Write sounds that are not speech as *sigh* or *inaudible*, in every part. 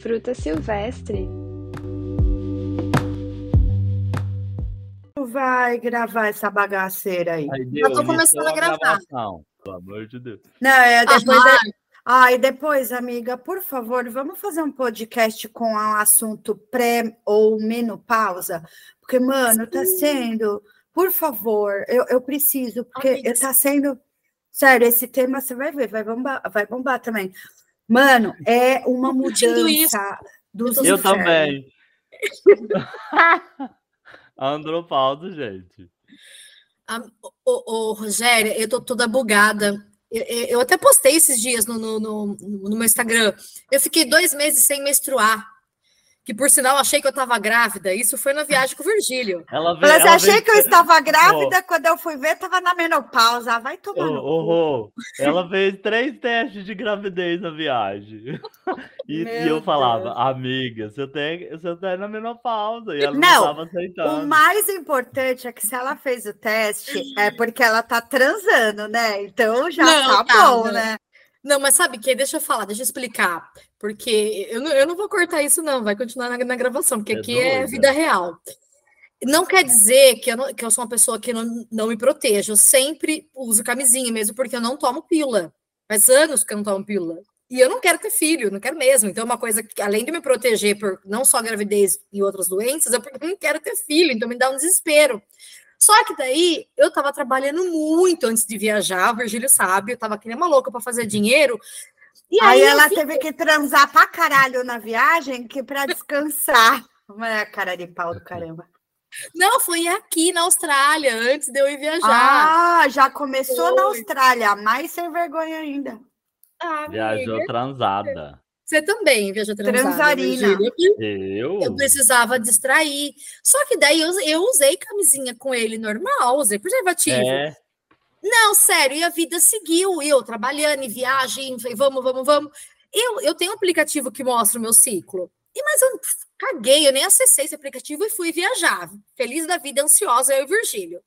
Fruta silvestre. Vai gravar essa bagaceira aí. Aí Já tô deu, começando iniciou a gravar. gravação, Pelo amor de Deus. Não, é depois. Ah, Ai, depois, amiga, por favor, vamos fazer um podcast com um assunto pré ou menopausa? Porque, mano, tá sendo. Por favor, eu, eu preciso, porque Amiga, tá sendo. Sério, esse tema você vai ver, vai bombar, vai bombar também. Mano, é uma mudança dos Eu infernos. também. *laughs* Andropausa, gente. A- Ô, ô, Rogéria, eu tô toda bugada. Eu, eu- eu até postei esses dias no, no, no, no meu Instagram. Eu fiquei dois meses sem menstruar. Que por sinal achei que eu tava grávida. Isso foi na viagem com o Virgílio. *laughs* Ela veio. Falei assim, ela achei veio- que eu estava grávida, quando eu fui ver, estava na menopausa. Vai tomar cu. Rô, ela fez três testes de gravidez na viagem. *laughs* E, e eu falava, Deus. amiga, você tem, você tá na menopausa. E ela não, Não, estava O aceitando. mais importante é que se ela fez o teste, é porque ela tá transando, né? Então já Não, tá tá, bom, não. né? Não, mas sabe o que? Deixa eu falar, deixa eu explicar. Porque eu não, eu não vou cortar isso, não. Vai continuar na, na gravação, porque É aqui é doida. vida real. Não quer dizer que eu, não- que eu sou uma pessoa que não, não me proteja. Eu sempre uso camisinha, mesmo porque eu não tomo pílula. Faz anos que eu não tomo pílula. E eu não quero ter filho, não quero mesmo. Então, é uma coisa que, além de me proteger por não só gravidez e outras doenças, é porque eu não quero ter filho, então me dá um desespero. Só que daí eu estava trabalhando muito antes de viajar, o Virgílio sabe, eu estava que nem uma louca para fazer dinheiro. E Aí aí, ela teve que transar pra caralho na viagem que pra descansar. *laughs* Mas é a cara de pau do caramba. Não, foi aqui na Austrália, antes de eu ir viajar. Ah, já começou na Foi. Austrália, mais sem vergonha ainda. Ah, Viajou amiga, transada. Você também viajou transada, Transarina. Eu? Eu precisava distrair. Só que daí eu, eu usei camisinha com ele normal, usei preservativo. É, Não, sério, e a vida seguiu. Eu trabalhando em viagem, vamos, vamos, vamos. Eu, eu tenho um aplicativo que mostra o meu ciclo. E, mas eu caguei, eu nem acessei esse aplicativo e fui viajar. Feliz da vida, ansiosa, eu e o Virgílio.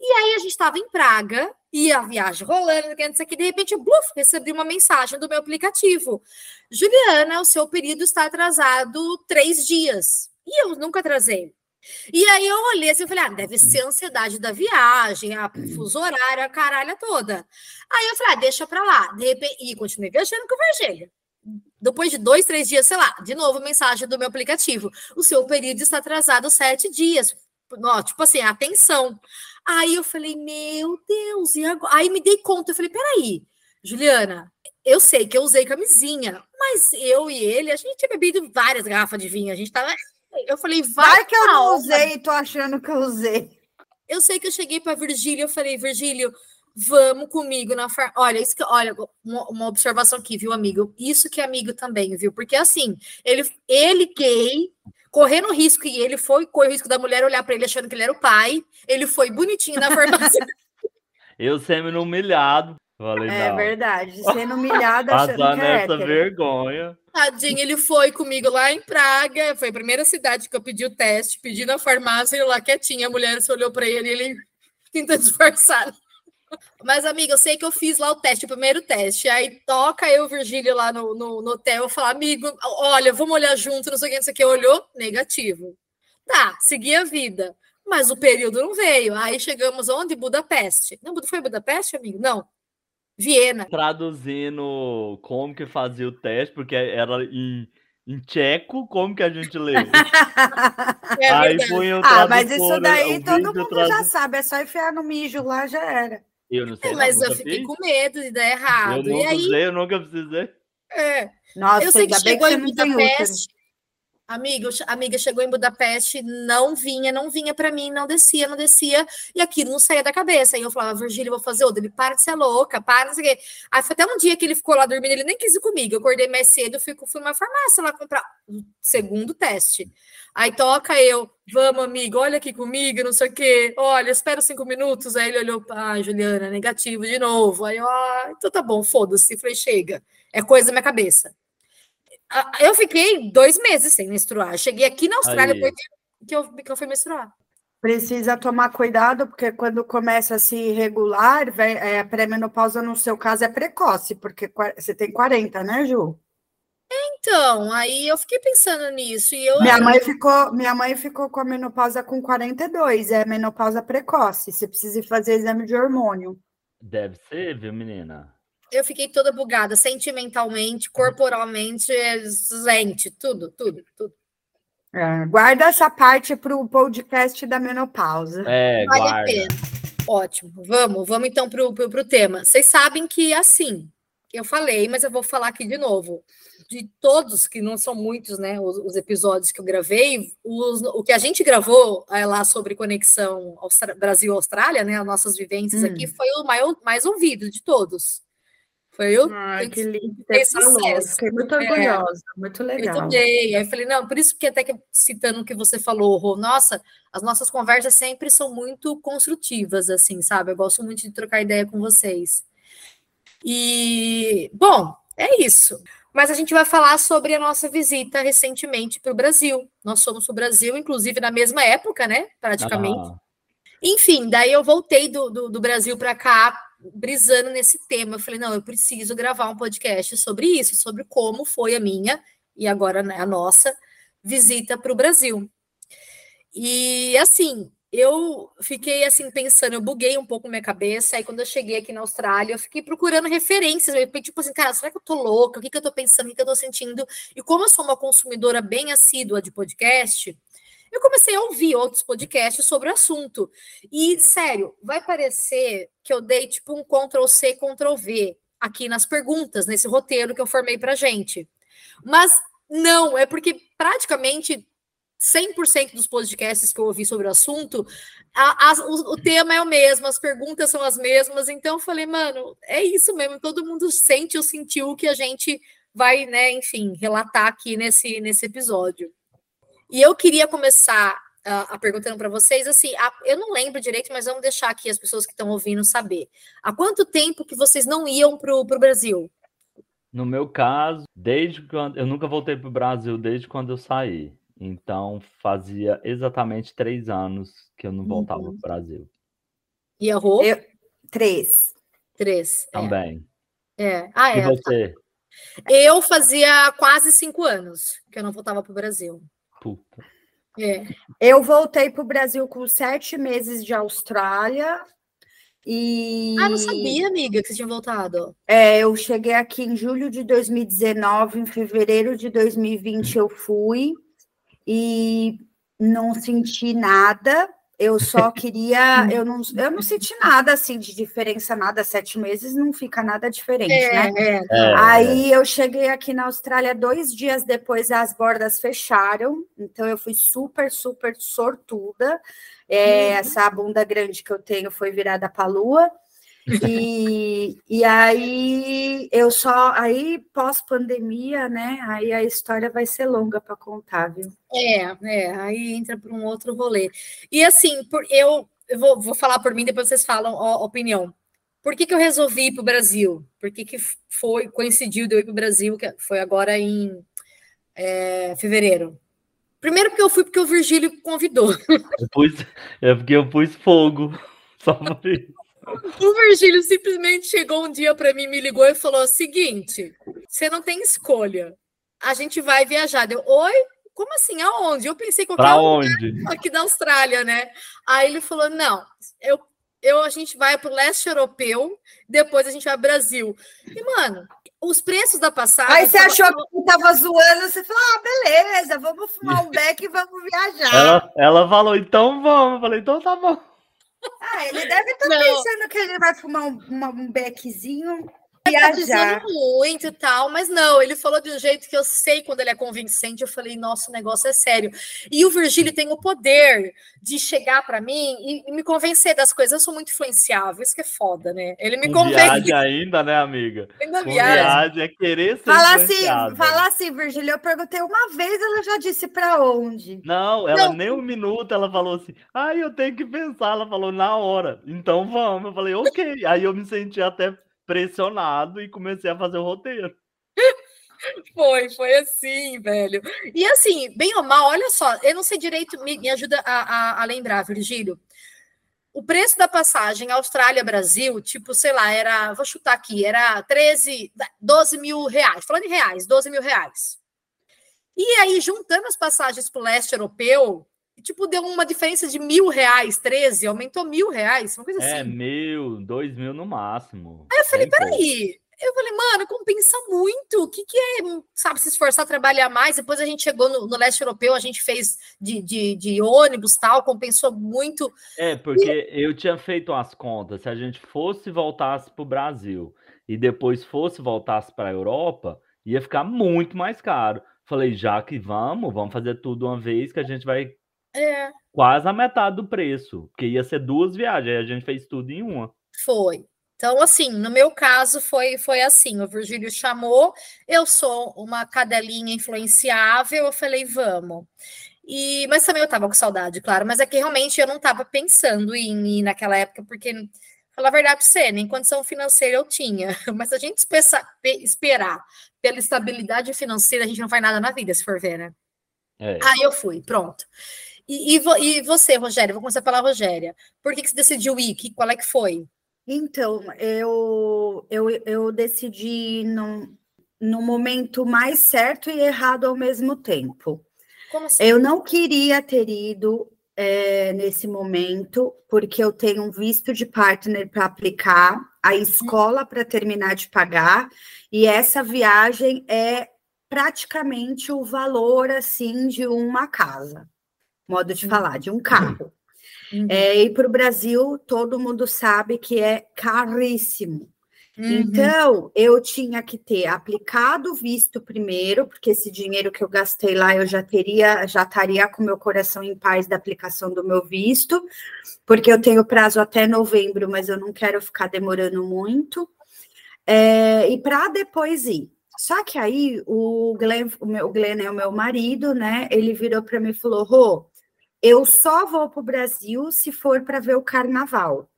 E aí a gente estava em Praga, e a viagem rolando, não sei o que, de repente, bluf, recebi uma mensagem do meu aplicativo. Juliana, o seu período está atrasado três dias. E eu nunca atrasei. E aí eu olhei assim e falei, ah, deve ser a ansiedade da viagem, a fuso horário, a caralha toda. Aí eu falei, ah, deixa pra lá. De repente, e continuei viajando com o Virgílio. Depois de dois, três dias, sei lá, de novo, mensagem do meu aplicativo. O seu período está atrasado sete dias. Tipo assim, atenção. Aí eu falei, meu Deus, e agora? Aí me dei conta, eu falei, peraí, Juliana, eu sei que eu usei camisinha, mas eu e ele, a gente tinha bebido várias garrafas de vinho, a gente tava. Eu falei, vai, Vai que eu não usei, tô achando que eu usei. Eu sei que eu cheguei para Virgílio, eu falei, Virgílio, vamos comigo na farmácia. Olha, isso que, olha, uma, uma observação aqui, viu, amigo? Isso que é amigo também, viu? Porque assim, ele, ele gay, correndo risco, e ele foi correr o risco da mulher olhar para ele achando que ele era o pai. Ele foi bonitinho na farmácia. *laughs* eu semi humilhado. Falei, É não. verdade, sendo humilhada *laughs* achando que é essa hétero. vergonha. Tadinho, ele foi comigo lá em Praga. Foi a primeira cidade que eu pedi o teste, pedi na farmácia, ele lá quietinho. A mulher se olhou para ele e ele *laughs* tentou disfarçar. Mas, amiga, eu sei que eu fiz lá o teste, o primeiro teste. Aí toca eu, Virgílio, lá no, no, no hotel, eu falo, amigo, olha, vamos olhar junto, não sei o que, não sei o que. Olhou, negativo. Tá, segui a vida. Mas o período não veio. Aí chegamos onde? Budapeste. Não, foi Budapeste, amigo? Não. Viena. Traduzindo como que fazia o teste, porque era em, em tcheco, como que a gente lê? *laughs* É Aí põe o Ah, mas isso tradutor, daí todo mundo tradu- já sabe, é só enfiar no mijo lá, já era. Eu não sei, não, mas eu fiquei fiz. com medo de dar Eu errado. E nunca aí, usei, eu nunca precisei. é, Nossa, eu sei que chegou em não. Budapeste. Amiga, amiga, chegou em Budapeste, não vinha, não vinha para mim, não descia, não descia, e aquilo não saía da cabeça. Aí eu falava, Virgílio, vou fazer outro. Ele para de ser louca, para, não sei o quê. Aí foi até um dia que ele ficou lá dormindo, ele nem quis ir comigo. Eu acordei mais cedo, fui, fui numa farmácia lá comprar o segundo teste. Aí toca eu, vamos, amigo, olha aqui comigo, não sei o quê. Olha, espera cinco minutos. Aí ele olhou, ah, Juliana, negativo de novo. Aí, ó, então tá bom, foda-se. Falei, chega, é coisa da minha cabeça. Eu fiquei dois meses sem menstruar. Cheguei aqui na Austrália Aí. depois que eu, que eu fui menstruar. Precisa tomar cuidado, porque quando começa a se irregular, é, a pré-menopausa, no seu caso, é precoce, porque você tem 40, né, Ju? então, aí eu fiquei pensando nisso. E eu, minha, mãe ficou, minha mãe ficou com a menopausa com 42, é menopausa precoce. Você precisa fazer exame de hormônio. Deve ser, viu, menina? Eu fiquei toda bugada, sentimentalmente, corporalmente, gente, tudo, tudo, tudo. É, guarda essa parte para o podcast da menopausa. É, vale guarda. a pena. Ótimo, vamos, vamos então para o tema. Vocês sabem que assim, eu falei, mas eu vou falar aqui de novo. De todos, que não são muitos, né? Os, os episódios que eu gravei, os, o que a gente gravou é, lá sobre conexão Brasil-Austrália, né? As nossas vivências hum. aqui, foi o mais, mais ouvido de todos. Foi eu. Ai, que lindo. Fiquei muito é. orgulhosa, é, muito legal. Eu também. Aí eu falei, não, por isso que até que citando o que você falou, Rô, nossa, as nossas conversas sempre são muito construtivas, assim, sabe? Eu gosto muito de trocar ideia com vocês. E, bom, é isso. Mas a gente vai falar sobre a nossa visita recentemente para o Brasil. Nós fomos para o Brasil, inclusive, na mesma época, né? Praticamente. Ah. Enfim, daí eu voltei do, do, do Brasil para cá, brisando nesse tema. Eu falei, não, eu preciso gravar um podcast sobre isso, sobre como foi a minha e agora né, a nossa visita para o Brasil. E assim, eu fiquei assim pensando, eu buguei um pouco minha cabeça. Aí quando eu cheguei aqui na Austrália, eu fiquei procurando referências. Tipo assim, cara, será que eu tô louca? O que, que eu tô pensando? O que, que eu tô sentindo? E como eu sou uma consumidora bem assídua de podcast, eu comecei a ouvir outros podcasts sobre o assunto. E, sério, vai parecer que eu dei tipo um Ctrl C, Ctrl V aqui nas perguntas, nesse roteiro que eu formei pra gente. Mas não, é porque praticamente 100% dos podcasts que eu ouvi sobre o assunto, a, a, o, o, tema é o mesmo, as perguntas são as mesmas, então eu falei, mano, é isso mesmo, todo mundo sente ou sentiu o que a gente vai, né, enfim, relatar aqui nesse, nesse episódio. E eu queria começar uh, a perguntando para vocês, assim, a, eu não lembro direito, mas vamos deixar aqui as pessoas que estão ouvindo saber. Há quanto tempo que vocês não iam para o Brasil? No meu caso, desde quando eu nunca voltei para o Brasil desde quando eu saí. Então, fazia exatamente três anos que eu não voltava uhum. para o Brasil. E a Rô? Eu, três. Três. É. Também. É. é. Ah, é. E você? Eu fazia quase cinco anos que eu não voltava para o Brasil. Puta. É. Eu voltei para o Brasil com sete meses de Austrália. E... Ah, não sabia, amiga, que você tinha voltado. É, eu cheguei aqui em julho de 2019, em fevereiro de 2020 eu fui e não senti nada. Eu só *laughs* queria, eu não, eu não senti nada assim de diferença, nada. Sete meses não fica nada diferente, é, né? É. É. Aí eu cheguei aqui na Austrália dois dias depois, as bordas fecharam, então eu fui super, super sortuda. É, uhum. Essa bunda grande que eu tenho foi virada para a lua. E, e aí eu só aí pós-pandemia, né? Aí a história vai ser longa para contar, viu? É, é, aí entra para um outro rolê. E assim, por, eu, eu vou, vou falar por mim, depois vocês falam a, a opinião. Por que, que eu resolvi ir para o Brasil? Por que, que foi, coincidiu de eu ir para o Brasil, que foi agora em é, fevereiro? Primeiro porque eu fui porque o Virgílio convidou. Eu pus, é porque eu pus fogo. *laughs* Só por isso. O Virgílio simplesmente chegou um dia para mim, me ligou e falou: seguinte, você não tem escolha. A gente vai viajar. Deu, oi? Como assim? Aonde? Eu pensei que pra onde? aqui da Austrália, né? Aí ele falou: não, eu, eu a gente vai para o leste europeu, depois a gente vai ao Brasil. E, mano, os preços da passagem. Aí você achou falando... que estava zoando, você falou: ah, beleza, vamos fumar um beck e vamos viajar. Ela, ela falou: então vamos. Eu falei: então tá bom. Ah, ele deve estar tá pensando que ele vai fumar um, uma, um beckzinho viajar. Tá muito e tal, mas não, ele falou de um jeito que eu sei quando ele é convincente. Eu falei, nossa, o negócio é sério. E o Virgílio tem o poder de chegar para mim e, e, me convencer das coisas. Eu sou muito influenciável, isso que é foda, né? Ele me convence. Viagem ainda, né, amiga? Ainda viagem. viagem é querer ser fala assim, fala assim, Virgílio. Eu perguntei uma vez, ela já disse para onde. Não, ela não. nem um minuto, ela falou assim, ai, ah, eu tenho que pensar. Ela falou na hora. Então vamos. Eu falei, ok. Aí eu me senti até pressionado e comecei a fazer o roteiro. *laughs* Foi, foi assim, velho. E assim, bem ou mal, olha só, eu não sei direito, me, me ajuda a, a, a lembrar, Virgílio. O preço da passagem Austrália-Brasil, tipo, sei lá, era, vou chutar aqui, era 13, 12 mil reais. Falando em reais, 12 mil reais. E aí, juntando as passagens para o leste europeu, tipo, deu uma diferença de mil reais, 13, aumentou mil reais, uma coisa É, assim. mil, dois mil no máximo. Aí eu falei, pouco. peraí. Eu falei, mano, compensa muito. O que, que é, sabe, se esforçar, trabalhar mais? Depois a gente chegou no, no leste europeu, a gente fez de, de, de ônibus tal, compensou muito. É, porque eu tinha feito as contas, se a gente fosse e voltasse para o Brasil e depois fosse e voltasse para a Europa, ia ficar muito mais caro. Falei, já que vamos, vamos fazer tudo uma vez que a gente vai É, quase a metade do preço, porque ia ser duas viagens, a gente fez tudo em uma. foi. Então, assim, no meu caso foi, foi assim: o Virgílio chamou, eu sou uma cadelinha influenciável, eu falei, vamos. E, mas também eu tava com saudade, claro, mas é que realmente eu não tava pensando em ir naquela época, porque, falar a verdade pra você, nem condição financeira eu tinha. *laughs* Mas a gente espessa- pe- esperar pela estabilidade financeira, a gente não faz nada na vida, se for ver, né? É. Aí eu fui, pronto. E, e vo- e você, Rogéria? Vou começar pela Rogéria. Por que, que você decidiu ir? Que, qual é que foi? Então, eu, eu, eu decidi no, no momento mais certo e errado ao mesmo tempo. Como assim? Eu não queria ter ido eh, nesse momento, porque eu tenho um visto de partner para aplicar, a escola para terminar de pagar, e essa viagem é praticamente o valor assim de uma casa, modo de falar, de um carro. Uhum. É, e para o Brasil, todo mundo sabe que é caríssimo. Uhum. Então, eu tinha que ter aplicado o visto primeiro, porque esse dinheiro que eu gastei lá eu já teria, já estaria com meu coração em paz da aplicação do meu visto, porque eu tenho prazo até novembro, mas eu não quero ficar demorando muito. É, e para depois ir. Só que aí o Glenn, o meu o Glenn é o meu marido, né? Ele virou para mim e falou: Rô, eu só vou para o Brasil se for para ver o carnaval.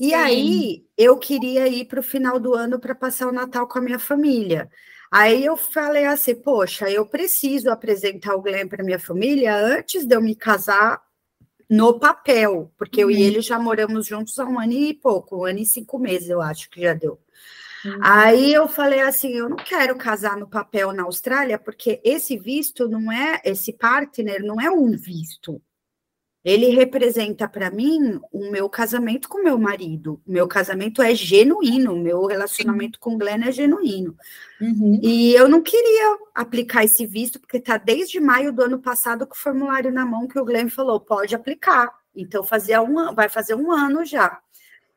E Sim. aí eu queria ir para o final do ano para passar o Natal com a minha família. Aí eu falei assim, poxa, eu preciso apresentar o Glenn para minha família antes de eu me casar no papel, porque eu e Uhum. ele já moramos juntos há um ano e pouco, um ano e cinco meses, eu acho que já deu. Uhum. Aí eu falei assim, eu não quero casar no papel na Austrália, porque esse visto não é, esse partner não é um visto. Ele representa para mim o meu casamento com meu marido. Meu casamento é genuíno, meu relacionamento com o Glenn é genuíno. Uhum. E eu não queria aplicar esse visto, porque está desde maio do ano passado com o formulário na mão que o Glenn falou, pode aplicar. Então fazia um, vai fazer um ano já.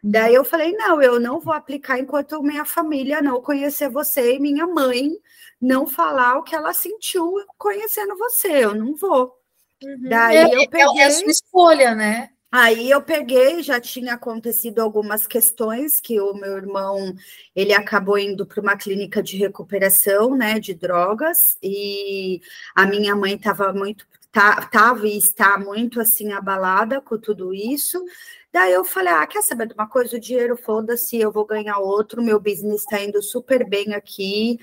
Daí eu falei, não, eu não vou aplicar enquanto minha família não conhecer você e minha mãe não falar o que ela sentiu conhecendo você, eu não vou. Uhum. Daí é, eu é- é peguei- a sua escolha, né? Aí eu peguei, já tinha acontecido algumas questões que o meu irmão, ele acabou indo para uma clínica de recuperação, né, de drogas, e a minha mãe estava muito, tá, tava e está muito assim abalada com tudo isso. Daí eu falei, ah, quer saber de uma coisa? O dinheiro, foda-se, eu vou ganhar outro, meu business está indo super bem aqui.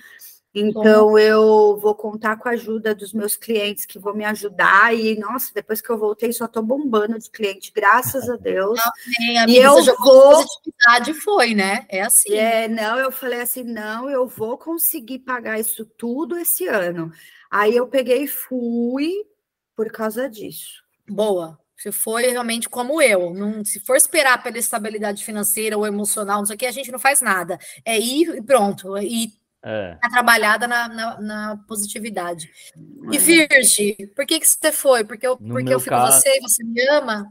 Então, eu vou contar com a ajuda dos meus clientes que vão me ajudar. E, nossa, depois que eu voltei, só estou bombando de cliente, graças a Deus. Bem, amiga, eu você jogou vou- positividade e foi, né? É assim. É, não, eu falei assim, não, eu vou conseguir pagar isso tudo esse ano. Aí eu peguei e fui por causa disso. Boa. Se foi realmente como eu, não, se for esperar pela estabilidade financeira ou emocional, não sei o que, a gente não faz nada. É ir e pronto. E É. tá trabalhada na, na, na positividade. E É. Virgem, por que, que você foi? Porque eu, No porque eu fico com caso- você e você me ama?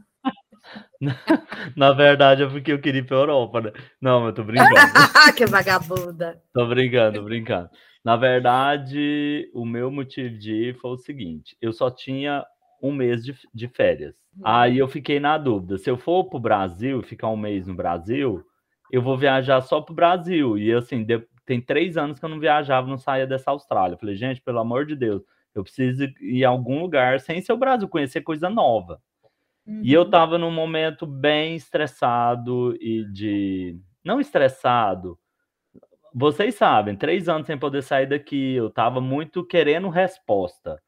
*laughs* Na verdade é porque eu queria ir pra Europa, né? Não, eu tô brincando. *laughs* que vagabunda. Tô brincando, brincando. Na verdade, o meu motivo de ir foi o seguinte: eu só tinha um mês de, de férias. Aí eu fiquei na dúvida: se eu for pro Brasil, ficar um mês no Brasil, eu vou viajar só pro Brasil. E assim, de- tem três anos que eu não viajava, não saía dessa Austrália. Eu falei, gente, pelo amor de Deus, eu preciso ir a algum lugar sem ser o Brasil, conhecer coisa nova. E eu Uhum. tava num momento bem estressado e de. Não estressado. Vocês sabem, três anos sem poder sair daqui, eu tava muito querendo resposta.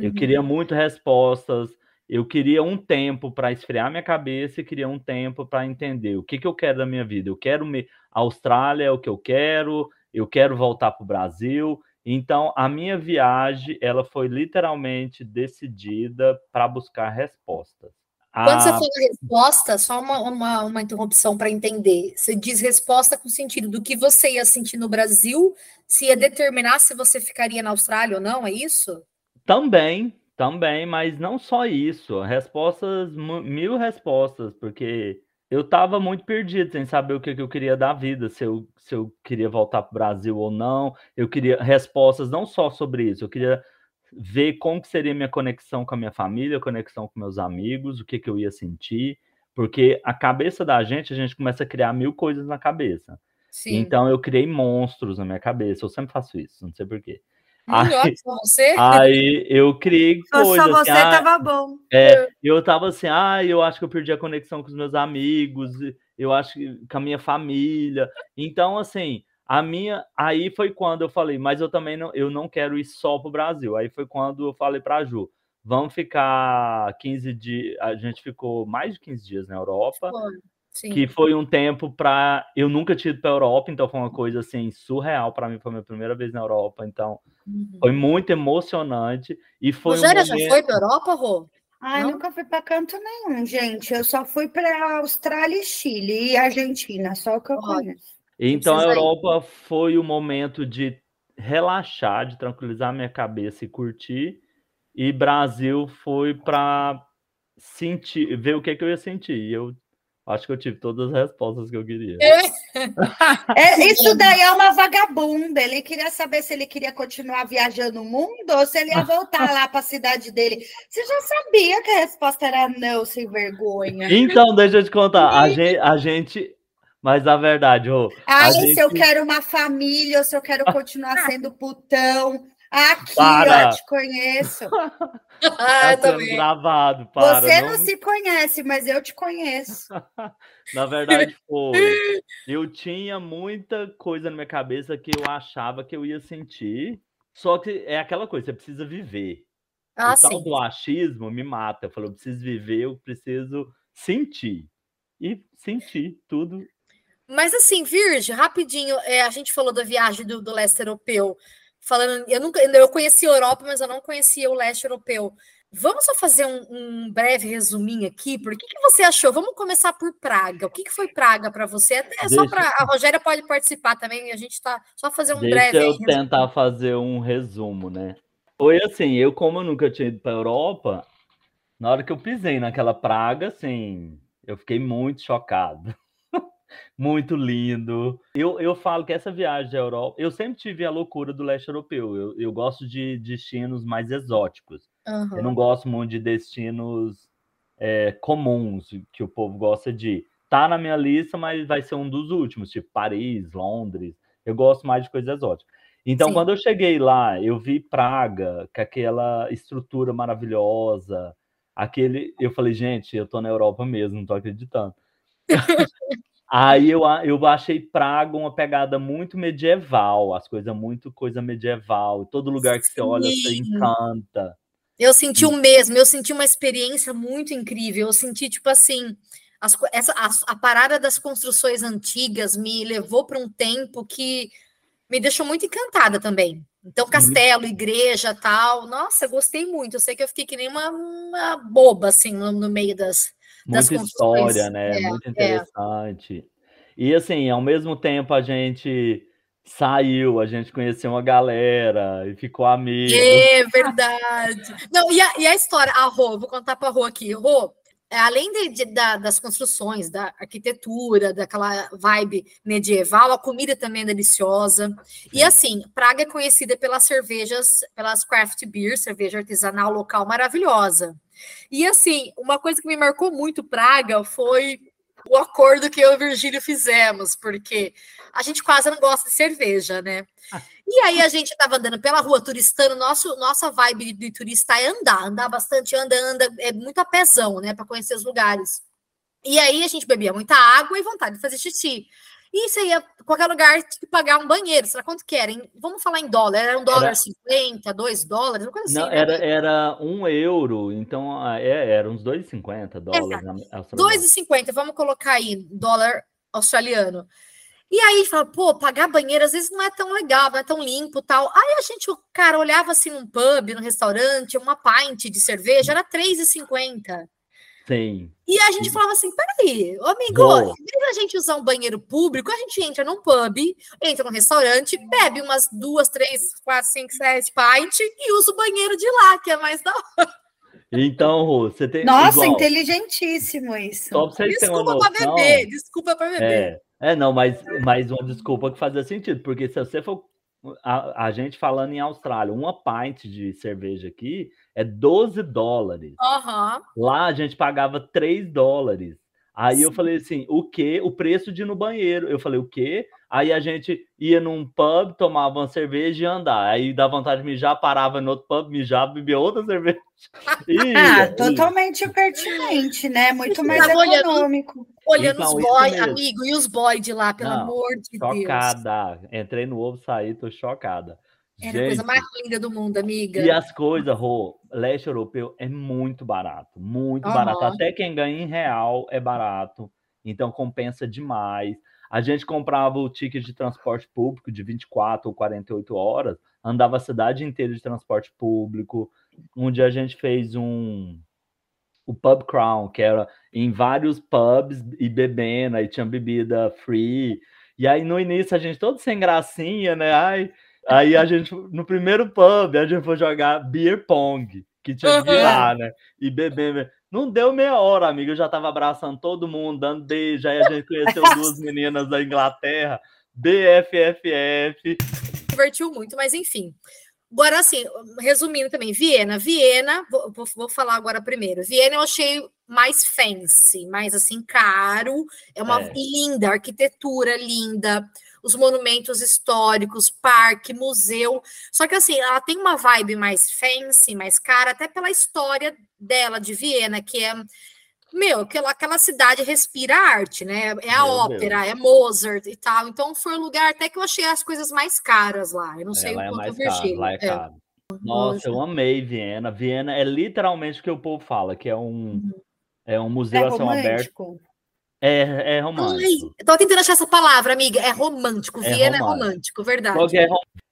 Eu Uhum. queria muito respostas. Eu queria um tempo para esfriar minha cabeça e queria um tempo para entender o que, que eu quero da minha vida. Eu quero me. A Austrália é o que eu quero, eu quero voltar para o Brasil. Então, a minha viagem, ela foi literalmente decidida para buscar respostas. Quando você fala resposta, só uma, uma, uma interrupção para entender. Você diz resposta com sentido do que você ia sentir no Brasil, se ia determinar se você ficaria na Austrália ou não, é isso? Também, também, mas não só isso. Respostas, mil respostas, porque eu estava muito perdido, sem saber o que, que eu queria da vida, se eu, se eu queria voltar para o Brasil ou não. Eu queria respostas não só sobre isso, eu queria ver como que seria minha conexão com a minha família, conexão com meus amigos, o que, que eu ia sentir, porque a cabeça da gente, a gente começa a criar mil coisas na cabeça. Sim. Então eu criei monstros na minha cabeça, eu sempre faço isso, não sei porquê. Aí, você? aí eu criei coisas. Só você assim, tava bom. É, eu tava assim, ah, eu acho que eu perdi a conexão com os meus amigos, eu acho que com a minha família. Então, assim, a minha. Aí foi quando eu falei, mas eu também não, eu não quero ir só pro Brasil. Aí foi quando eu falei pra Ju, vamos ficar 15 dias. A gente ficou mais de 15 dias na Europa. Foi. Sim. que foi um tempo para eu nunca tinha ido para Europa, então foi uma coisa assim surreal para mim, foi a minha primeira vez na Europa, então uhum. foi muito emocionante e foi Rogéria um momento... já foi para Europa, Rô? Ai, não? nunca fui para canto nenhum, gente. Eu só fui para Austrália, Chile e Argentina, só o que eu conheço. Então a Europa foi o momento de relaxar, de tranquilizar minha cabeça e curtir. E Brasil foi para sentir, ver o que, que eu ia sentir. Eu Acho que eu tive todas as respostas que eu queria. É. *laughs* é, isso daí é uma vagabunda. Ele queria saber se ele queria continuar viajando o mundo ou se ele ia voltar lá para a cidade dele. Você já sabia que a resposta era não, sem vergonha. Então, deixa eu te contar. A gente, a gente mas a verdade, ô. Ai, gente... se eu quero uma família, ou se eu quero continuar *laughs* sendo putão. Aqui, para. ó, te conheço. *laughs* ah, tá gravado, para. Você não... não... se conhece, mas eu te conheço. *laughs* na verdade, *laughs* foi. Eu tinha muita coisa na minha cabeça que eu achava que eu ia sentir. Só que é aquela coisa, você precisa viver. Ah, o sim. tal do achismo me mata. Eu falo, eu preciso viver, eu preciso sentir. E sentir tudo. Mas assim, Virgem, rapidinho, é, a gente falou da viagem do, do leste europeu falando, eu nunca, eu conheci a Europa, mas eu não conhecia o leste europeu. Vamos só fazer um, um breve resuminho aqui. Por que, que você achou? Vamos começar por Praga. O que, que foi Praga para você? Até Deixa... só para a Rogéria pode participar também. A gente está só fazer um Deixa breve. Deixa eu tentar fazer um resumo, né? Foi assim, eu como eu nunca tinha ido para Europa, na hora que eu pisei naquela Praga, assim, eu fiquei muito chocado muito lindo. Eu, eu falo que essa viagem à Europa, eu sempre tive a loucura do leste europeu. Eu, eu gosto de destinos mais exóticos. Uhum. Eu não gosto muito de destinos é, comuns que o povo gosta de. Tá na minha lista, mas vai ser um dos últimos, tipo Paris, Londres. Eu gosto mais de coisas exóticas. Então, Sim. quando eu cheguei lá, eu vi Praga, com aquela estrutura maravilhosa, aquele, eu falei, gente, eu tô na Europa mesmo, não tô acreditando. *laughs* Aí eu, eu achei Praga uma pegada muito medieval, as coisas muito coisa medieval. Todo lugar que Sim. você olha, você encanta. Eu senti o mesmo, eu senti uma experiência muito incrível. Eu senti, tipo assim, as, essa, a, a parada das construções antigas me levou para um tempo que me deixou muito encantada também. Então, castelo, igreja, tal. Nossa, gostei muito. Eu sei que eu fiquei que nem uma, uma boba, assim, no, no meio das, Muita história, né? É, Muito é. interessante. É. E assim, ao mesmo tempo a gente saiu, a gente conheceu uma galera e ficou amigo. É verdade. Não, e a, e a história, a Rô, vou contar para a Rô aqui. Rô, além de, de, da, das construções, da arquitetura, daquela vibe medieval, a comida também é deliciosa. E assim, Praga é conhecida pelas cervejas, pelas craft beer, cerveja artesanal local maravilhosa. E assim, uma coisa que me marcou muito Praga foi o acordo que eu e o Virgílio fizemos, porque a gente quase não gosta de cerveja, né? *laughs* E aí a gente estava andando pela rua turistando, nosso, nossa vibe de turista é andar, andar bastante, anda, anda, é muito a pezão, né, para conhecer os lugares. E aí a gente bebia muita água e vontade de fazer xixi. E você ia qualquer lugar tinha que pagar um banheiro. Será quanto que era? Vamos falar em dólar. Era um dólar cinquenta, dois dólares, uma coisa assim. Não, né? era, era um euro, então é, era uns 2,50 dólares. Exato. 2,50, vamos colocar aí, dólar australiano. E aí fala, pô, pagar banheiro às vezes não é tão legal, não é tão limpo tal. Aí a gente, o cara olhava assim num pub, no restaurante, uma pint de cerveja, era R$3,50. Sim. E a gente falava assim: peraí, ô amigo, em vez da gente usar um banheiro público, a gente entra num pub, entra num restaurante, bebe umas duas, três, quatro, cinco, sete pints e usa o banheiro de lá, que é mais da hora. Então, Rô, você tem. Nossa, igual, inteligentíssimo isso. Só pra vocês desculpa para beber, desculpa para beber. É, é, não, mas, mas uma desculpa que fazia sentido, porque se você for. A, a gente falando em Austrália, uma pint de cerveja aqui é 12 dólares. Uhum. Lá a gente pagava 3 dólares. Aí Sim. eu falei assim, o quê? O preço de ir no banheiro. Eu falei, o quê? Aí a gente ia num pub, tomava uma cerveja e andar. Aí dá vontade de mijar, parava no outro pub, mijava, bebia outra *laughs* cerveja. Ia, ah, totalmente pertinente, né? Muito mais econômico. Olhando, então, os boy, amigo, e os boy de lá, pelo Não, amor de chocada. Deus. Chocada. Entrei no ovo, saí, tô chocada. Era a coisa mais linda do mundo, amiga. E as coisas, Rô, leste europeu é muito barato, muito uhum. barato. Até quem ganha em real é barato, então compensa demais. A gente comprava o ticket de transporte público de 24 ou 48 horas, andava a cidade inteira de transporte público. Um dia a gente fez um o pub crown, que era em vários pubs e bebendo, aí tinha bebida free. E aí no início a gente todo sem gracinha, né? Ai, Aí a gente, no primeiro pub, a gente foi jogar beer pong, que tinha que ir lá, né? E beber. Não deu meia hora, amigo. Eu já tava abraçando todo mundo, dando beijo. Aí a gente conheceu *laughs* duas meninas da Inglaterra, BFFF. Divertiu muito, mas enfim. Agora, assim, resumindo também, Viena. Viena, vou, vou, falar agora primeiro. Viena eu achei mais fancy, mais assim, caro. É uma é. linda, arquitetura linda os monumentos históricos, parque, museu. Só que assim, ela tem uma vibe mais fancy, mais cara, até pela história dela de Viena, que é meu, aquela, aquela cidade respira arte, né? É a meu ópera, Deus. é Mozart e tal. Então foi um lugar até que eu achei as coisas mais caras lá. Eu não sei lá o é quanto é Virgílio. Lá é caro. É. Nossa, eu amei Viena. Viena é literalmente o que o povo fala, que é um, uhum. é um museu é a céu aberto. É, é romântico. Ai, tô tentando achar essa palavra, amiga. É romântico. É Viena é romântico. é romântico, verdade. É,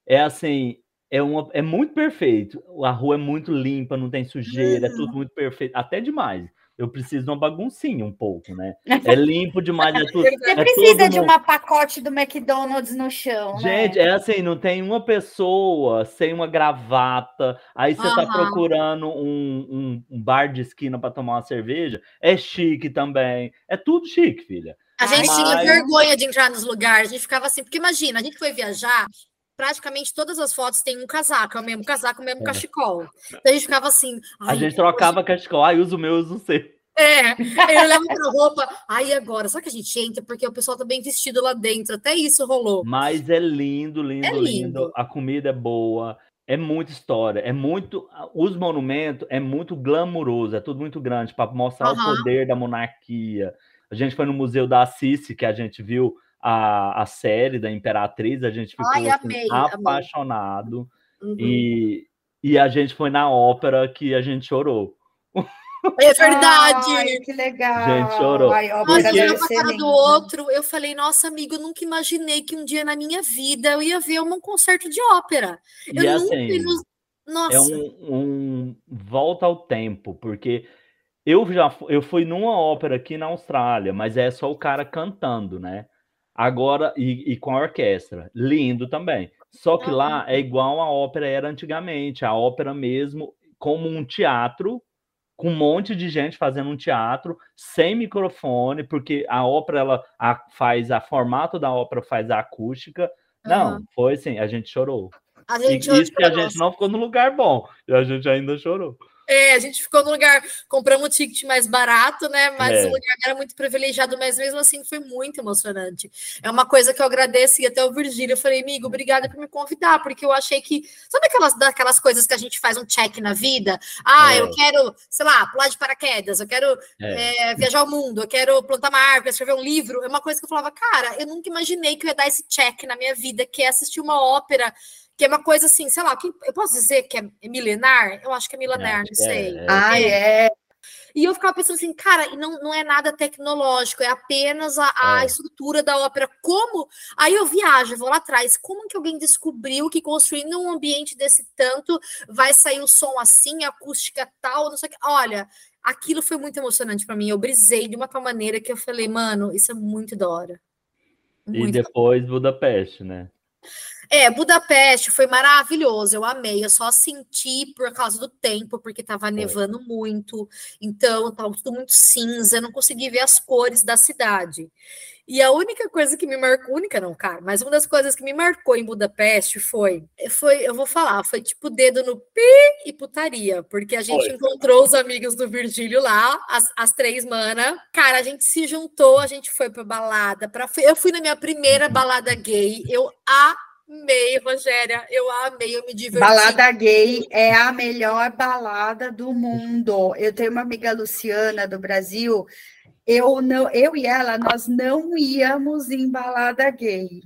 é, assim, é, uma, é muito perfeito. A rua é muito limpa, não tem sujeira, hum. é tudo muito perfeito. Até demais eu preciso de uma baguncinha um pouco, né? *laughs* É limpo demais. É tudo, Você é precisa de uma pacote do McDonald's no chão. Né? Gente, né? é assim, não tem uma pessoa sem uma gravata. Aí você está procurando um, um, um, bar de esquina para tomar uma cerveja. É chique também. É tudo chique, filha. A gente Mas... tinha vergonha de entrar nos lugares. A gente ficava assim, porque imagina, a gente foi viajar praticamente todas as fotos têm um casaco, é o mesmo casaco, o mesmo é. cachecol. Então a gente ficava assim. A gente trocava cachecol, ai, uso o meu, uso o seu. É, eu levo pra roupa. Aí agora, só que a gente entra porque o pessoal tá bem vestido lá dentro. Até isso rolou. Mas é lindo, lindo, é lindo. lindo. A comida é boa. É muita história, é muito. Os monumentos é muito glamuroso, é tudo muito grande para mostrar uhum. o poder da monarquia. A gente foi no Museu da Assisi, que a gente viu a, a série da Imperatriz, a gente ficou Ai, assim, amei, apaixonado. Uhum. E, e a gente foi na ópera que a gente chorou. É verdade. Ai, que legal. Gente, chorou. Ai, nossa, eu uma cara do outro, eu falei, nossa, amigo, eu nunca imaginei que um dia na minha vida eu ia ver um concerto de ópera. Eu e nunca. Assim, nossa. É um, um volta ao tempo, porque eu já eu fui numa ópera aqui na Austrália, mas é só o cara cantando, né? Agora, e, e com a orquestra. Lindo também. Só que lá é igual a ópera era antigamente, a ópera mesmo, como um teatro, com um monte de gente fazendo um teatro, sem microfone, porque a ópera ela a, faz, a formato da ópera faz a acústica. Não, uhum. foi assim, a gente chorou. A gente e, isso que a gente não ficou no lugar bom, e a gente ainda chorou. É, a gente ficou no lugar, compramos um ticket mais barato, né? Mas é. o lugar era muito privilegiado, mas mesmo assim foi muito emocionante. É uma coisa que eu agradeço e até o Virgílio, eu falei, amigo, obrigada por me convidar, porque eu achei que, sabe aquelas daquelas coisas que a gente faz um check na vida? Ah, é. eu quero, sei lá, pular de paraquedas, eu quero é. é viajar ao mundo, eu quero plantar uma árvore, escrever um livro. É uma coisa que eu falava, cara, eu nunca imaginei que eu ia dar esse check na minha vida, que é assistir uma ópera que é uma coisa assim, sei lá, eu posso dizer que é milenar? Eu acho que é milenar, não sei. É, ah, é. E eu ficava pensando assim, cara, não, não é nada tecnológico, é apenas a, a é. estrutura da ópera. Como? Aí eu viajo, vou lá atrás. Como que alguém descobriu que construindo um ambiente desse tanto vai sair o som assim, acústica tal, não sei o que. Olha, aquilo foi muito emocionante para mim. Eu brisei de uma tal maneira que eu falei, mano, isso é muito da hora. Muito e depois Budapeste, né? É, Budapeste foi maravilhoso, eu amei. Eu só senti por causa do tempo, porque estava nevando muito, então estava tudo muito cinza, eu não consegui ver as cores da cidade. E a única coisa que me marcou, única não, cara, mas uma das coisas que me marcou em Budapeste foi, foi, eu vou falar, foi tipo dedo no pi e putaria, porque a gente foi. encontrou os amigos do Virgílio lá, as, as três mana. Cara, a gente se juntou, a gente foi pra balada, pra, eu fui na minha primeira uhum. balada gay, eu amei, Rogéria, eu amei, eu me diverti. Balada gay é a melhor balada do mundo. Eu tenho uma amiga Luciana do Brasil eu não, eu e ela, nós não íamos em balada gay.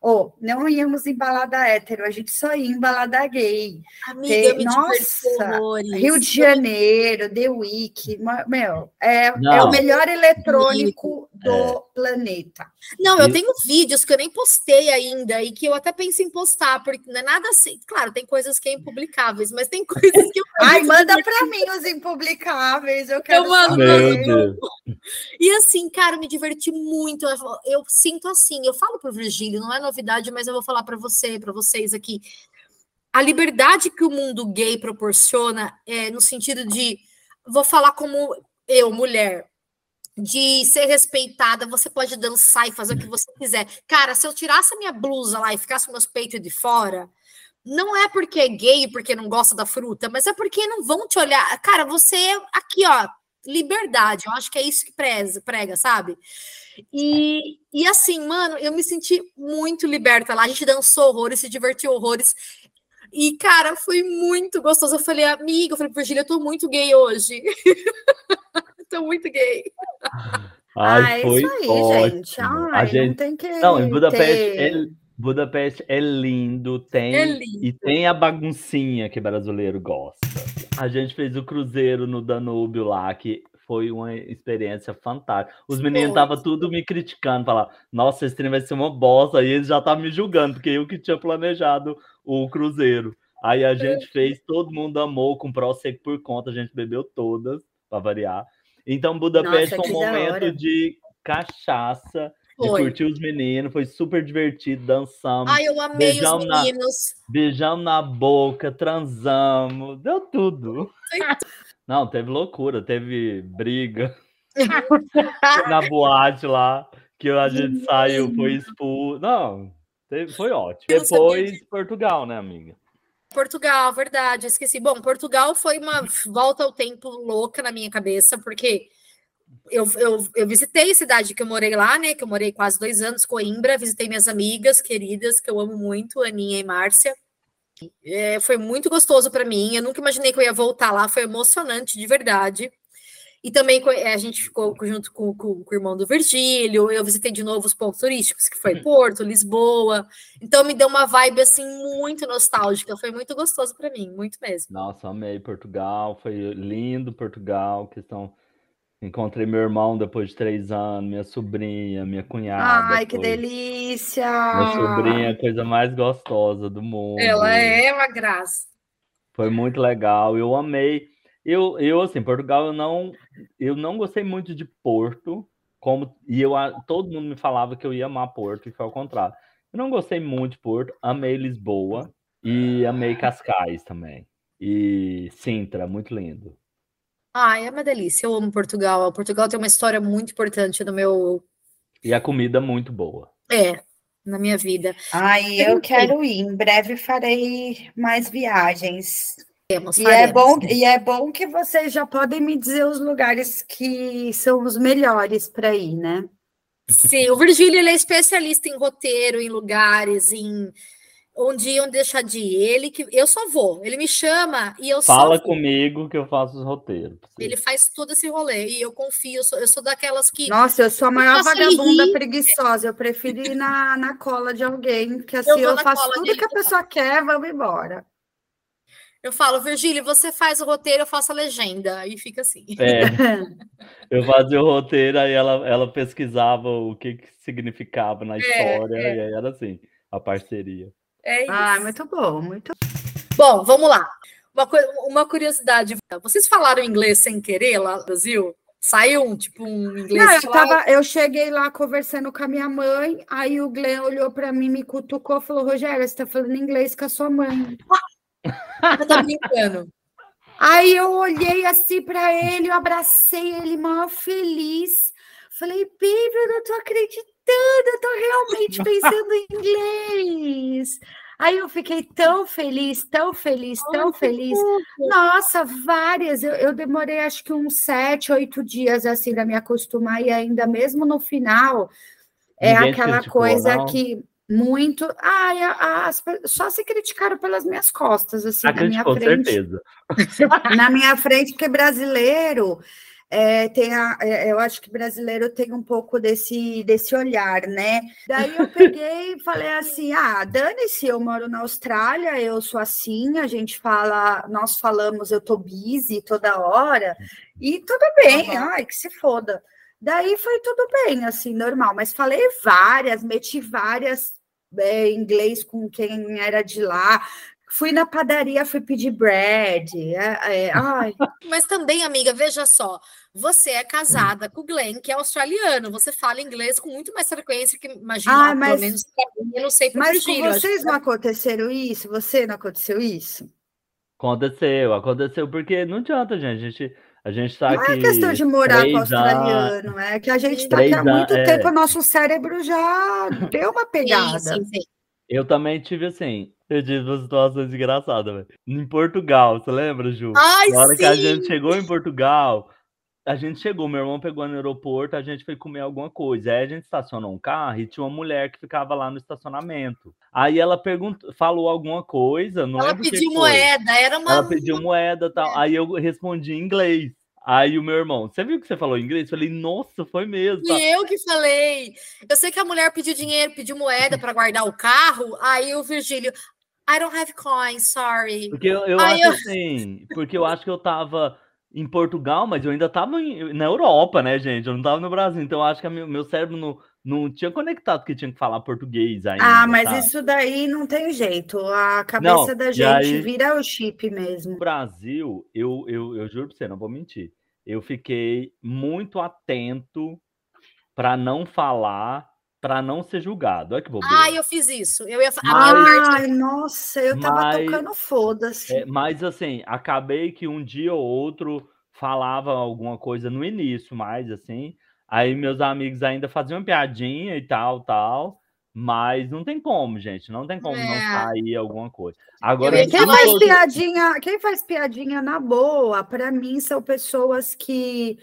Ou oh, não íamos em balada hétero, a gente só ia em balada gay. Amiga, Tem, nossa, Rio de Janeiro, The Week, meu, é, é o melhor eletrônico do é. planeta. Não, eu tenho vídeos que eu nem postei ainda e que eu até penso em postar, porque não é nada assim. Claro, tem coisas que é impublicáveis, mas tem *laughs* coisas que eu. Ai, manda para mim os impublicáveis, eu quero. Eu mando. E assim, cara, me diverti muito. Eu sinto assim, eu falo pro Virgílio, não é novidade, mas eu vou falar para você, para vocês aqui. A liberdade que o mundo gay proporciona é no sentido de vou falar como eu, mulher, de ser respeitada, você pode dançar e fazer o que você quiser. Cara, se eu tirasse a minha blusa lá e ficasse com meus peitos de fora, não é porque é gay, porque não gosta da fruta, mas é porque não vão te olhar. Cara, você é aqui, ó, liberdade. Eu acho que é isso que preza, prega, sabe? E, e assim, mano, eu me senti muito liberta lá. A gente dançou horrores, se divertiu horrores. E, cara, foi muito gostoso. Eu falei, amiga, eu falei, Virgília, eu tô muito gay hoje. *laughs* tô muito gay. Ai, ah, foi isso aí, ótimo. gente. Ai, a gente... Não tem que. Não, em Budapeste, ter... é, Budapeste é lindo, tem. É lindo. E tem a baguncinha que brasileiro gosta. A gente fez o cruzeiro no Danúbio lá, que foi uma experiência fantástica. Os meninos estavam tudo me criticando, falavam, nossa, esse trem vai ser uma bosta, e eles já estavam me julgando, porque eu que tinha planejado o cruzeiro. Aí a gente fez, todo mundo amou, com Prosecco por conta, a gente bebeu todas, para variar. Então, Budapeste foi um momento de cachaça, foi. de curtir os meninos, foi super divertido, dançamos. Ai, eu amei beijamos os meninos. Na, beijamos na boca, transamos, deu tudo. Não, teve loucura, teve briga na boate lá, que a gente saiu, foi expulso. Não, teve, foi ótimo. Depois Portugal, né, amiga? Portugal, verdade, esqueci. Bom, Portugal foi uma volta ao tempo louca na minha cabeça, porque eu, eu, eu visitei a cidade que eu morei lá, né? Que eu morei quase dois anos, Coimbra, visitei minhas amigas queridas, que eu amo muito, Aninha e Márcia. É, foi muito gostoso para mim. Eu nunca imaginei que eu ia voltar lá, foi emocionante de verdade. E também é, a gente ficou junto com, com, com, o irmão do Virgílio. Eu visitei de novo os pontos turísticos, que foi Porto, Lisboa. Então me deu uma vibe assim muito nostálgica. Foi muito gostoso para mim, muito mesmo. Nossa, amei Portugal. Foi lindo Portugal. Questão Encontrei meu irmão depois de três anos, minha sobrinha, minha cunhada. Ai, que foi... delícia! Minha sobrinha é a coisa mais gostosa do mundo. Ela é uma graça. Foi muito legal, eu amei. Eu, eu assim, Portugal, eu não, eu não gostei muito de Porto, como e eu todo mundo me falava que eu ia amar Porto e foi ao contrário. Eu não gostei muito de Porto, amei Lisboa e amei Cascais também. E Sintra, muito lindo. Ah, é uma delícia. Eu amo Portugal. Portugal tem uma história muito importante no meu. E a comida muito boa. É, na minha vida. Ai, eu quero ir. Em breve farei mais viagens. Temos, e, é bom, e é bom que vocês já podem me dizer os lugares que são os melhores para ir, né? Sim, o Virgílio ele é especialista em roteiro, em lugares, em onde iam deixar de ir. Ele que eu só vou. Ele me chama e eu Fala comigo que eu faço os roteiros. Ele faz todo esse rolê e eu confio. Eu sou, eu sou daquelas que. Nossa, eu sou a maior vagabunda preguiçosa. Eu prefiro ir na, na cola de alguém, que *laughs* assim eu, eu faço tudo que a pessoa quer, vamos embora. Eu falo, Virgílio, você faz o roteiro, eu faço a legenda. E fica assim. É. *laughs* Eu fazia o roteiro, aí ela, ela pesquisava o que, que significava na é, história, é, é. e aí era assim, a parceria. É isso. Ah, muito bom, muito bom. vamos lá. Uma, uma curiosidade. Vocês falaram inglês sem querer lá no Brasil? Saiu um, tipo, um inglês. Não, eu, tava, eu cheguei lá conversando com a minha mãe, aí o Glenn olhou para mim, me cutucou falou: Rogério, você está falando inglês com a sua mãe. *laughs* Você tá brincando. Aí eu olhei assim para ele, eu abracei ele, maior feliz. Falei, baby, eu não tô acreditando, eu tô realmente pensando em inglês. Aí eu fiquei tão feliz, tão feliz, tão feliz. Nossa, várias. Eu, eu, demorei acho que uns sete, oito dias assim para me acostumar, e ainda mesmo no final, é Ninguém aquela coisa que muito. Ai, as, só se criticaram pelas minhas costas, assim, na minha frente. certeza. *laughs* na minha frente, porque brasileiro é, tem a, é, eu acho que brasileiro tem um pouco desse, desse olhar, né? Daí eu peguei e falei assim: ah, dane-se, eu moro na Austrália, eu sou assim, a gente fala, nós falamos, eu tô busy toda hora, e tudo bem, ai, que se foda. Daí foi tudo bem, assim, normal, mas falei várias, meti várias é, inglês com quem era de lá, Fui na padaria, fui pedir bread. É, é, *laughs* Mas também, amiga, veja só. Você é casada com o Glenn, que é australiano. Você fala inglês com muito mais frequência que imagina, ah, mas, pelo menos eu não sei Mas com vocês não aconteceram isso? Você não aconteceu isso? Aconteceu, aconteceu, porque não adianta, gente. A gente, a gente tá não aqui. Não é questão de morar com o australiano, é que a gente está aqui há muito é... tempo, o nosso cérebro já deu uma pegada. Sim, sim, sim. Eu também tive assim, eu tive uma situações engraçadas, velho. Em Portugal, você lembra, Ju? Ai, Na hora sim! que a gente chegou em Portugal, a gente chegou, meu irmão pegou no aeroporto, a gente foi comer alguma coisa. Aí a gente estacionou um carro e tinha uma mulher que ficava lá no estacionamento. Aí ela perguntou, falou alguma coisa, não Ela pediu moeda, era uma. Ela pediu moeda tal. Aí eu respondi em inglês. Aí o meu irmão, você viu que você falou em inglês? Eu falei, nossa, foi mesmo. E eu que falei. Eu sei que a mulher pediu dinheiro, pediu moeda para guardar o carro. Aí o Virgílio, I don't have coins, sorry. Porque eu, eu acho eu... assim, porque eu acho que eu tava em Portugal, mas eu ainda tava em, na Europa, né, gente? Eu não tava no Brasil, então eu acho que meu, meu cérebro não, não tinha conectado que tinha que falar português ainda. Ah, mas sabe? isso daí não tem jeito. A cabeça não, da gente aí, vira o chip mesmo. No Brasil, eu, eu, eu juro pra você, não vou mentir. Eu fiquei muito atento para não falar para não ser julgado. Olha que bobeira. Ah, eu fiz isso. Eu ia a Ai, nossa, eu tava mas, tocando foda-se. É, mas assim, acabei que um dia ou outro falava alguma coisa no início, mais assim. Aí meus amigos ainda faziam piadinha e tal, tal. Mas não tem como, gente. Não tem como é. não sair alguma coisa. Agora, quem faz piadinha, quem faz piadinha na boa, para mim são pessoas que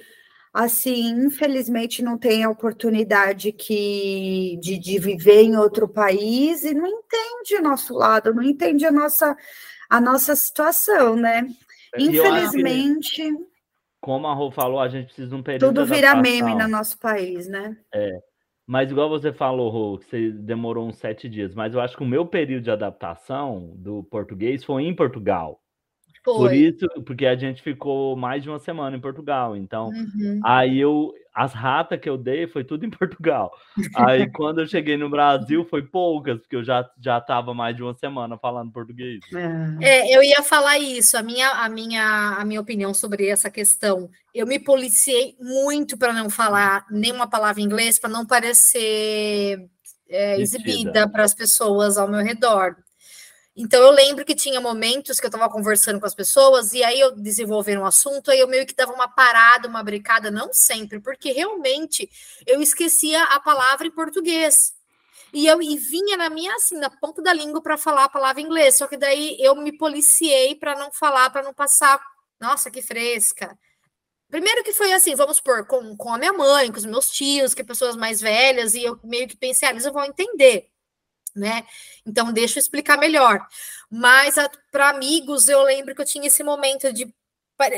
assim, infelizmente não tem a oportunidade que, de, de viver em outro país e não entende o nosso lado, não entende a nossa, a nossa situação, né? Infelizmente. como a Rô falou, a gente precisa de um período. Tudo vira meme no nosso país, né? É. Mas igual você falou, Rô, que você demorou uns sete dias, mas eu acho que o meu período de adaptação do português foi em Portugal. Foi. Por isso, porque a gente ficou mais de uma semana em Portugal. Então, uhum. aí eu, as ratas que eu dei foi tudo em *laughs* Portugal. Aí quando eu cheguei no Brasil foi poucas, porque eu já já estava mais de uma semana falando português. É. é, eu ia falar isso. A minha a minha a minha opinião sobre essa questão. Eu me policiei muito para não falar nenhuma palavra em inglês para não parecer é, exibida para as pessoas ao meu redor. Então eu lembro que tinha momentos que eu estava conversando com as pessoas e aí eu desenvolver um assunto, aí eu meio que dava uma parada, uma brincada, não sempre, porque realmente eu esquecia a palavra em português. E eu e vinha na minha assim, na ponta da língua para falar a palavra em inglês, só que daí eu me policiei para não falar, para não passar, nossa, que fresca. Primeiro que foi assim, vamos supor, com, com a minha mãe, com os meus tios, que é pessoas mais velhas, e eu meio que pensei, ah, eles vão entender né? Então, deixa eu explicar melhor. Mas para amigos, eu lembro que eu tinha esse momento de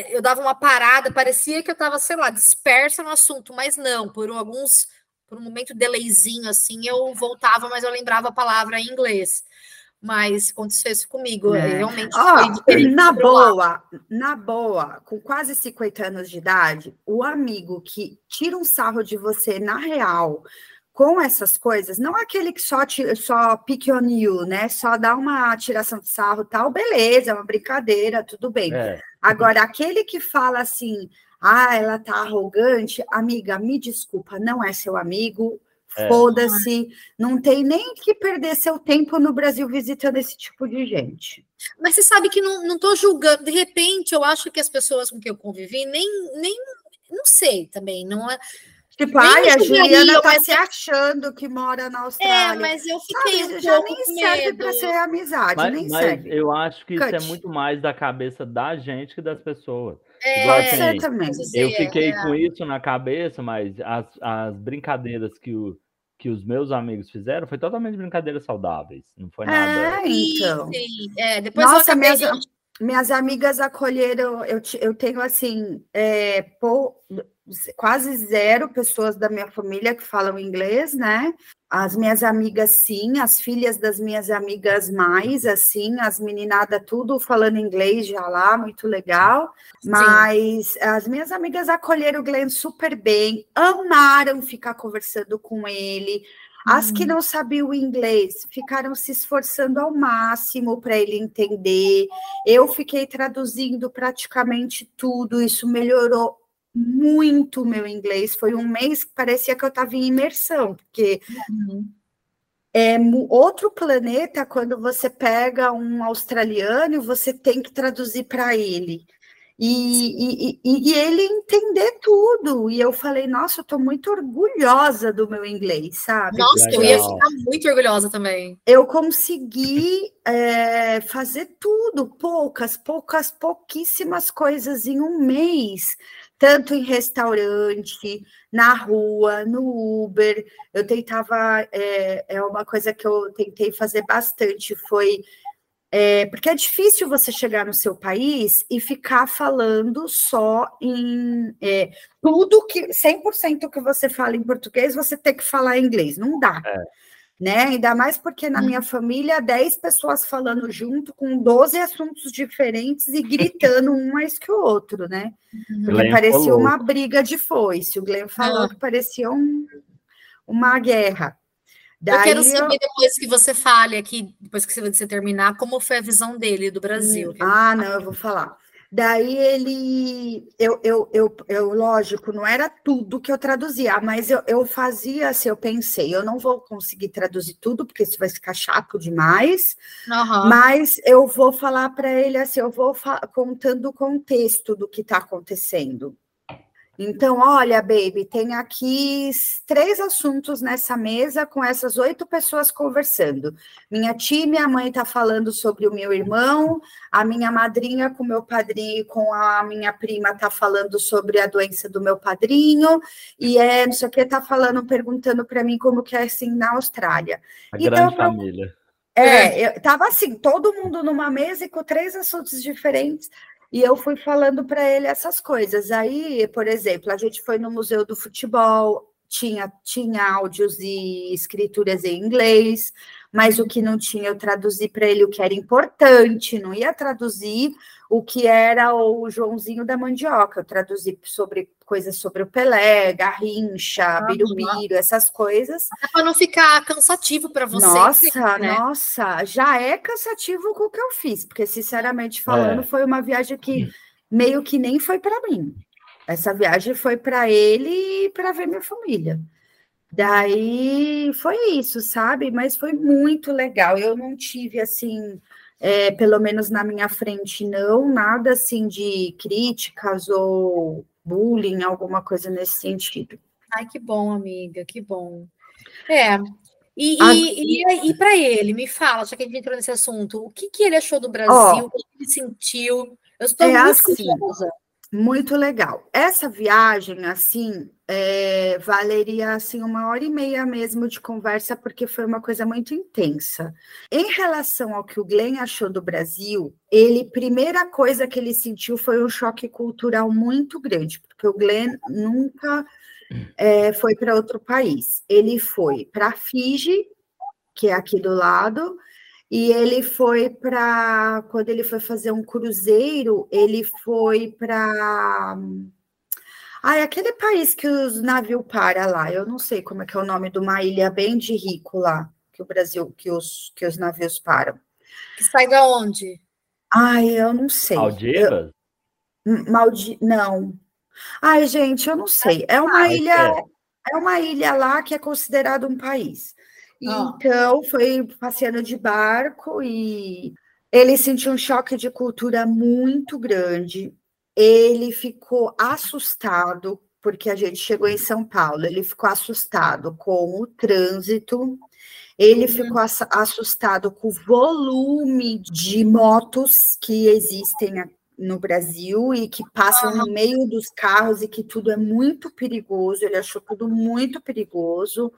eu dava uma parada, parecia que eu estava, sei lá, dispersa no assunto, mas não, por alguns, por um momento delayzinho assim, eu voltava, mas eu lembrava a palavra em inglês. Mas aconteceu isso comigo. É. Realmente foi na boa, na boa, com quase 50 anos de idade, o amigo que tira um sarro de você na real com essas coisas, não aquele que só, te, só pique on you, né? Só dá uma tiração de sarro tal, beleza, é uma brincadeira, tudo bem. É, Agora, aquele que fala assim, ah, ela tá arrogante, amiga, me desculpa, não é seu amigo, É. foda-se, não tem nem que perder seu tempo no Brasil visitando esse tipo de gente. Mas você sabe que não, não tô julgando. De repente, eu acho que as pessoas com quem eu convivi nem, nem não sei também. Não é, Tipo, ai, a Juliana tá mas- se achando que mora na é, Austrália. mas eu fiquei Sabe, um já nem serve para ser amizade, mas, nem mas serve. eu acho que isso é Cut. muito mais da cabeça da gente que das pessoas. É, Igual assim, ser também. Eu É, fiquei é. com isso na cabeça, mas as, as brincadeiras que, o, que os meus amigos fizeram foi totalmente brincadeiras saudáveis. Não foi nada. É, então. Sim, sim. É, depois Nossa, minhas- Minhas amigas acolheram, eu, eu tenho assim, é, pou- quase zero pessoas da minha família que falam inglês, né? As minhas amigas, sim, as filhas das minhas amigas, mais, assim, as meninadas, tudo falando inglês já lá, muito legal. Mas as minhas amigas acolheram o Glenn super bem, amaram ficar conversando com ele. As que não sabiam inglês ficaram se esforçando ao máximo para ele entender. Eu fiquei traduzindo praticamente tudo, isso melhorou muito o meu inglês. Foi um mês que parecia que eu estava em imersão, porque é mu- outro planeta quando você pega um australiano e você tem que traduzir para ele. E, e, e- e ele entender tudo. E eu falei, nossa, eu estou muito orgulhosa do meu inglês, sabe? Nossa, eu ia ficar muito orgulhosa também. eu consegui é, fazer tudo, poucas, poucas, pouquíssimas coisas em um mês, tanto em restaurante, na rua, no Uber. Eu tentava, é, é uma coisa que eu tentei fazer bastante, foi. é, porque é difícil você chegar no seu país e ficar falando só em é, tudo que 100% que você fala em português, você tem que falar em inglês, não dá né? Ainda mais porque na minha família, 10 pessoas falando junto, com 12 assuntos diferentes e gritando um mais que o outro, né? Porque Glenn parecia falou. uma briga de foice. O Glenn falou Ah. que parecia um- uma guerra. eu Daí quero saber depois que você fale aqui, depois que você terminar, como foi a visão dele do Brasil. Ah, não, eu vou falar. Daí ele, eu, eu, eu, eu, lógico, não era tudo que eu traduzia, mas eu, eu fazia assim, eu pensei, eu não vou conseguir traduzir tudo, porque isso vai ficar chato demais, Aham. mas eu vou falar para ele assim, eu vou contando o contexto do que está acontecendo. Então, olha, baby, tem aqui três assuntos nessa mesa com essas oito pessoas conversando. Minha tia e minha mãe tá falando sobre o meu irmão, a minha madrinha com meu padrinho, com a minha prima tá falando sobre a doença do meu padrinho, e é, não sei o que, tá falando, perguntando para mim como que é assim na Austrália. A Então, grande pra- família. É, eu tava assim, todo mundo numa mesa e com três assuntos diferentes. E eu fui falando para ele essas coisas. Aí, por exemplo, a gente foi no Museu do Futebol, tinha, tinha áudios e escrituras em inglês, mas o que não tinha, eu traduzi para ele o que era importante, não ia traduzir o que era o Joãozinho da mandioca, eu traduzi sobre coisas sobre o Pelé, Garrincha, Birubiru, essas coisas. Para não ficar cansativo para você. Nossa, né? nossa, já é cansativo com o que eu fiz, porque sinceramente falando, É. foi uma viagem que meio que nem foi para mim. Essa viagem foi para ele e para ver minha família. Daí foi isso, sabe? Mas foi muito legal. Eu não tive assim, é, pelo menos na minha frente, não, nada assim de críticas ou bullying, alguma coisa nesse sentido. Ai, que bom, amiga, que bom. É. E, A- e, e, e para ele, me fala, já que a gente entrou nesse assunto, o que, que ele achou do Brasil, o que ele sentiu? Eu estou É muito assim, curiosa. Muito legal. Essa viagem, assim, é, valeria assim uma hora e meia mesmo de conversa, porque foi uma coisa muito intensa. Em relação ao que o Glenn achou do Brasil, ele, primeira coisa que ele sentiu foi um choque cultural muito grande, porque o Glenn nunca é, foi para outro país. Ele foi para Fiji, que é aqui do lado, E ele foi para. Quando ele foi fazer um cruzeiro, ele foi para. Ah, é aquele país que os navios param lá. Eu não sei como é que é o nome de uma ilha bem de rico lá, que o Brasil, que os, que os navios param. Que sai da onde? Ai, eu não sei. Maldivas? Eu... Maldi... Não. Ai, gente, eu não sei. É uma ah, ilha. É. é uma ilha lá que é considerado um país. Oh. Então, foi passeando de barco e ele sentiu um choque de cultura muito grande. Ele ficou assustado, porque a gente chegou em São Paulo, ele ficou assustado com o trânsito, ele uhum. ficou assustado com o volume de motos que existem no Brasil e que passam no meio dos carros e que tudo é muito perigoso. Ele achou tudo muito perigoso.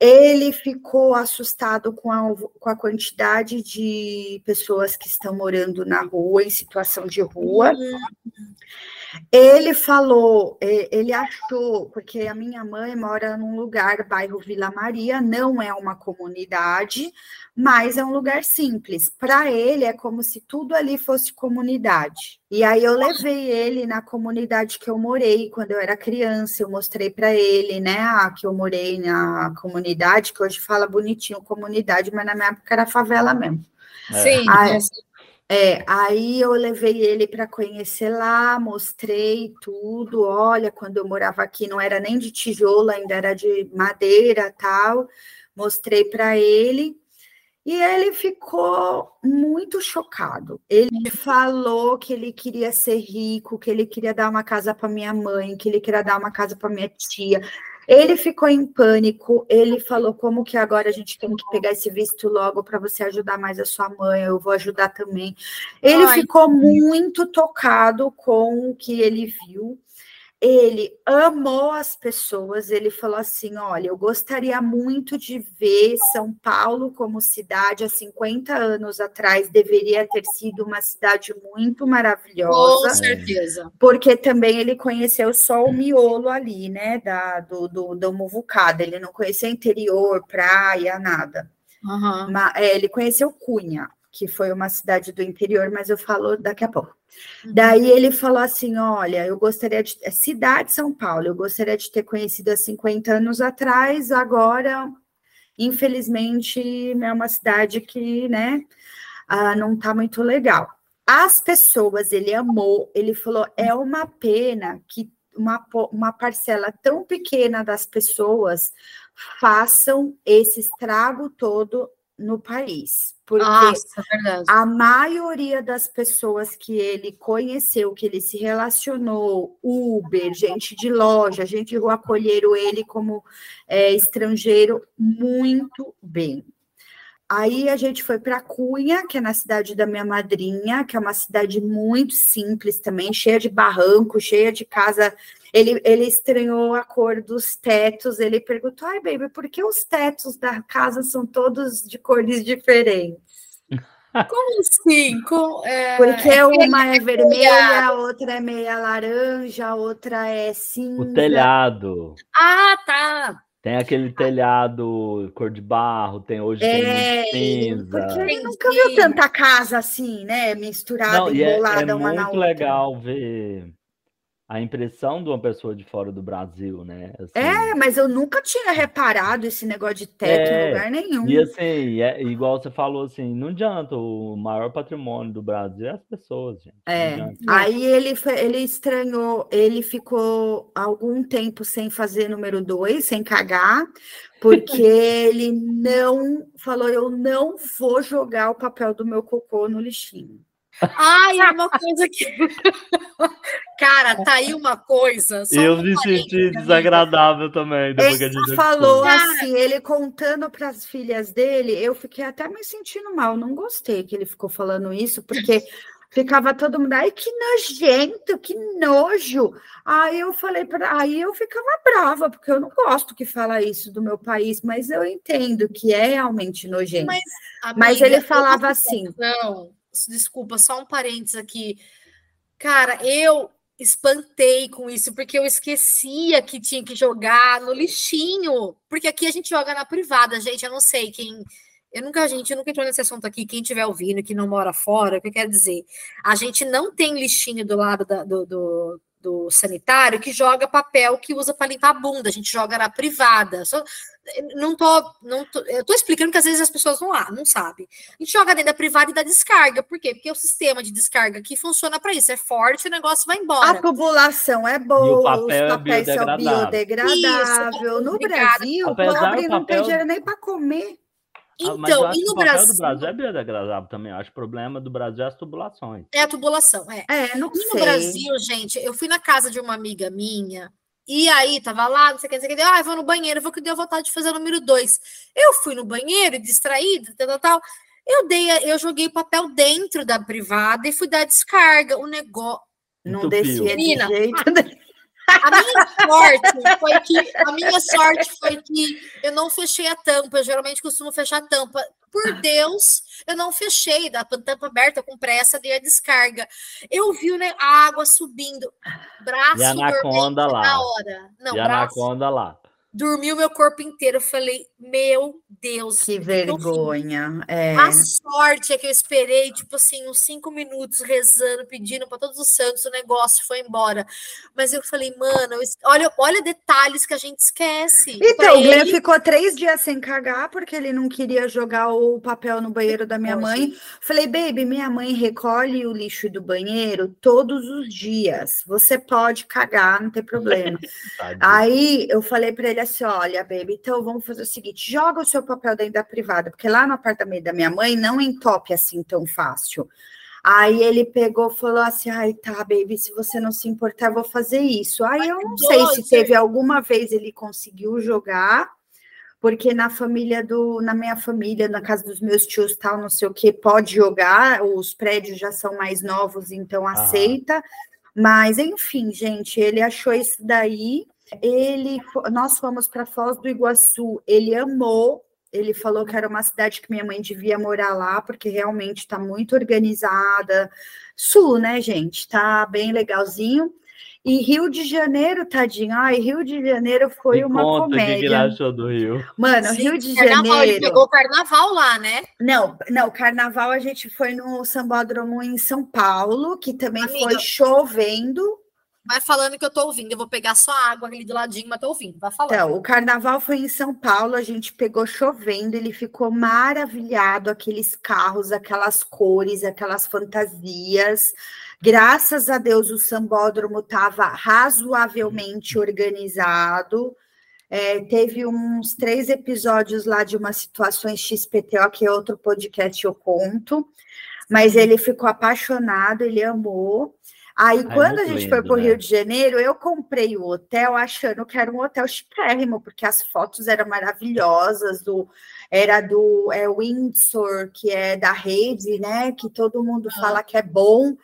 Ele ficou assustado com a, com a quantidade de pessoas que estão morando na rua, em situação de rua. Ele falou, ele achou, porque a minha mãe mora num lugar, bairro Vila Maria, não é uma comunidade, mas é um lugar simples. Para ele é como se tudo ali fosse comunidade. E aí eu levei ele na comunidade que eu morei quando eu era criança, eu mostrei para ele, né, ah, que eu morei na comunidade, que hoje fala bonitinho comunidade, mas na minha época era favela mesmo. Sim. Aí, é, aí eu levei ele para conhecer lá, mostrei tudo. Olha, quando eu morava aqui não era nem de tijolo, ainda era de madeira, tal. Mostrei para ele e ele ficou muito chocado. Ele falou que ele queria ser rico, que ele queria dar uma casa para minha mãe, que ele queria dar uma casa para minha tia. Ele ficou em pânico, ele falou como que agora a gente tem que pegar esse visto logo para você ajudar mais a sua mãe, eu vou ajudar também. Ele Ai, ficou muito tocado com o que ele viu ele amou as pessoas, ele falou assim: olha, eu gostaria muito de ver São Paulo como cidade há 50 anos atrás, deveria ter sido uma cidade muito maravilhosa. Com certeza. Porque também ele conheceu só o miolo ali, né? Da, do, do, do Muvucada, ele não conheceu interior, praia, nada. Uhum. Mas, é, ele conheceu Cunha, que foi uma cidade do interior, mas eu falo daqui a pouco. Uhum. Daí ele falou assim: Olha, eu gostaria de. É cidade de São Paulo, eu gostaria de ter conhecido há 50 anos atrás, agora, infelizmente, é uma cidade que, né, ah, não está muito legal. As pessoas, ele amou, ele falou: é uma pena que uma, uma parcela tão pequena das pessoas façam esse estrago todo no país. Porque Nossa, a maioria das pessoas que ele conheceu, que ele se relacionou, Uber, gente de loja, gente de rua, acolheram ele como é, estrangeiro muito bem. Aí a gente foi para Cunha, que é na cidade da minha madrinha, que é uma cidade muito simples também, cheia de barranco, cheia de casa ele, ele estranhou a cor dos tetos. Ele perguntou: ai, baby, por que os tetos da casa são todos de cores diferentes? *laughs* Como assim? Com, é, Porque é uma é vermelha, a outra é meia laranja, a outra é cinza. O telhado. Ah, tá. Tem aquele telhado cor de barro, tem hoje é, tem cinza. Porque ele nunca viu tanta casa assim, né? Misturada, Não, embolada é, é uma na outra. É muito legal ver a impressão de uma pessoa de fora do Brasil, né? Assim, é, mas eu nunca tinha reparado esse negócio de teto é, em lugar nenhum. E assim, é, igual você falou assim, não adianta, o maior patrimônio do Brasil é as pessoas, gente. É, aí ele, foi, ele estranhou, ele ficou algum tempo sem fazer número dois, sem cagar, porque *laughs* ele não falou, eu não vou jogar o papel do meu cocô no lixinho. Ai, é uma coisa que. *laughs* Cara, tá aí uma coisa. eu me senti desagradável também. Ele que falou assim, ele contando para as filhas dele, eu fiquei até me sentindo mal. Não gostei que ele ficou falando isso, porque *laughs* ficava todo mundo, ai, que nojento, que nojo. Aí eu falei para, aí eu ficava brava, porque eu não gosto que fala isso do meu país, mas eu entendo que é realmente nojento. Mas, amiga, mas ele falava assim. Não desculpa, só um parênteses aqui. Cara, eu espantei com isso, porque eu esquecia que tinha que jogar no lixinho. Porque aqui a gente joga na privada, gente. Eu não sei quem Eu nunca, a gente nunca entrou nesse assunto aqui. Quem estiver ouvindo, que não mora fora, o que quer dizer? A gente não tem lixinho do lado da, do, do, do, sanitário que joga papel que usa para limpar a bunda. A gente joga na privada. Só, não tô, não tô, eu tô explicando que às vezes as pessoas não, não sabem. A gente joga dentro da privada e dá descarga. Por quê? Porque o sistema de descarga aqui funciona para isso. É forte, o negócio vai embora. A tubulação é boa, e o papel os é papéis é biodegradável. são biodegradáveis. Isso, no Obrigada. Brasil, o pobre não tem dinheiro nem para comer. Ah, então, e no Brasil... do Brasil é biodegradável também. Eu acho que o problema do Brasil é as tubulações. É a tubulação, é. É, não e no Brasil, gente, eu fui na casa de uma amiga minha, e aí tava lá, não sei o que, não sei o que, ah, vou no banheiro, vou que deu vontade de fazer o número dois. Eu fui no banheiro, distraída, tal, tal, tal. Eu dei, eu joguei o papel dentro da privada e fui dar descarga. O negócio. Não descia de jeito. *laughs* *laughs* A minha sorte foi que a minha sorte foi que eu não fechei a tampa. Eu geralmente costumo fechar a tampa. Por Deus, eu não fechei da tampa aberta com pressa, dei a descarga. Eu vi né, a água subindo, braço e anaconda lá. na hora. Não, e braço, anaconda lá dormiu meu corpo inteiro. Eu falei, meu Deus. Que vergonha. É. A sorte é que eu esperei, tipo assim, uns cinco minutos rezando, pedindo para todos os santos, o negócio foi embora. Mas eu falei, mano, olha, olha detalhes que a gente esquece. Então, o Glenn ele... ficou três dias sem cagar, porque ele não queria jogar o papel no banheiro da minha mãe. Falei, baby, minha mãe recolhe o lixo do banheiro todos os dias. Você pode cagar, não tem problema. *laughs* Aí eu falei para ele assim: olha, baby, então vamos fazer o seguinte: joga o seu papel dentro da privada, porque lá no apartamento da minha mãe não entope assim tão fácil. Aí ele pegou falou assim: ai, tá, baby, se você não se importar, eu vou fazer isso. Aí eu não sei se teve alguma vez ele conseguiu jogar, porque na família do, na minha família, na casa dos meus tios, tal, não sei o que, pode jogar, os prédios já são mais novos, então aceita. Mas enfim, gente, ele achou isso daí. Ele, nós fomos para Foz do Iguaçu, ele amou, ele falou que era uma cidade que minha mãe devia morar lá, porque realmente está muito organizada. Sul, né, gente? Está bem legalzinho. E Rio de Janeiro, tadinho. Ai, Rio de Janeiro foi Me uma conta comédia. Que do Rio? Mano, Sim, Rio de carnaval, Janeiro. Ele pegou carnaval lá, né? Não, não, carnaval a gente foi no Sambódromo em São Paulo, que também Amiga, foi chovendo. Vai falando que eu tô ouvindo. Eu vou pegar só água ali do ladinho, mas tô ouvindo. Vai falando. Então, o carnaval foi em São Paulo, a gente pegou chovendo, ele ficou maravilhado, aqueles carros, aquelas cores, aquelas fantasias. Graças a Deus, o sambódromo estava razoavelmente organizado. É, teve uns três episódios lá de umas situações XPTO, que é outro podcast eu conto, mas ele ficou apaixonado, ele amou. Aí, Ai, quando a gente lindo, foi para o né? Rio de Janeiro, eu comprei o hotel achando que era um hotel chiquérrimo, porque as fotos eram maravilhosas, do, era do é, Windsor, que é da rede, né? Que todo mundo fala que é bom.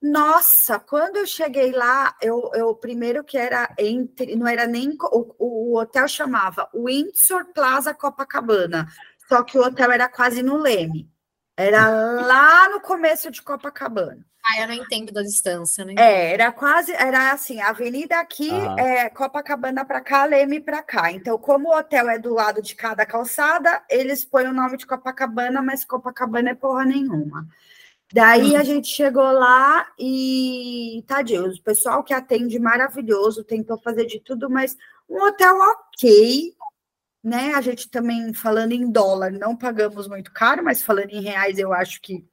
Nossa, quando eu cheguei lá, eu, eu primeiro que era entre, não era nem o, o hotel chamava Windsor Plaza Copacabana, só que o hotel era quase no Leme. Era *laughs* lá no começo de Copacabana. Ah, eu não entendo da distância, né? É, era quase, era assim, a avenida aqui é Copacabana para cá, Leme para cá. Então, como o hotel é do lado de cada calçada, eles põem o nome de Copacabana, mas Copacabana é porra nenhuma. Daí a gente chegou lá e tadinho, o pessoal que atende maravilhoso, tentou fazer de tudo, mas um hotel ok, né? A gente também falando em dólar, não pagamos muito caro, mas falando em reais, eu acho que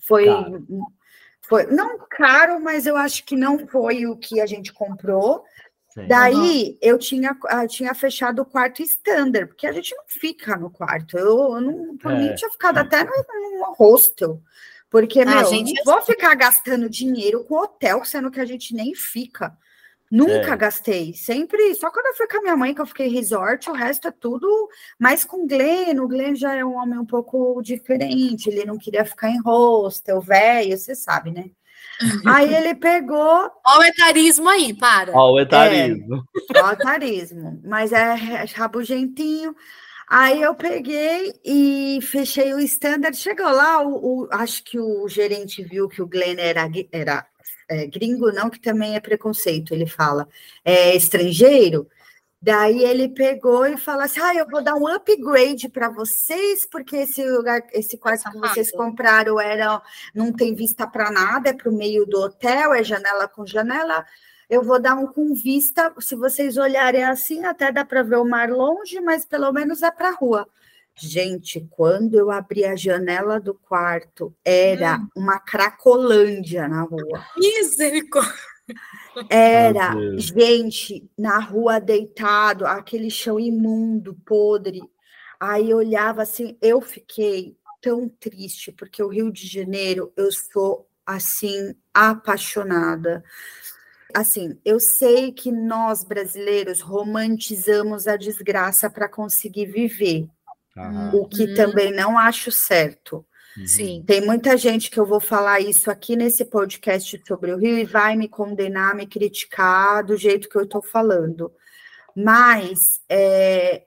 foi, foi não caro, mas eu acho que não foi o que a gente comprou. Sim. Daí uhum. eu tinha, eu tinha fechado o quarto standard, porque a gente não fica no quarto. Eu, eu não, por é. mim, tinha ficado até no, no hostel. Porque, ah, meu, gente... não vou ficar gastando dinheiro com hotel, sendo que a gente nem fica. Nunca é. gastei, sempre, só quando eu fui com a minha mãe que eu fiquei resort, o resto é tudo mais com o Glenn, o Glenn já é um homem um pouco diferente, ele não queria ficar em hostel, velho, você sabe, né? Aí ele pegou. Olha o etarismo aí, para. Olha o etarismo. É, o etarismo, mas é rabugentinho. Aí eu peguei e fechei o standard. Chegou lá, o, o, acho que o gerente viu que o Glenn era, era é, gringo, não, que também é preconceito, ele fala, é estrangeiro. Daí ele pegou e falou assim: ah, eu vou dar um upgrade para vocês, porque esse lugar, esse quarto que vocês compraram era, não tem vista para nada, é para o meio do hotel, é janela com janela. Eu vou dar um com vista, se vocês olharem assim, até dá para ver o mar longe, mas pelo menos é para a rua. Gente, quando eu abri a janela do quarto, era hum. uma cracolândia na rua. Misericórdia! Era, gente, na rua deitado, aquele chão imundo, podre. Aí eu olhava assim, eu fiquei tão triste, porque o Rio de Janeiro, eu sou assim, apaixonada. Assim, eu sei que nós brasileiros romantizamos a desgraça para conseguir viver, o que uhum. também não acho certo. Sim. Tem muita gente que eu vou falar isso aqui nesse podcast sobre o Rio e vai me condenar, me criticar do jeito que eu estou falando. Mas é,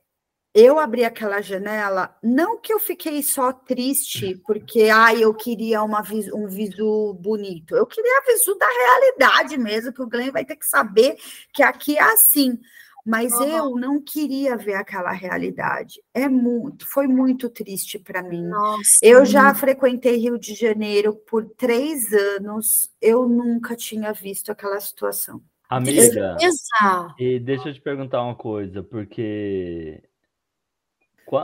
eu abri aquela janela, não que eu fiquei só triste, porque ai, eu queria uma, um visu bonito, eu queria a visu da realidade mesmo, que o Glenn vai ter que saber que aqui é assim. Mas uhum. eu não queria ver aquela realidade. É muito, foi muito triste para mim. Nossa, eu já frequentei Rio de Janeiro por três anos. Eu nunca tinha visto aquela situação. Amiga, e deixa eu te perguntar uma coisa, porque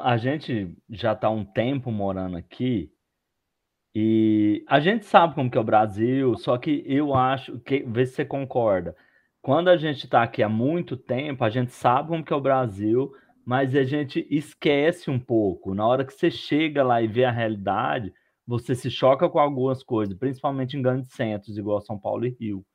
a gente já está um tempo morando aqui e a gente sabe como que é o Brasil, só que eu acho que, vê se você concorda, quando a gente está aqui há muito tempo, a gente sabe como que é o Brasil, mas a gente esquece um pouco. Na hora que você chega lá e vê a realidade, você se choca com algumas coisas, principalmente em grandes centros, igual São Paulo e Rio.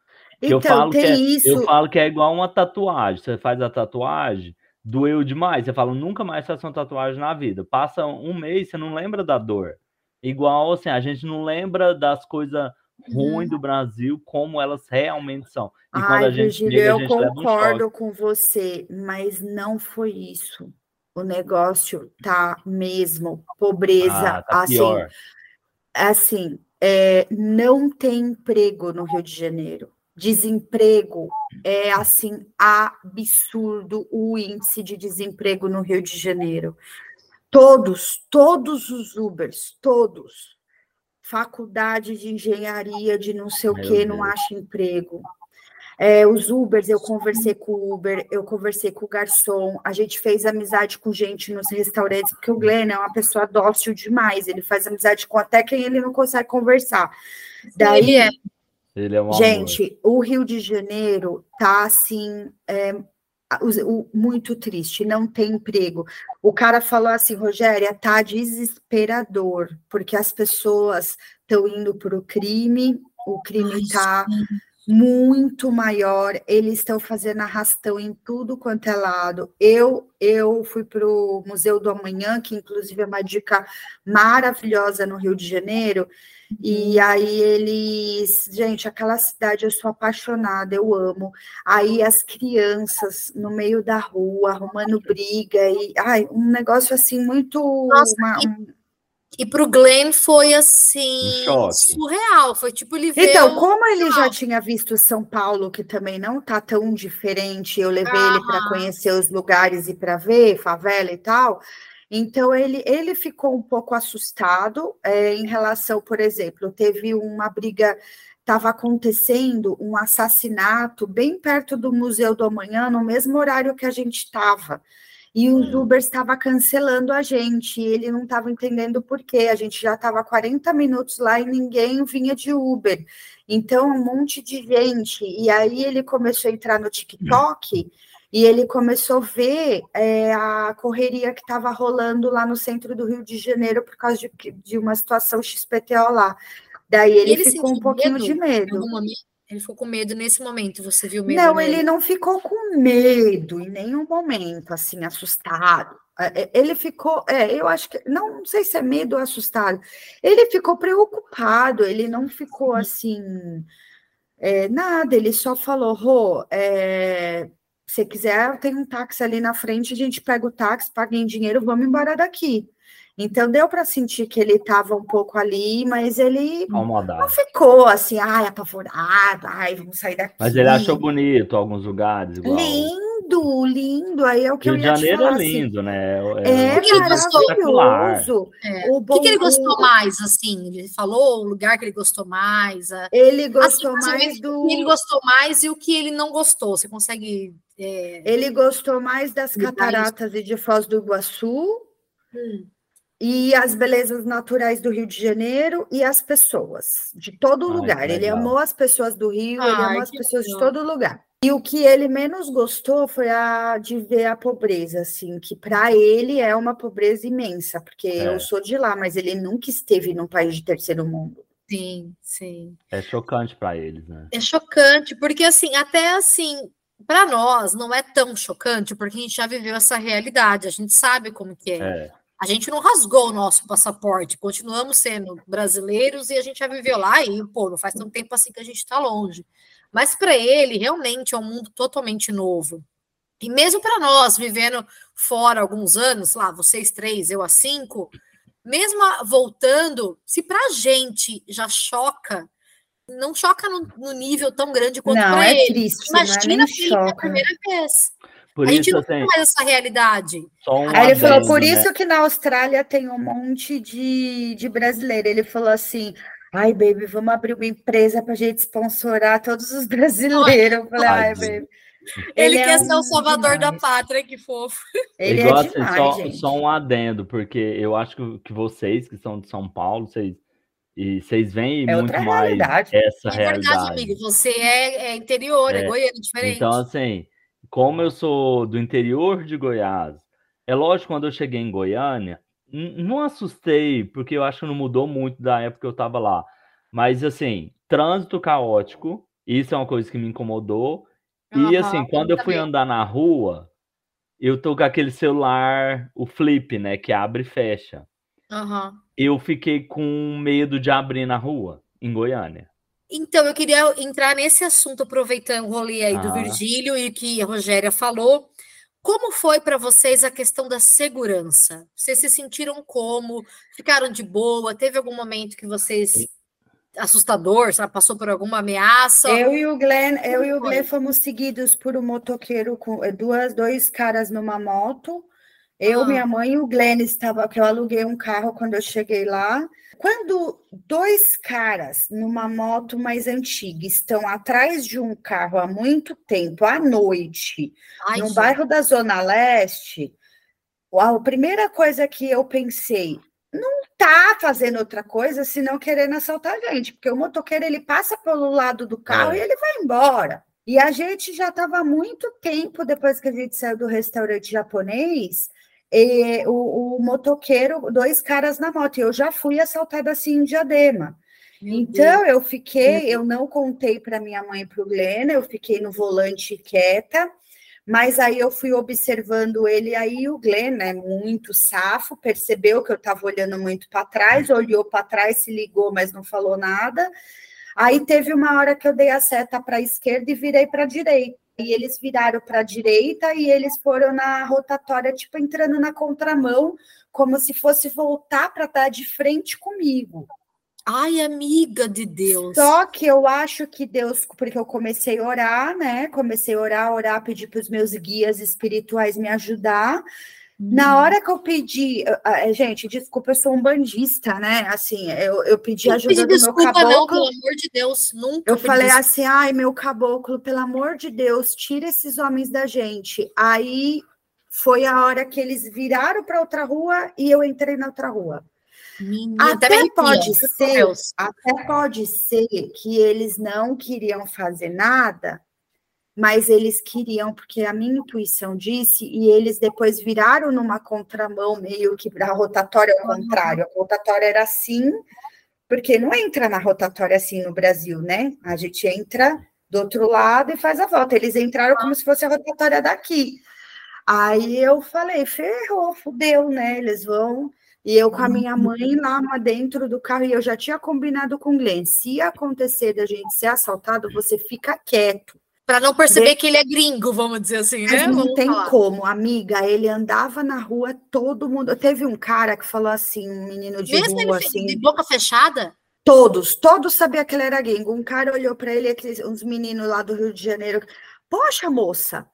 Então, eu, falo que é, isso... eu falo que é igual uma tatuagem. Você faz a tatuagem, doeu demais. Você fala, nunca mais faça uma tatuagem na vida. Passa um mês, você não lembra da dor. Igual assim, a gente não lembra das coisas ruim do Brasil como elas realmente são. E Ai, quando a gente Virgílio, eu concordo um com você, mas não foi isso. O negócio tá mesmo pobreza, ah, tá assim, pior. assim, é, não tem emprego no Rio de Janeiro. Desemprego é assim absurdo o índice de desemprego no Rio de Janeiro. Todos, todos os Ubers, todos, faculdade de engenharia, de não sei o que, não acha emprego. É, os Ubers, eu conversei com o Uber, eu conversei com o garçom, a gente fez amizade com gente nos restaurantes, porque o Glenn é uma pessoa dócil demais, ele faz amizade com até quem ele não consegue conversar. Daí, ele é. Ele é gente, amor. o Rio de Janeiro tá assim, é, muito triste, não tem emprego. O cara falou assim, Rogéria, tá desesperador, porque as pessoas estão indo para o crime, o crime está muito maior, eles estão fazendo arrastão em tudo quanto é lado. Eu, eu fui para o Museu do Amanhã, que inclusive é uma dica maravilhosa no Rio de Janeiro, e aí eles, gente, aquela cidade eu sou apaixonada, eu amo. Aí as crianças no meio da rua arrumando briga e ai, um negócio assim muito Nossa, uma, um... E para o Glenn foi assim um surreal, foi tipo ele Então, como ele já tinha visto São Paulo, que também não tá tão diferente, eu levei ah. ele para conhecer os lugares e para ver favela e tal. Então, ele, ele ficou um pouco assustado é, em relação, por exemplo, teve uma briga, estava acontecendo um assassinato bem perto do Museu do Amanhã, no mesmo horário que a gente estava. E o hum. Uber estava cancelando a gente, e ele não estava entendendo por quê. A gente já estava 40 minutos lá e ninguém vinha de Uber. Então, um monte de gente. E aí ele começou a entrar no TikTok. Hum e ele começou a ver é, a correria que estava rolando lá no centro do Rio de Janeiro por causa de, de uma situação XPTO lá. Daí ele, ele ficou um pouquinho medo, de medo. Ele ficou com medo nesse momento, você viu medo? Não, ele não ficou com medo em nenhum momento, assim, assustado. É, é, ele ficou, é, eu acho que, não, não sei se é medo ou assustado, ele ficou preocupado, ele não ficou assim, é, nada, ele só falou, Rô, é, se quiser, tem um táxi ali na frente, a gente pega o táxi, paga em dinheiro, vamos embora daqui. Então deu para sentir que ele estava um pouco ali, mas ele não ficou assim, ai, apavorado, ai, vamos sair daqui. Mas ele achou bonito alguns lugares. Igual... Lindo, lindo. Aí é o que Rio eu de ia te Janeiro falar. é assim. lindo, né? É, que ele gostou? maravilhoso. É. O O que, que ele bom- gostou mais, assim? Ele falou o lugar que ele gostou mais, a- Ele gostou assim, mais mais do. o que ele gostou mais e o que ele não gostou. Você consegue. É, Ele gostou mais das Ele cataratas e de Foz do Iguaçu hum, e as belezas naturais do Rio de Janeiro e as pessoas de todo Ai, lugar. Ele amou as pessoas do Rio, ele Ai, amou as pessoas de legal. todo lugar. E o que ele menos gostou foi a de ver a pobreza, assim, que para ele é uma pobreza imensa, porque É. eu sou de lá, mas ele nunca esteve num país de terceiro mundo. sim, sim. É chocante para eles, né? É chocante, porque assim, até assim, para nós não é tão chocante, porque a gente já viveu essa realidade, a gente sabe como que é. É, A gente não rasgou o nosso passaporte, continuamos sendo brasileiros e a gente já viveu lá e, pô, não faz tanto tempo assim que a gente está longe. Mas para ele, realmente é um mundo totalmente novo. E mesmo para nós, vivendo fora alguns anos, lá, vocês três, eu há cinco, mesmo voltando, se para a gente já choca, não choca no, no nível tão grande quanto Não, para é ele. triste, não é Imagina ele que é a primeira vez. por a gente isso, não assim, tem mais essa realidade. só um Aí ele falou, por né? isso que na Austrália tem um monte de, de brasileiro. Ele falou assim, ai, baby, vamos abrir uma empresa pra gente sponsorar todos os brasileiros. Eu falei, ai, baby. Ele, é quer ser o salvador da demais. pátria, que fofo. Ele Igual é assim, demais, só, gente. só um adendo, porque eu acho que, que vocês que são de São Paulo, vocês, e vocês veem É muito outra mais realidade. essa É verdade, realidade. amigo. Você é, é interior, é, É. goiano, diferente. Então, assim, como eu sou do interior de Goiás, é lógico, quando eu cheguei em Goiânia, não assustei, porque eu acho que não mudou muito da época que eu estava lá. Mas, assim, trânsito caótico, isso é uma coisa que me incomodou. E, Aham, assim, quando eu fui também. andar na rua, eu tô com aquele celular, o flip, né, que abre e fecha. Eu fiquei com medo de abrir na rua, em Goiânia. Então, eu queria entrar nesse assunto, aproveitando o rolê aí do Ah. Virgílio e que a Rogéria falou. Como foi para vocês a questão da segurança? Vocês se sentiram como? Ficaram de boa? Teve algum momento que vocês assustador, sabe? Passou por alguma ameaça? Eu e o Glenn, eu e o? Glenn fomos seguidos por um motoqueiro com duas, dois caras numa moto. Eu, Ah. minha mãe e o Glenn estava, que eu aluguei um carro quando eu cheguei lá. Quando dois caras numa moto mais antiga estão atrás de um carro há muito tempo, à noite, Ai, no gente. bairro da Zona Leste, a primeira coisa que eu pensei, não tá fazendo outra coisa senão querendo assaltar a gente, porque o motoqueiro ele passa pelo lado do carro É. e ele vai embora. E a gente já estava há muito tempo depois que a gente saiu do restaurante japonês, e o, o motoqueiro, dois caras na moto, e eu já fui assaltada assim em Diadema. Meu Deus. Então, eu fiquei, eu não contei para minha mãe e para o Glenn, eu fiquei no volante quieta, mas aí eu fui observando ele, aí o Glenn, né, muito safo, percebeu que eu estava olhando muito para trás, olhou para trás, se ligou, mas não falou nada. Aí teve uma hora que eu dei a seta para a esquerda e virei para a direita. E eles viraram para a direita e eles foram na rotatória, tipo, entrando na contramão, como se fosse voltar para estar de frente comigo. Ai, amiga de Deus. Só que eu acho que Deus, porque eu comecei a orar, né? Comecei a orar, orar, pedir para os meus guias espirituais me ajudar. Na hora que eu pedi, ah, gente, desculpa, eu sou um bandista, né? Assim, eu, eu pedi Não ajuda pedi do meu desculpa, não, caboclo. pelo amor de Deus. Nunca Eu falei desculpa. assim, ai, meu caboclo, pelo amor de Deus, tira esses homens da gente. Aí foi a hora que eles viraram para outra rua e eu entrei na outra rua. Menina, Até pode por ser. Até pode ser que eles não queriam fazer nada, mas eles queriam, porque a minha intuição disse, e eles depois viraram numa contramão, meio que a rotatória ao contrário. A rotatória era assim, porque não entra na rotatória assim no Brasil, né? A gente entra do outro lado e faz a volta. Eles entraram como se fosse a rotatória daqui. Aí eu falei, ferrou, fudeu, né? Eles vão. E eu com a minha mãe lá dentro do carro, e eu já tinha combinado com o Glenn: se acontecer da gente ser assaltado, você fica quieto. Para não perceber que ele é gringo, vamos dizer assim, né? Mas não tem falar. como, amiga. Ele andava na rua, todo mundo. Teve um cara que falou assim, um menino de Mesmo rua, assim. de boca fechada? Todos, todos sabiam que ele era gringo. Um cara olhou para ele, aqueles, uns meninos lá do Rio de Janeiro. Poxa, moça,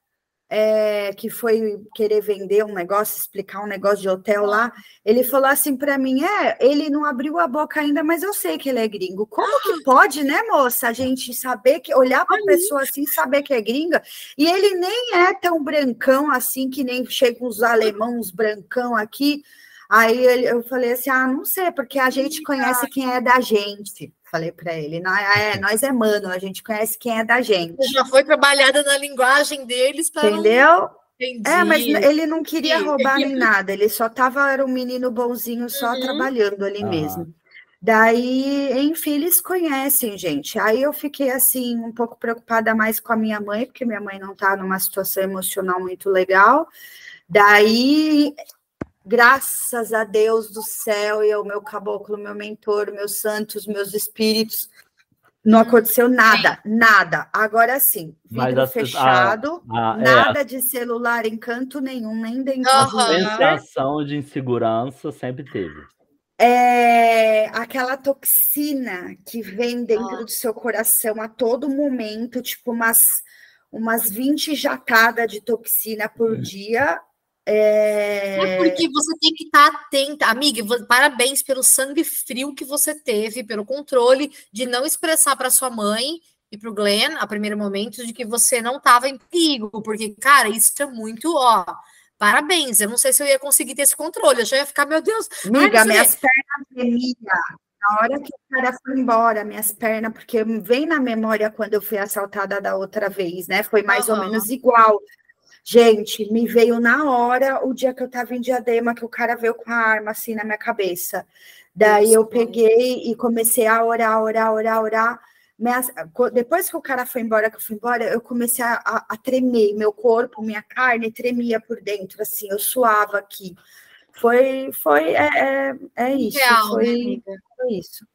é, que foi querer vender um negócio, explicar um negócio de hotel lá, ele falou assim para mim: é, ele não abriu a boca ainda, mas eu sei que ele é gringo. Como que pode, né, moça, a gente saber que olhar para a pessoa assim, saber que é gringa? E ele nem é tão brancão assim que nem chegam os alemãos brancão aqui. Aí eu falei assim: ah, não sei, porque a gente conhece quem é da gente. Falei para ele, nós é, nós é mano, a gente conhece quem é da gente. Já foi trabalhada na linguagem deles para Entendeu? Entendi. É, mas ele não queria roubar nem nada, ele só tava, era um menino bonzinho só uhum. trabalhando ali ah. mesmo. Daí, enfim, eles conhecem, gente. Aí eu fiquei assim, um pouco preocupada mais com a minha mãe, porque minha mãe não tá numa situação emocional muito legal. Daí graças a Deus do céu e ao meu caboclo, meu mentor, meus santos, meus espíritos, não aconteceu nada, nada. Agora sim, vidro fechado, a, a, é, nada é, de celular em canto nenhum, nem dentro A sensação de insegurança sempre teve. É aquela toxina que vem dentro do seu coração a todo momento, tipo umas, umas 20 jatadas de toxina por hum. dia, é... é... porque você tem que estar tá atenta, amiga. Parabéns pelo sangue frio que você teve, pelo controle de não expressar para sua mãe e para o Glenn, a primeiro momento, de que você não estava em perigo, porque, cara, isso é muito, ó. Parabéns, eu não sei se eu ia conseguir ter esse controle, eu já ia ficar, meu Deus. Amiga, minhas pernas tremiam. Na hora que o cara foi embora, minhas pernas, porque vem na memória quando eu fui assaltada da outra vez, né? Foi mais uhum. ou menos igual. Gente, me veio na hora o dia que eu tava em diadema, que o cara veio com a arma assim na minha cabeça. Daí eu peguei e comecei a orar, orar, orar, orar. Depois que o cara foi embora, que eu fui embora, eu comecei a, a, a tremer, meu corpo, minha carne tremia por dentro, assim, eu suava aqui. Foi, foi, é, é, é isso. Real, foi, né, foi isso.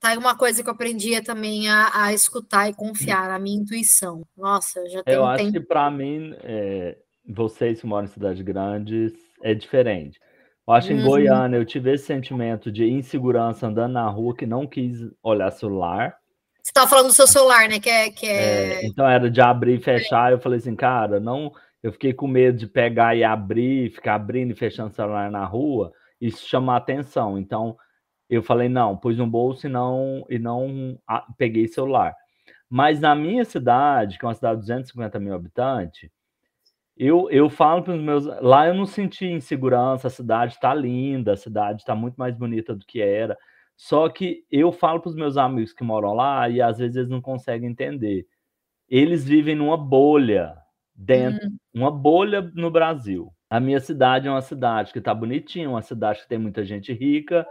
Tá aí uma coisa que eu aprendi também a, a escutar e confiar na minha intuição. Nossa, já tem Eu um acho tempo. que para mim, é, vocês que moram em cidades grandes, é diferente. Eu acho que em uhum. Goiânia eu tive esse sentimento de insegurança andando na rua que não quis olhar celular. Você estava falando do seu celular, né? Que é, que é... é então era de abrir e fechar. Eu falei assim, cara, não. Eu fiquei com medo de pegar e abrir, ficar abrindo e fechando o celular na rua. Isso chamar atenção. Então eu falei, não, pus no bolso e não, e não ah, peguei celular. Mas na minha cidade, que é uma cidade de 250 mil habitantes, eu, eu falo para os meus. Lá eu não senti insegurança, a cidade está linda, a cidade está muito mais bonita do que era. Só que eu falo para os meus amigos que moram lá e às vezes eles não conseguem entender. Eles vivem numa bolha dentro, hum. uma bolha no Brasil. A minha cidade é uma cidade que está bonitinha, uma cidade que tem muita gente rica,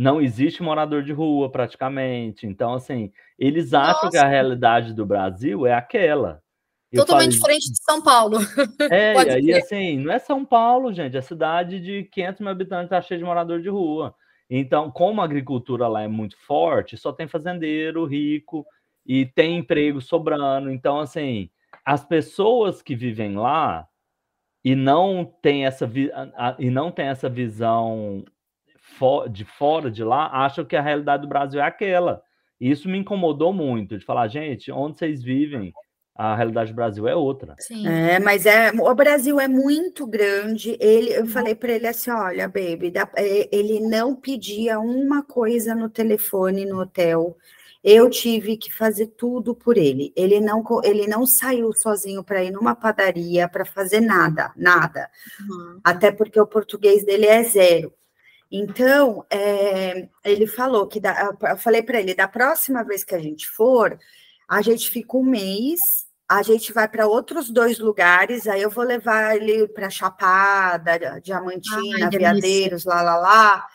não existe morador de rua praticamente. Então, assim, eles acham Nossa. que a realidade do Brasil é aquela. Eu Totalmente falei, diferente de São Paulo. *laughs* É, e assim, não é São Paulo, gente, é cidade de 500 mil habitantes, tá cheia de morador de rua. Então, como a agricultura lá é muito forte, só tem fazendeiro rico e tem emprego sobrando. Então, assim, as pessoas que vivem lá e não tem essa, e não tem essa visão de fora de lá acham que a realidade do Brasil é aquela. E isso me incomodou muito, de falar, gente, onde vocês vivem, a realidade do Brasil é outra. Sim. É, mas é, o Brasil é muito grande. Ele, eu falei para ele assim: olha, baby, dá, é, ele não pedia uma coisa no telefone no hotel. Eu tive que fazer tudo por ele. Ele não, ele não saiu sozinho para ir numa padaria para fazer nada, nada. Uhum. Até porque o português dele é zero. Então, é, ele falou que, da, eu falei para ele, da próxima vez que a gente for, a gente fica um mês, a gente vai para outros dois lugares, aí eu vou levar ele para Chapada, Diamantina, Ai, Veadeiros, lá, lá, lá,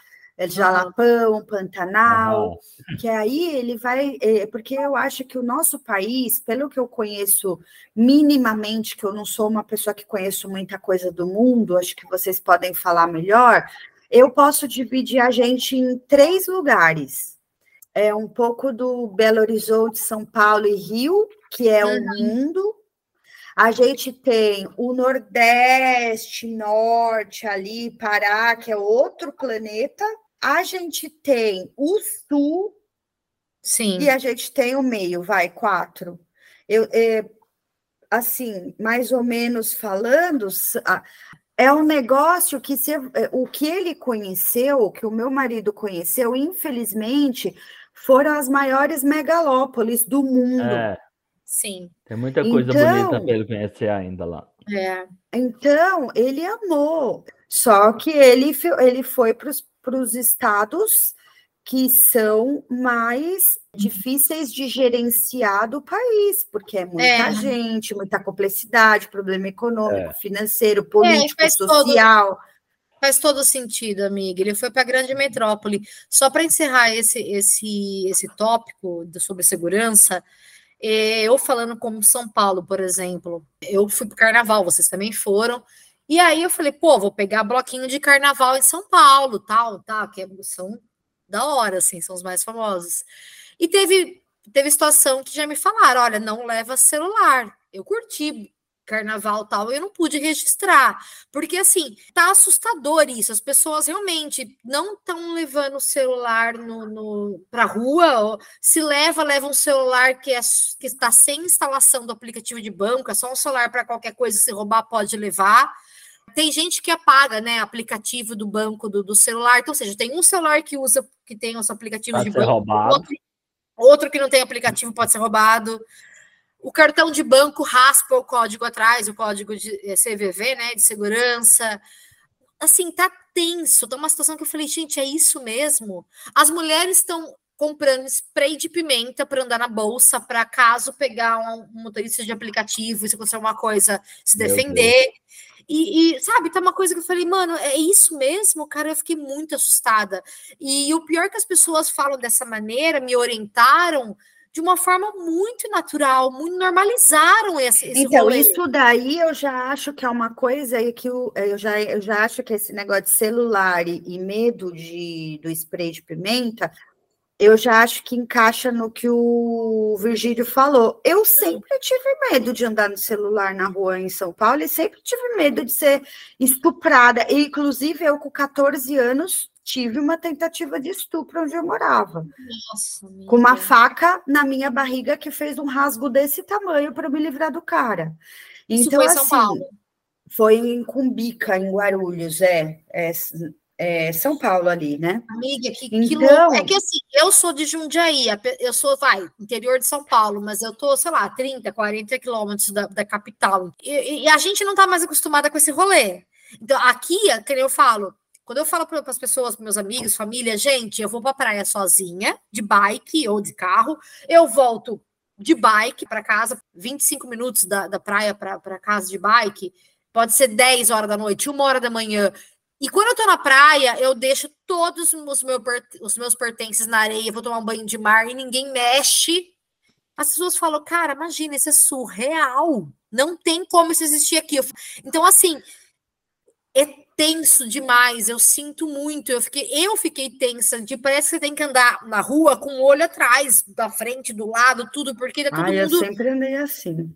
Jalapão, Pantanal, uhum. que aí ele vai, é, porque eu acho que o nosso país, pelo que eu conheço minimamente, que eu não sou uma pessoa que conheço muita coisa do mundo, acho que vocês podem falar melhor, eu posso dividir a gente em três lugares. É um pouco do Belo Horizonte, São Paulo e Rio, que é uhum. um mundo. A gente tem o Nordeste, Norte, ali, Pará, que é outro planeta. A gente tem o Sul. Sim. E a gente tem o meio, vai, quatro. Eu, é, assim, mais ou menos falando, é um negócio que se, é, o que ele conheceu, o que o meu marido conheceu, infelizmente, foram as maiores megalópolis do mundo. É, Sim. Tem muita coisa então, bonita para ele conhecer ainda lá. É. Então, ele amou. Só que ele, ele foi para os estados que são mais difíceis de gerenciar do país, porque é muita é. gente, muita complexidade, problema econômico, é. financeiro, é, político, é, social. Todo, faz todo sentido, amiga. Ele foi para a grande metrópole. Só para encerrar esse, esse, esse tópico sobre segurança, é, eu falando como São Paulo, por exemplo, eu fui para o carnaval, vocês também foram. E aí eu falei, pô, vou pegar bloquinho de carnaval em São Paulo, tal, tal, que são da hora, assim, são os mais famosos. E teve, teve situação que já me falaram: olha, não leva celular. Eu curti carnaval tal, eu não pude registrar, porque assim, tá assustador isso, as pessoas realmente não estão levando o celular no, no pra rua, se leva, leva um celular que, é, que está sem instalação do aplicativo de banco, é só um celular para qualquer coisa, se roubar pode levar, tem gente que apaga, né, aplicativo do banco do, do celular. Então, ou seja, tem um celular que usa, que tem os aplicativos pode de banco, outro, outro, que não tem aplicativo pode ser roubado. O cartão de banco raspa o código atrás, o código de é, CVV, né, de segurança. Assim, tá tenso, tá uma situação que eu falei, gente, é isso mesmo. As mulheres estão comprando spray de pimenta para andar na bolsa, para caso pegar um, um, motorista de aplicativo, se acontecer alguma coisa, se defender. E, e, sabe, tá uma coisa que eu falei, mano, é isso mesmo, cara. Eu fiquei muito assustada. E, e o pior é que as pessoas falam dessa maneira, me orientaram de uma forma muito natural, muito normalizaram esse, esse Então, rolê. isso daí eu já acho que é uma coisa e que eu, eu, já, eu já acho que esse negócio de celular e, e medo de, do spray de pimenta eu já acho que encaixa no que o Virgílio falou. Eu sempre tive medo de andar no celular na rua em São Paulo e sempre tive medo de ser estuprada. E, inclusive, eu com 14 anos tive uma tentativa de estupro onde eu morava. Nossa, com uma faca na minha barriga que fez um rasgo desse tamanho para me livrar do cara. Isso então, foi em São assim, Paulo? Foi em Cumbica, em Guarulhos, é, é é, São Paulo ali, né? Amiga, que, então... que louco. É que assim, eu sou de Jundiaí, eu sou, vai, interior de São Paulo, mas eu tô, sei lá, 30, 40 quilômetros da, da capital. E, e, a gente não tá mais acostumada com esse rolê. Então, aqui, que eu falo, quando eu falo para as pessoas, para meus amigos, família, gente, eu vou para a praia sozinha, de bike ou de carro, eu volto de bike para casa, 25 minutos da, da praia para casa de bike, pode ser 10 horas da noite, uma hora da manhã. E quando eu tô na praia, eu deixo todos os, meu, os meus pertences na areia, vou tomar um banho de mar e ninguém mexe. As pessoas falam, cara, imagina, isso é surreal. Não tem como isso existir aqui. Então, assim, é tenso demais. Eu sinto muito. Eu fiquei, eu fiquei tensa. De, parece que você tem que andar na rua com o olho atrás, da frente, do lado, tudo, porque tá todo Ai, mundo. Eu sempre andei assim.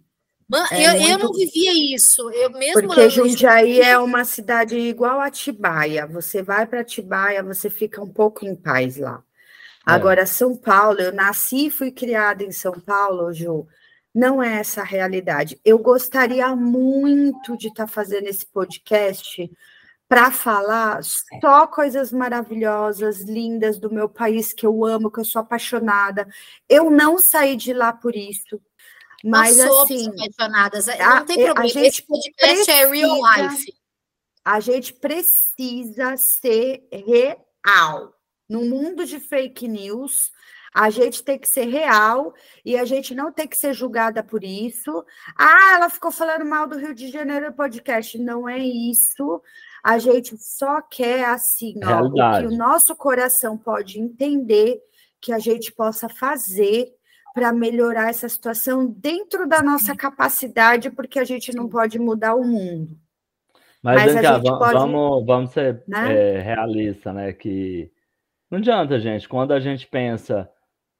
É eu, muito... eu não vivia isso. Eu mesmo Porque Jundiaí é uma cidade igual a Atibaia. Você vai para Atibaia, você fica um pouco em paz lá. É. Agora, São Paulo, eu nasci e fui criada em São Paulo, Ju. Não é essa a realidade. Eu gostaria muito de estar tá fazendo esse podcast para falar só coisas maravilhosas, lindas do meu país que eu amo, que eu sou apaixonada. Eu não saí de lá por isso. Mas Nós assim, apaixonadas. Não tem problema. A gente Esse podcast precisa, é real life. A gente precisa ser real. No mundo de fake news, a gente tem que ser real e a gente não tem que ser julgada por isso. Ah, ela ficou falando mal do Rio de Janeiro no podcast. Não é isso. A gente só quer assim, ó, o que o nosso coração pode entender que a gente possa fazer para melhorar essa situação dentro da nossa capacidade, porque a gente não pode mudar o mundo. Mas, Mas cá, pode, vamos, vamos ser né? é, realista, né? Que não adianta, gente, quando a gente pensa,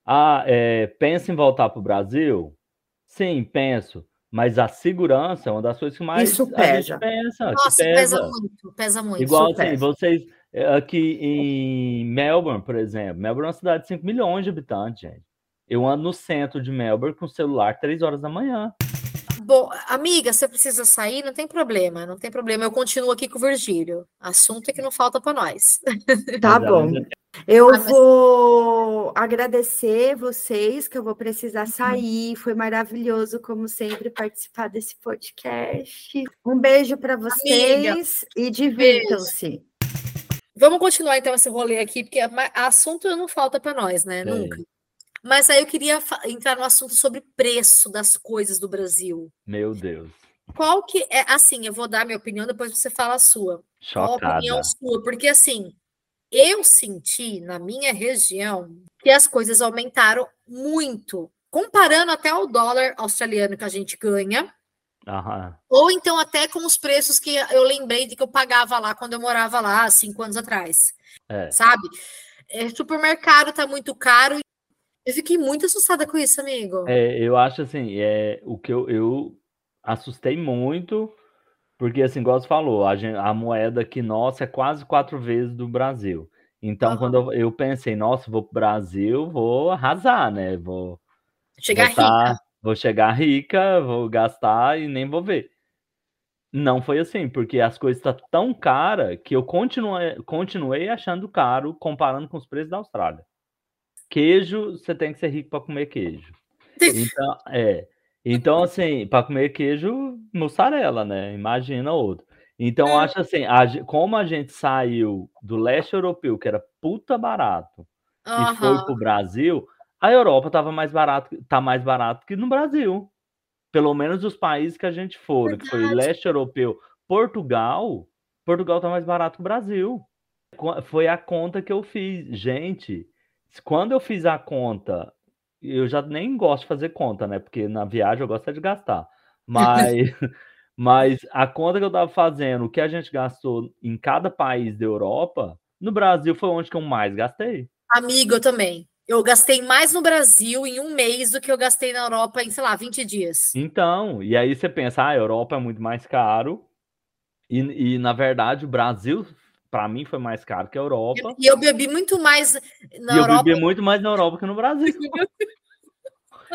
ah, é, pensa em voltar para o Brasil, sim, penso. Mas a segurança é uma das coisas que mais Isso pesa. a gente pensa. Nossa, pesa. pesa. muito, pesa muito. Igual assim, pesa. vocês é, aqui em Melbourne, por exemplo, Melbourne é uma cidade de 5 milhões de habitantes, gente. Eu ando no centro de Melbourne com o celular três horas da manhã. Bom, amiga, você precisa sair, não tem problema, não tem problema. Eu continuo aqui com o Virgílio. Assunto é que não falta para nós. *laughs* Tá bom. Eu vou agradecer vocês, que eu vou precisar uhum. sair. Foi maravilhoso, como sempre, participar desse podcast. Um beijo para vocês Amiga, e divirtam-se. Vamos continuar então esse rolê aqui, porque assunto não falta para nós, né? É. Nunca. Mas aí eu queria entrar no assunto sobre preço das coisas do Brasil. Meu Deus. Qual que é assim? Eu vou dar minha opinião, depois você fala a sua. Chocada. Qual a opinião sua? Porque assim, eu senti na minha região que as coisas aumentaram muito, comparando até o dólar australiano que a gente ganha. Aham. Ou então até com os preços que eu lembrei de que eu pagava lá quando eu morava lá, cinco anos atrás. É. Sabe? É, supermercado tá muito caro eu fiquei muito assustada com isso, amigo. É, eu acho assim, é, o que eu, eu assustei muito, porque assim, igual você falou, a, gente, a moeda aqui nossa é quase quatro vezes do Brasil. Então, uhum. quando eu, eu, pensei, nossa, vou pro Brasil, vou arrasar, né? Vou chegar vou tá, rica. Vou chegar rica, vou gastar e nem vou ver. Não foi assim, porque as coisas estão tá tão caras que eu continuei, continuei achando caro comparando com os preços da Austrália queijo, você tem que ser rico para comer queijo. Então, é. Então, assim, para comer queijo, mussarela, né? Imagina outro. Então, é. acho assim, a, como a gente saiu do leste europeu, que era puta barato, uhum. e foi pro Brasil, a Europa tava mais barato, tá mais barato que no Brasil. Pelo menos os países que a gente for, que foi leste europeu, Portugal, Portugal tá mais barato que o Brasil. Foi a conta que eu fiz. Gente, quando eu fiz a conta, eu já nem gosto de fazer conta, né? Porque na viagem eu gosto de gastar. Mas, *laughs* *laughs* mas a conta que eu tava fazendo, o que a gente gastou em cada país da Europa, no Brasil foi onde que eu mais gastei. Amigo, eu também. Eu gastei mais no Brasil em um mês do que eu gastei na Europa em, sei lá, 20 dias. Então, e aí você pensa, ah, a Europa é muito mais caro. E, e na verdade, o Brasil para mim foi mais caro que a Europa. E eu bebi muito mais na e Europa. Eu bebi muito mais na Europa que no Brasil. *laughs*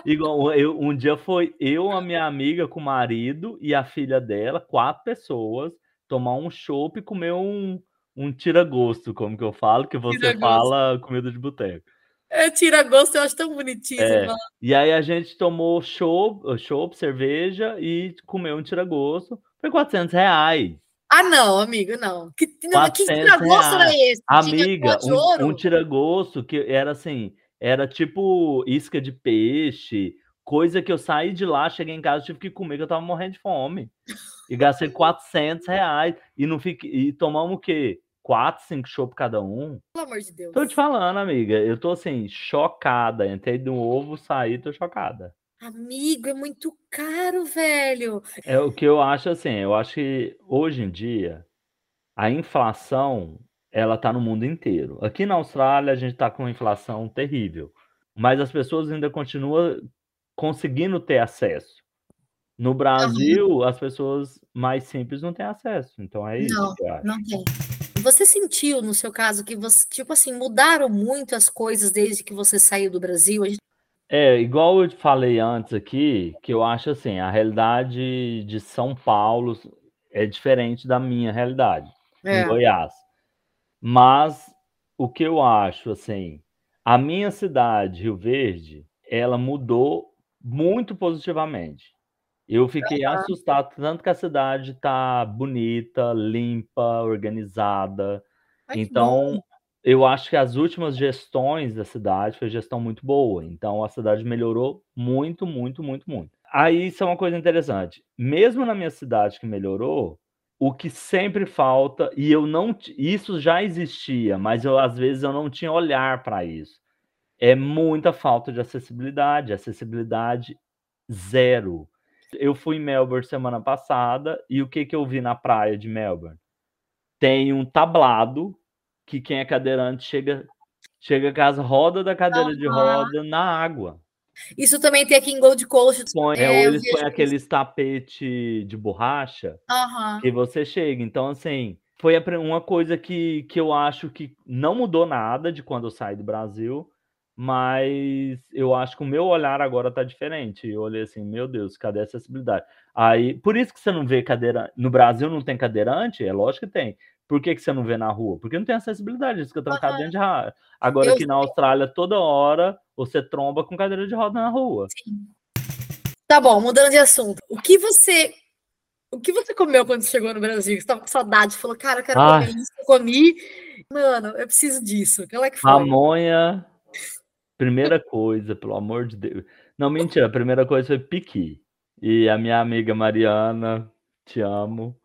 Igual, eu, um dia foi eu, a minha amiga com o marido e a filha dela, quatro pessoas, tomar um chopp e comer um, um tira-gosto, como que eu falo, que você fala comida de boteco. É, tira-gosto, eu acho tão bonitinho. É. E aí a gente tomou chopp, chopp, cerveja e comeu um tira-gosto. Foi 400 reais. Ah, não, amigo, não. Que, não, que tira-gosto era esse? Amiga, um, um tira-gosto que era assim, era tipo isca de peixe, coisa que eu saí de lá, cheguei em casa, tive que comer, que eu tava morrendo de fome. E gastei 400 reais. E, não fiquei, e tomamos o quê? Quatro, cinco chopp cada um. Pelo amor de Deus. Tô te falando, amiga. Eu tô assim, chocada. Entrei do ovo, saí, tô chocada. Amigo, é muito caro, velho. É o que eu acho assim, eu acho que hoje em dia a inflação ela tá no mundo inteiro. Aqui na Austrália a gente tá com uma inflação terrível, mas as pessoas ainda continuam conseguindo ter acesso. No Brasil, uhum. as pessoas mais simples não têm acesso. Então é isso. Não, não tem. Você sentiu, no seu caso, que você, tipo assim, mudaram muito as coisas desde que você saiu do Brasil? É, igual eu falei antes aqui, que eu acho assim, a realidade de São Paulo é diferente da minha realidade, é. em Goiás. Mas o que eu acho, assim, a minha cidade, Rio Verde, ela mudou muito positivamente. Eu fiquei assustado, tanto que a cidade está bonita, limpa, organizada. Ai, então, eu acho que as últimas gestões da cidade foi gestão muito boa. Então a cidade melhorou muito, muito, muito, muito. Aí isso é uma coisa interessante. Mesmo na minha cidade que melhorou, o que sempre falta e eu não isso já existia, mas eu às vezes eu não tinha olhar para isso. É muita falta de acessibilidade, acessibilidade zero. Eu fui em Melbourne semana passada e o que que eu vi na praia de Melbourne? Tem um tablado que quem é cadeirante chega chega com as rodas da cadeira uhum. de roda na água. Isso também tem aqui em Gold Coast. Põe, é, é, eles põem aqueles tapete de borracha uhum. que você chega. Então, assim, foi uma coisa que, que eu acho que não mudou nada de quando eu saí do Brasil, mas eu acho que o meu olhar agora tá diferente. Eu olhei assim, meu Deus, cadê a acessibilidade? Aí, por isso que você não vê cadeira. No Brasil não tem cadeirante? É lógico que tem. Por que, que você não vê na rua? Porque não tem acessibilidade, isso fica trancado uhum. de roda. Agora, eu aqui sei. na Austrália, toda hora você tromba com cadeira de roda na rua. Sim. Tá bom, mudando de assunto. O que você. O que você comeu quando chegou no Brasil? Você tava com saudade, falou, cara, eu quero Ai. comer isso, eu comi. Mano, eu preciso disso. Aquela que foi. Pamonha, primeira coisa, pelo amor de Deus. Não, mentira, a primeira coisa foi piqui. E a minha amiga Mariana, te amo.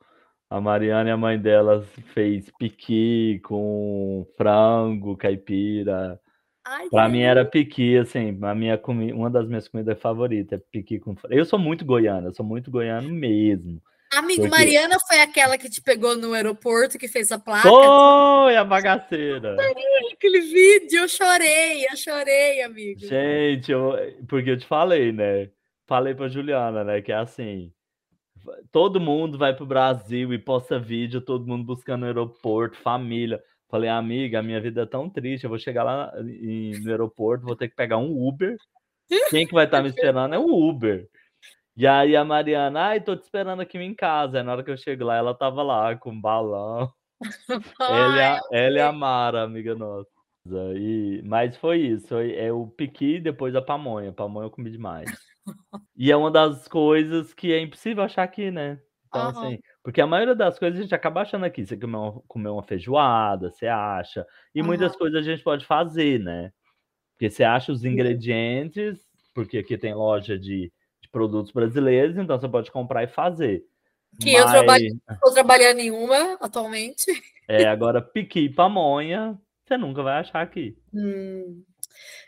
A Mariana e a mãe dela fez piqui com frango, caipira. Ai, pra mim era piqui, assim, a minha comi... uma das minhas comidas favoritas é piqui com frango. Eu sou muito goiana, sou muito goiano mesmo. Amigo, porque... Mariana foi aquela que te pegou no aeroporto, que fez a placa? Foi a bagaceira. Aquele vídeo, eu chorei, eu chorei, amigo. Gente, eu... porque eu te falei, né? Falei pra Juliana, né, que é assim, todo mundo vai pro Brasil e posta vídeo, todo mundo buscando aeroporto, família. Falei, amiga, a minha vida é tão triste, eu vou chegar lá no aeroporto, vou ter que pegar um Uber. Quem que vai estar tá me esperando é o Uber. E aí a Mariana, ai, tô te esperando aqui em casa. Aí na hora que eu chego lá, ela tava lá com um balão. ela, *laughs* ela e a Mara, amiga nossa. E, mas foi isso, é o piqui depois a pamonha. Pamonha eu comi demais. E é uma das coisas que é impossível achar aqui, né? Então, uhum. assim, porque a maioria das coisas a gente acaba achando aqui. Você comer uma, comer uma feijoada, você acha. E uhum. muitas coisas a gente pode fazer, né? Porque você acha os ingredientes, porque aqui tem loja de, de produtos brasileiros, então você pode comprar e fazer. Que Mas... eu trabalho, não estou trabalhando nenhuma atualmente. É, agora piqui e pamonha, você nunca vai achar aqui. Hum.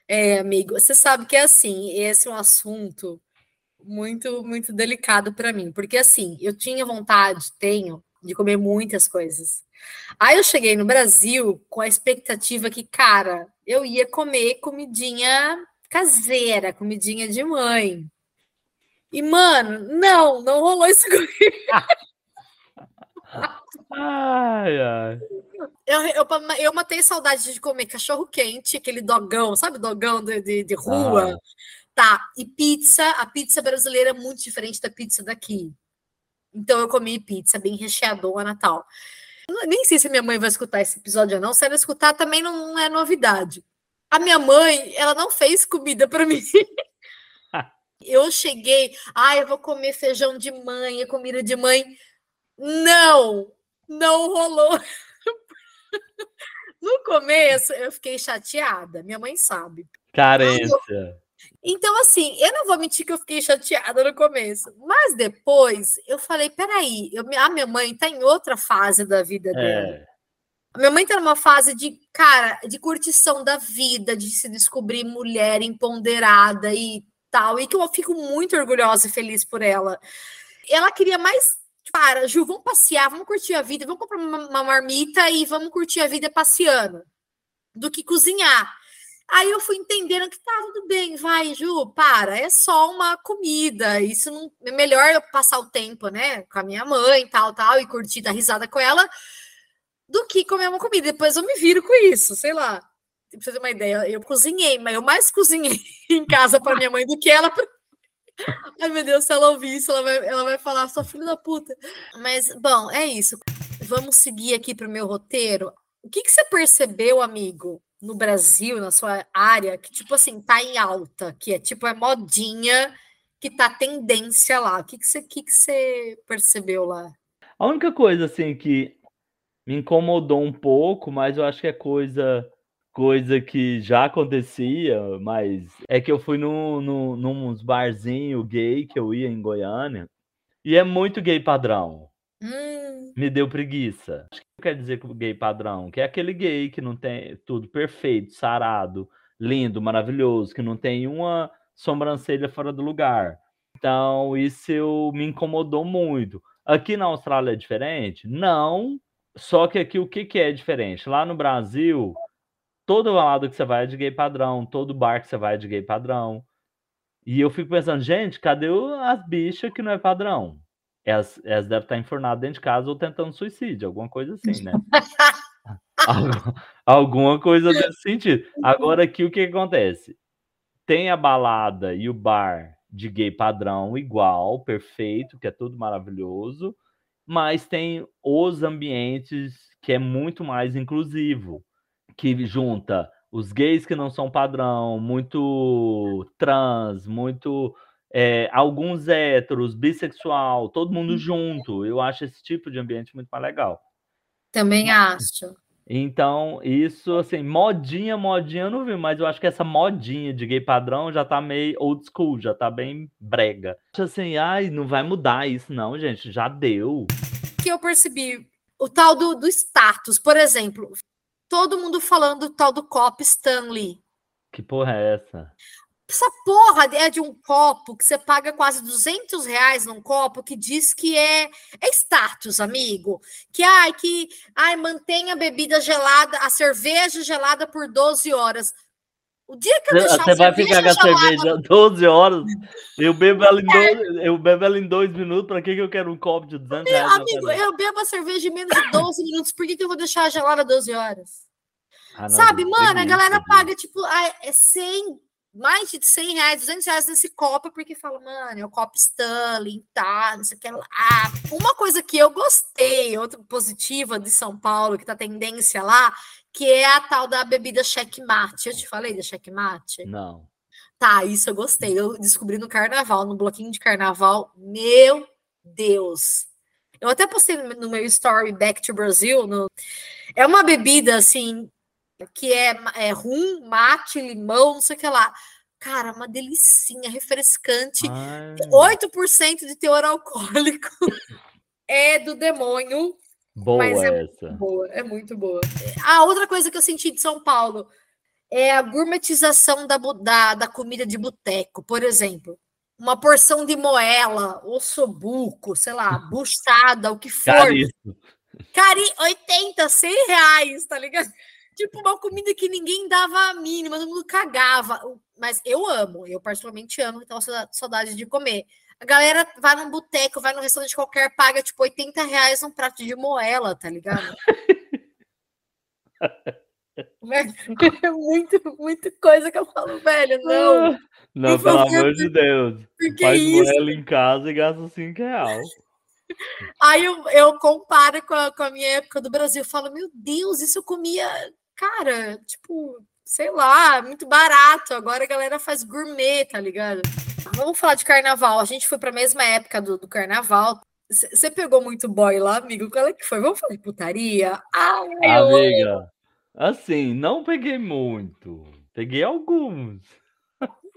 É, amigo, você sabe que é assim, esse é um assunto muito, muito delicado para mim, porque assim, eu tinha vontade, tenho, de comer muitas coisas. Aí eu cheguei no Brasil com a expectativa que, cara, eu ia comer comidinha caseira, comidinha de mãe. E, mano, não, não rolou isso comigo. *laughs* ai, ai. Eu, eu, eu matei saudade de comer cachorro quente, aquele dogão, sabe, dogão de, de, de rua? Ah. Tá, e pizza, a pizza brasileira é muito diferente da pizza daqui. Então eu comi pizza bem recheadona Natal. Nem sei se minha mãe vai escutar esse episódio ou não. Se ela escutar, também não é novidade. A minha mãe, ela não fez comida para *laughs* mim. eu cheguei, ah, eu vou comer feijão de mãe, comida de mãe. Não, não rolou. *laughs* No começo, eu fiquei chateada. Minha mãe sabe. Carência. Então, assim, eu não vou mentir que eu fiquei chateada no começo, mas depois eu falei: peraí, eu, a minha mãe está em outra fase da vida dela. É. A minha mãe está numa fase de, cara, de curtição da vida, de se descobrir mulher empoderada e tal, e que eu fico muito orgulhosa e feliz por ela. Ela queria mais para, Ju, vamos passear, vamos curtir a vida, vamos comprar uma, uma marmita e vamos curtir a vida passeando, do que cozinhar. Aí eu fui entendendo que tá tudo bem, vai, Ju, para, é só uma comida. Isso não é melhor eu passar o tempo, né, com a minha mãe, tal, tal, e curtir dar risada com ela, do que comer uma comida. Depois eu me viro com isso, sei lá. Pra você ter uma ideia, eu cozinhei, mas eu mais cozinhei *laughs* em casa para minha mãe do que ela pra... Ai, meu Deus, se ela ouvir isso, ela vai, ela vai falar, sua filha da puta. Mas, bom, é isso. Vamos seguir aqui para o meu roteiro. O que, que você percebeu, amigo, no Brasil, na sua área, que, tipo assim, tá em alta, que é tipo, é modinha, que tá tendência lá. O que, que, você, que, que você percebeu lá? A única coisa, assim, que me incomodou um pouco, mas eu acho que é coisa coisa que já acontecia, mas é que eu fui no, no, num barzinho gay que eu ia em Goiânia, e é muito gay padrão. Hum. Me deu preguiça. O que quer dizer gay padrão? Que é aquele gay que não tem tudo perfeito, sarado, lindo, maravilhoso, que não tem uma sobrancelha fora do lugar. Então, isso eu, me incomodou muito. Aqui na Austrália é diferente? Não. Só que aqui o que, que é diferente? Lá no Brasil, todo lado que você vai é de gay padrão, todo bar que você vai é de gay padrão. E eu fico pensando, gente, cadê as bichas que não é padrão? Elas, elas devem estar enfornadas dentro de casa ou tentando suicídio, alguma coisa assim, né? *laughs* Alguma coisa nesse sentido. Agora aqui o que acontece? Tem a balada e o bar de gay padrão igual, perfeito, que é tudo maravilhoso, mas tem os ambientes que é muito mais inclusivo, que junta os gays que não são padrão, muito trans, muito é, alguns héteros, bissexual, todo mundo hum. junto. Eu acho esse tipo de ambiente muito mais legal. Também acho. Então, isso, assim, modinha, modinha eu não vi, mas eu acho que essa modinha de gay padrão já tá meio old school, já tá bem brega. Acho assim, ai, não vai mudar isso, não, gente, já deu. Que eu percebi o tal do, do status, por exemplo, todo mundo falando do tal do cop Stanley. Que porra é essa? Essa porra é de um copo que você paga quase 200 reais num copo que diz que é, é status, amigo. Que, ai, que ai, mantenha a bebida gelada, a cerveja gelada por 12 horas. O dia que eu deixar Você vai ficar com a cerveja 12 horas, eu bebo ela em é. dois, eu bebo ela em dois minutos, para que, que eu quero um copo de 200 reais? Amigo, eu bebo a cerveja em menos de 12 minutos, por que, que eu vou deixar gelada 12 horas? Ah, não, Sabe, mano, a galera paga, tipo, é 100 mais de 100 reais, 200 reais nesse copo, porque fala, mano, é o copo Stanley, tá, não sei o que lá. Uma coisa que eu gostei, outra positiva de São Paulo, que tá tendência lá, que é a tal da bebida checkmate. Eu te falei da checkmate? Não. Tá, isso eu gostei. Eu descobri no carnaval, no bloquinho de carnaval. Meu Deus! Eu até postei no meu story Back to Brazil. No... É uma bebida assim que é, é rum, mate, limão, não sei o que lá. Cara, uma delicinha, refrescante. Ai. 8% de teor alcoólico *laughs* é do demônio. Boa é essa. boa, é muito boa. A outra coisa que eu senti de São Paulo é a gourmetização da, da, da comida de boteco. Por exemplo, uma porção de moela, ossobuco, sei lá, *laughs* buchada, o que for. Caríssimo. Cari 80, 100 reais, tá ligado? Tipo, uma comida que ninguém dava a mínima, todo mundo cagava. Mas eu amo, eu particularmente amo, então saudade de comer. A galera vai num boteco, vai num restaurante qualquer, paga tipo 80 reais um prato de moela, tá ligado? *laughs* é muito, muita coisa que eu falo, velho, não. Não, pelo amor de Deus. Faz isso? moela em casa e gasta 5 reais. Aí eu, eu comparo com a, com a minha época do Brasil, eu falo, meu Deus, isso eu comia cara, tipo, sei lá, muito barato. Agora a galera faz gourmet, tá ligado? Vamos falar de carnaval. A gente foi pra mesma época do, do carnaval. Você pegou muito boy lá, amigo? Qual é que foi? Vamos falar de putaria? Ai, Amiga, assim, não peguei muito. Peguei alguns.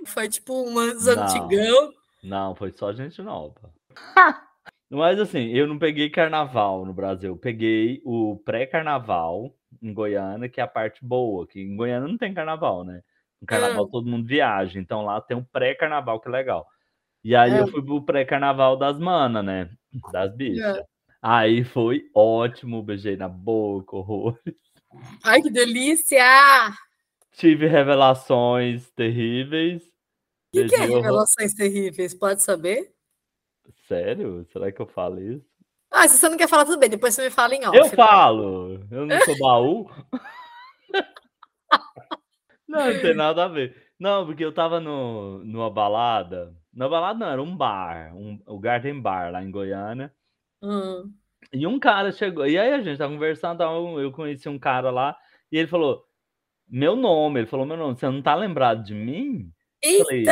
Foi tipo umas não, antigão. Não, foi só gente nova. Mas assim, eu não peguei carnaval no Brasil. Eu peguei o pré-carnaval em Goiânia, que é a parte boa, que em Goiânia não tem carnaval, né? No carnaval é. todo mundo viaja, então lá tem um pré-carnaval que é legal. E aí é. eu fui pro pré-carnaval das manas, né? Das bichas. É. Aí foi ótimo, beijei na boca, horrores. Ai, que delícia! Tive revelações terríveis. O que, que, é revelações terríveis? Pode saber? Sério? Será que eu falo isso? Ah, se você não quer falar, tudo bem. Depois você me fala em off. Eu falo. Eu não sou baú. *laughs* não, não tem nada a ver. Não, porque eu tava no, numa balada. Na balada não, era um bar. Um, o Garden Bar, lá em Goiânia. Hum. E um cara chegou. E aí a gente tava conversando. Eu conheci um cara lá. E ele falou: Meu nome. Ele falou: Meu nome. Você não tá lembrado de mim? Eita. Falei,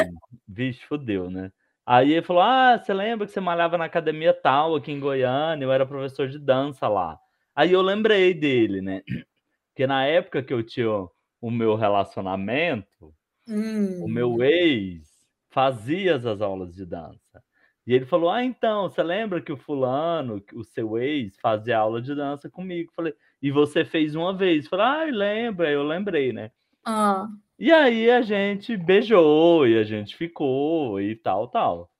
Vixe, fodeu, né? Aí ele falou: Ah, você lembra que você malhava na academia tal aqui em Goiânia? Eu era professor de dança lá. Aí eu lembrei dele, né? *clears throat* Porque na época que eu tinha o meu relacionamento, hum. o meu hum. ex fazia as aulas de dança. E ele falou: Ah, então, você lembra que o fulano, o seu ex, fazia aula de dança comigo? Falei, e você fez uma vez? Falei, ah, lembra, eu lembrei, né? Ah. E aí a gente beijou e a gente ficou e tal, tal.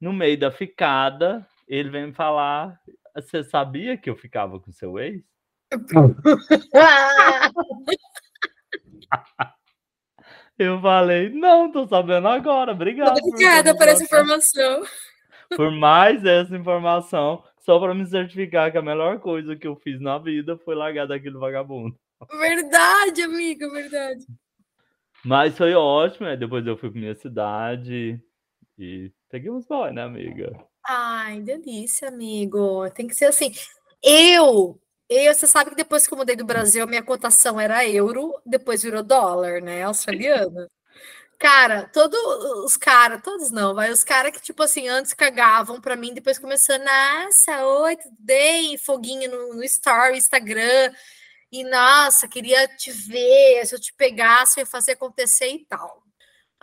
No meio da ficada, ele vem me falar: Você sabia que eu ficava com seu ex? *laughs* *laughs* eu falei: Não, tô sabendo agora. Obrigado. Obrigada por, essa informação. Por mais essa informação. só para me certificar que a melhor coisa que eu fiz na vida foi largar daquele vagabundo. Verdade, amiga, verdade. Mas foi ótimo, né? depois eu fui para minha cidade e peguei uns boy, né, amiga? Ai, delícia, amigo. Tem que ser assim. Eu, eu, você sabe que depois que eu mudei do Brasil, a minha cotação era euro, depois virou dólar, né? Australiano. Cara, todos os caras, todos não, vai, os caras que, tipo assim, antes cagavam pra mim, depois começou, nossa, oi, tudo bem? Foguinho no, no story, Instagram, e nossa, queria te ver, se eu te pegasse, eu ia fazer acontecer e tal.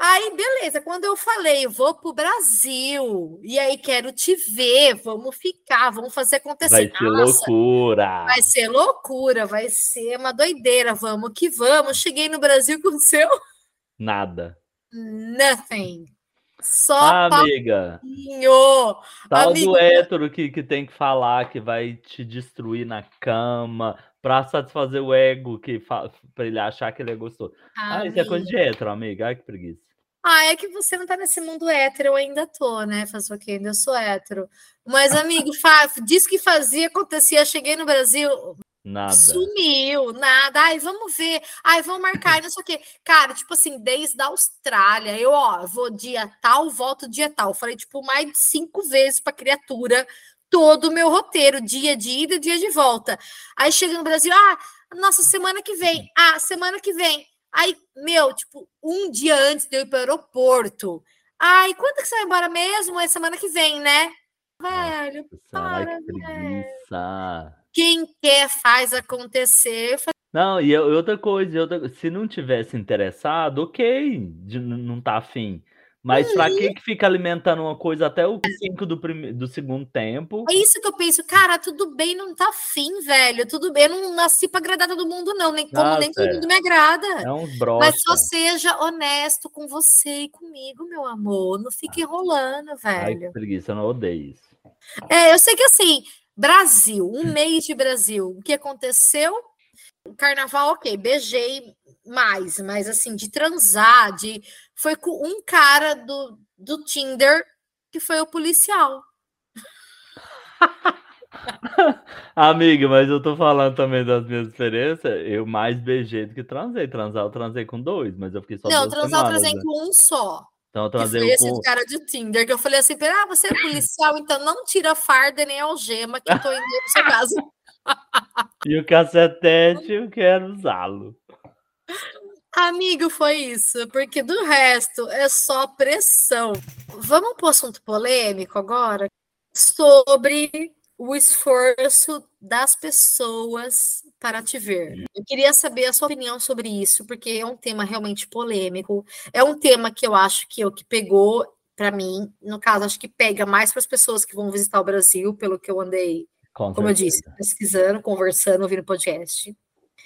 Aí, beleza, quando eu falei, vou pro Brasil, e aí quero te ver, vamos ficar, vamos fazer acontecer. Vai ser Nossa, loucura. Vai ser loucura, vai ser uma doideira, vamos que vamos. Cheguei no Brasil, aconteceu? Nada. Nothing. Só ah, amiga. Tal amiga. do hétero que, que tem que falar que vai te destruir na cama para satisfazer o ego que para ele achar que ele é gostoso. Ah, ah isso é coisa de hétero, amiga. Ai, que preguiça. Ah, é que você não tá nesse mundo hétero, eu ainda tô, né? Faz o quê? Ainda sou hétero. Mas, amigo, diz que fazia, acontecia. Cheguei no Brasil, Nada. Sumiu, nada. Ai, vamos ver. Ai, vamos marcar, não sei o quê. Cara, tipo assim, desde a Austrália, eu, ó, vou dia tal, volto dia tal. Falei, tipo, mais de cinco vezes pra criatura todo o meu roteiro, dia de ida, dia de volta. Aí chega no Brasil, ah, nossa, semana que vem. Ah, semana que vem. Aí, meu, tipo, um dia antes de eu ir para o aeroporto. Ai, quando que você vai embora mesmo? É semana que vem, né? Velho, Nossa, para, que preguiça. Quem quer faz acontecer. Não, e outra coisa, outra, se não tivesse interessado, ok, de não tá afim. Mas uhum. pra que que fica alimentando uma coisa até o 5 do, prime... do segundo tempo? É isso que eu penso, cara, tudo bem, não tá afim, velho. Tudo bem, eu não nasci pra agradar todo mundo, não. Nem como Nossa, nem todo mundo me agrada. É uns Mas só seja honesto com você e comigo, meu amor. Não fique enrolando, velho. Ai, que preguiça, eu não odeio isso. É, eu sei que assim, Brasil, um mês de Brasil. O que aconteceu? Carnaval, ok, beijei mais, mas assim, de transar, de. Foi com um cara do, do Tinder que foi o policial. *laughs* Amiga, mas eu tô falando também das minhas experiências. Eu mais beijei do que transei. Transar, eu transei com dois, mas eu fiquei só. Não, transar, eu transei né? com um só. Então eu trazei foi esse com... cara de Tinder que eu falei assim: ah, você é policial, então não tira farda nem algema que eu tô indo pro seu caso. *laughs* e o cacetete eu quero usá-lo. *laughs* Amigo, foi isso, porque do resto é só pressão. Vamos para o assunto polêmico agora sobre o esforço das pessoas para te ver. Eu queria saber a sua opinião sobre isso, porque é um tema realmente polêmico. É um tema que eu acho que é o que pegou para mim, no caso, acho que pega mais para as pessoas que vão visitar o Brasil, pelo que eu andei, Com como certeza. eu disse, pesquisando, conversando, ouvindo podcast.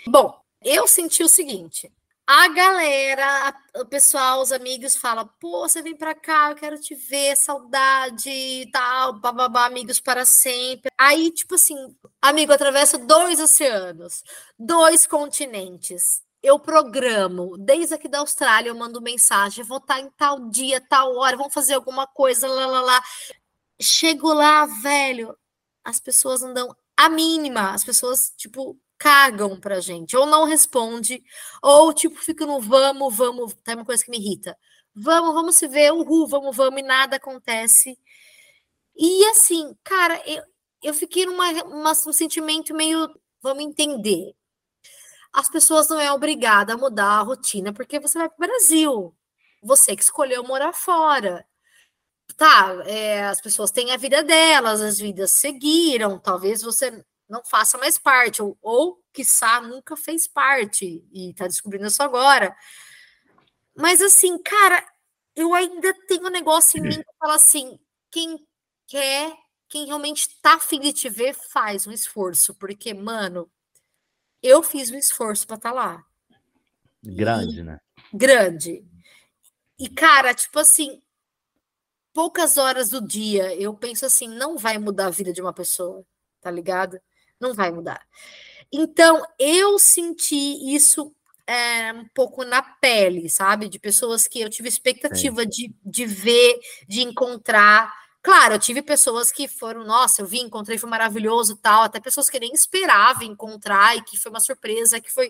Bom, eu senti o seguinte: a galera, o pessoal, os amigos falam, pô, você vem para cá, eu quero te ver, saudade e tal, bababá, amigos para sempre. Aí, tipo assim, amigo, atravessa dois oceanos, dois continentes. Eu programo, desde aqui da Austrália, eu mando mensagem, vou estar em tal dia, tal hora, vamos fazer alguma coisa, lá, lá, lá. Chego lá, velho, as pessoas não dão a mínima, as pessoas, tipo, cagam pra gente, ou não responde, ou tipo, fica no vamos, vamos, tem uma coisa que me irrita. Vamos, vamos se ver, uhul, vamos, vamos, e nada acontece. E assim, cara, eu, eu fiquei numa uma, um sentimento meio, vamos entender. As pessoas não é obrigada a mudar a rotina porque você vai para o Brasil. Você que escolheu morar fora. Tá, é, as pessoas têm a vida delas, as vidas seguiram. Talvez você não faça mais parte, ou, ou quiçá, nunca fez parte e está descobrindo isso agora. Mas assim, cara, eu ainda tenho um negócio em mim que fala assim: quem quer, quem realmente tá afim de te ver, faz um esforço, porque, mano, eu fiz um esforço para estar tá lá. Grande, e, né? Grande. E, cara, tipo assim, poucas horas do dia, eu penso assim, não vai mudar a vida de uma pessoa, tá ligado? Não vai mudar. Então, eu senti isso é, um pouco na pele, sabe? De pessoas que eu tive expectativa de, de ver, de encontrar, Claro, eu tive pessoas que foram, nossa, eu vi, encontrei, foi maravilhoso tal, até pessoas que nem esperavam encontrar e que foi uma surpresa, que foi,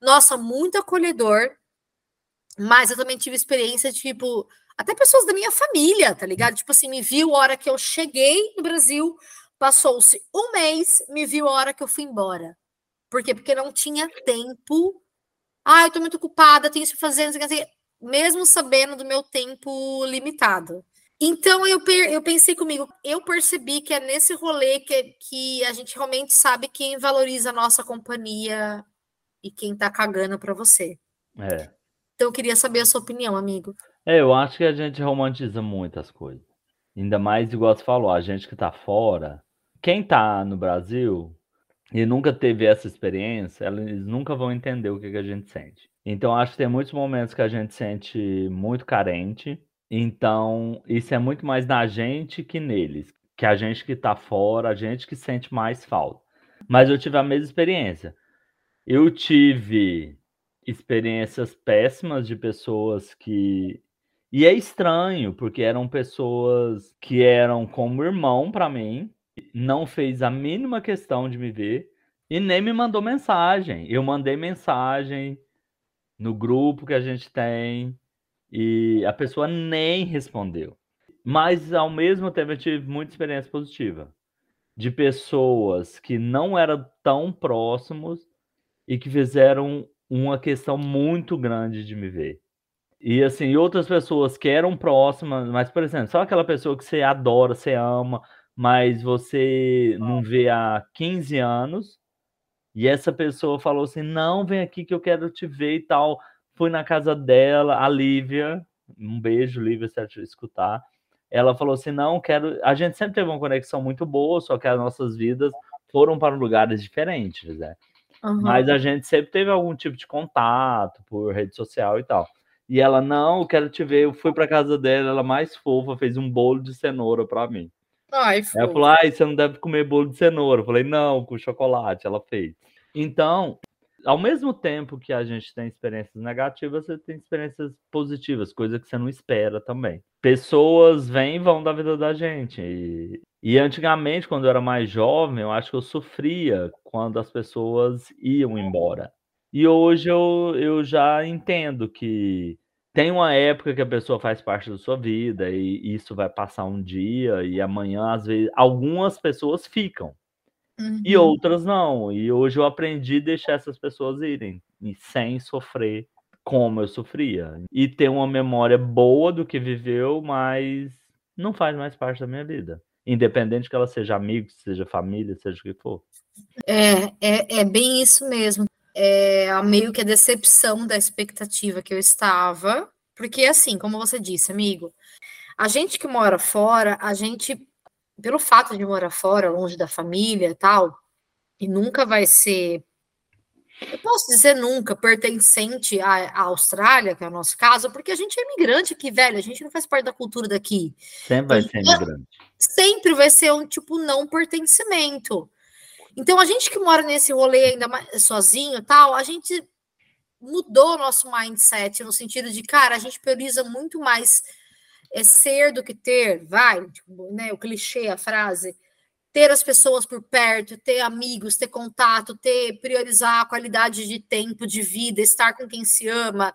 nossa, muito acolhedor. Mas eu também tive experiência, tipo, até pessoas da minha família, tá ligado? Tipo assim, me viu a hora que eu cheguei no Brasil, passou-se um mês, me viu a hora que eu fui embora. Por quê? Porque não tinha tempo. Ah, eu tô muito ocupada, tenho isso pra fazer, mesmo sabendo do meu tempo limitado. Então eu, eu pensei comigo, eu percebi que é nesse rolê que, que a gente realmente sabe quem valoriza a nossa companhia e quem tá cagando para você. É. Então eu queria saber a sua opinião, amigo. É, eu acho que a gente romantiza muitas coisas. Ainda mais, igual você falou, a gente que tá fora. Quem tá no Brasil e nunca teve essa experiência, eles nunca vão entender o que, que a gente sente. Então, acho que tem muitos momentos que a gente sente muito carente então, isso é muito mais na gente que neles, que a gente que está fora, a gente que sente mais falta. Mas eu tive a mesma experiência. Eu tive experiências péssimas de pessoas que e é estranho, porque eram pessoas que eram como irmão para mim, não fez a mínima questão de me ver e nem me mandou mensagem. Eu mandei mensagem no grupo que a gente tem, e a pessoa nem respondeu. Mas, ao mesmo tempo, eu tive muita experiência positiva de pessoas que não eram tão próximos e que fizeram uma questão muito grande de me ver. E assim, outras pessoas que eram próximas, mas, por exemplo, só aquela pessoa que você adora, você ama, mas você não vê há 15 anos, e essa pessoa falou assim: não, vem aqui que eu quero te ver e tal fui na casa dela, a Lívia, um beijo, Lívia, se ela escutar. Ela falou assim: não, quero. A gente sempre teve uma conexão muito boa, só que as nossas vidas foram para lugares diferentes, né? Uhum. Mas a gente sempre teve algum tipo de contato por rede social e tal. E ela, não, quero te ver. Eu fui para casa dela, ela mais fofa, fez um bolo de cenoura para mim. Ai, ela falou: ai, você não deve comer bolo de cenoura. Eu falei: não, com chocolate. Ela fez. Então, ao mesmo tempo que a gente tem experiências negativas, você tem experiências positivas, coisa que você não espera também. Pessoas vêm e vão da vida da gente. E, e antigamente, quando eu era mais jovem, eu acho que eu sofria quando as pessoas iam embora. E hoje eu, eu já entendo que tem uma época que a pessoa faz parte da sua vida e isso vai passar um dia e amanhã, às vezes, algumas pessoas ficam. Uhum. E outras não. E hoje eu aprendi a deixar essas pessoas irem, sem sofrer como eu sofria. E ter uma memória boa do que viveu, mas não faz mais parte da minha vida. Independente que ela seja amigo, seja família, seja o que for. É, é, é bem isso mesmo. É meio que a decepção da expectativa que eu estava. Porque, assim, como você disse, amigo, a gente que mora fora, a gente pelo fato de morar fora, longe da família e tal, e nunca vai ser, eu posso dizer nunca, pertencente à, à, Austrália, que é o nosso caso, porque a gente é imigrante aqui, velho, a gente não faz parte da cultura daqui. Sempre vai ser imigrante. Sempre vai ser um tipo não pertencimento. Então, a gente que mora nesse rolê ainda mais sozinho tal, a gente mudou nosso mindset no sentido de, cara, a gente prioriza muito mais é ser do que ter, vai, tipo, né, o clichê, a frase, ter as pessoas por perto, ter amigos, ter contato, ter priorizar a qualidade de tempo, de vida, estar com quem se ama.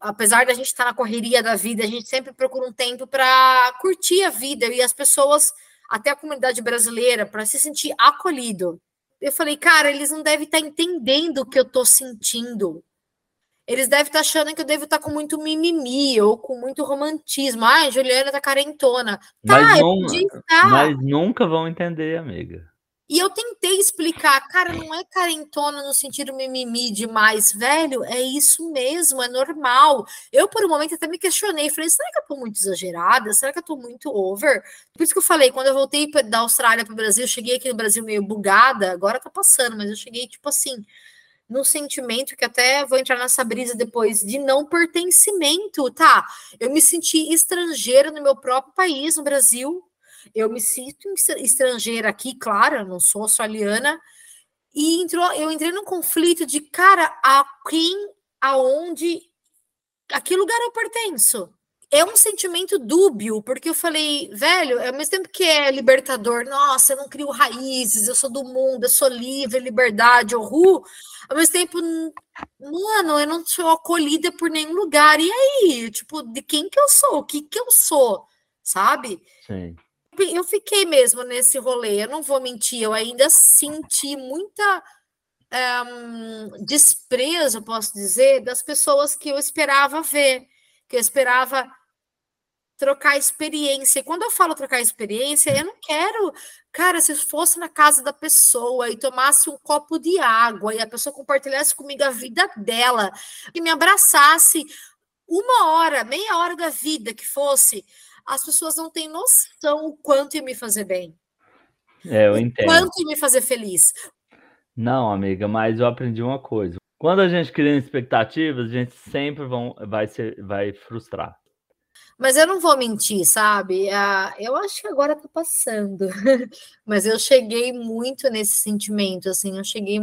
Apesar da gente estar na correria da vida, a gente sempre procura um tempo para curtir a vida e as pessoas, até a comunidade brasileira, para se sentir acolhido. Eu falei, cara, eles não devem estar entendendo o que eu estou sentindo eles devem estar achando que eu devo estar com muito mimimi ou com muito romantismo. Ah, Juliana tá carentona. Tá, mas, não, mas nunca vão entender, amiga. E eu tentei explicar, cara, não é carentona no sentido mimimi demais, velho, é isso mesmo, é normal. Eu, por um momento, até me questionei, falei, será que eu tô muito exagerada? Será que eu tô muito over? Por isso que eu falei, quando eu voltei da Austrália para o Brasil, eu cheguei aqui no Brasil meio bugada, agora tá passando, mas eu cheguei, tipo assim, no sentimento que até vou entrar nessa brisa depois de não pertencimento, tá? Eu me senti estrangeira no meu próprio país, no Brasil. Eu me sinto estrangeira aqui, claro, eu não sou australiana. E entrou, eu entrei num conflito de, cara, a quem, aonde, a que lugar eu pertenço? é um sentimento dúbio, porque eu falei, velho, ao mesmo tempo que é libertador, nossa, eu não crio raízes, eu sou do mundo, eu sou livre, liberdade, uhul, ao mesmo tempo, mano, eu não sou acolhida por nenhum lugar, e aí? Tipo, de quem que eu sou? O que que eu sou? Sabe? Sim. Eu fiquei mesmo nesse rolê, eu não vou mentir, eu ainda senti muita um, desprezo, posso dizer, das pessoas que eu esperava ver, que eu esperava trocar experiência. E quando eu falo trocar experiência, eu não quero, cara, se fosse na casa da pessoa e tomasse um copo de água e a pessoa compartilhasse comigo a vida dela e me abraçasse uma hora, meia hora da vida que fosse, as pessoas não têm noção o quanto ia me fazer bem. É, eu entendo. Quanto ia me fazer feliz. Não, amiga, mas eu aprendi uma coisa. Quando a gente cria expectativas, a gente sempre vão, vai, ser, vai frustrar. Mas eu não vou mentir, sabe? Ah, eu acho que agora tá passando. *laughs* Mas eu cheguei muito nesse sentimento, assim, eu cheguei,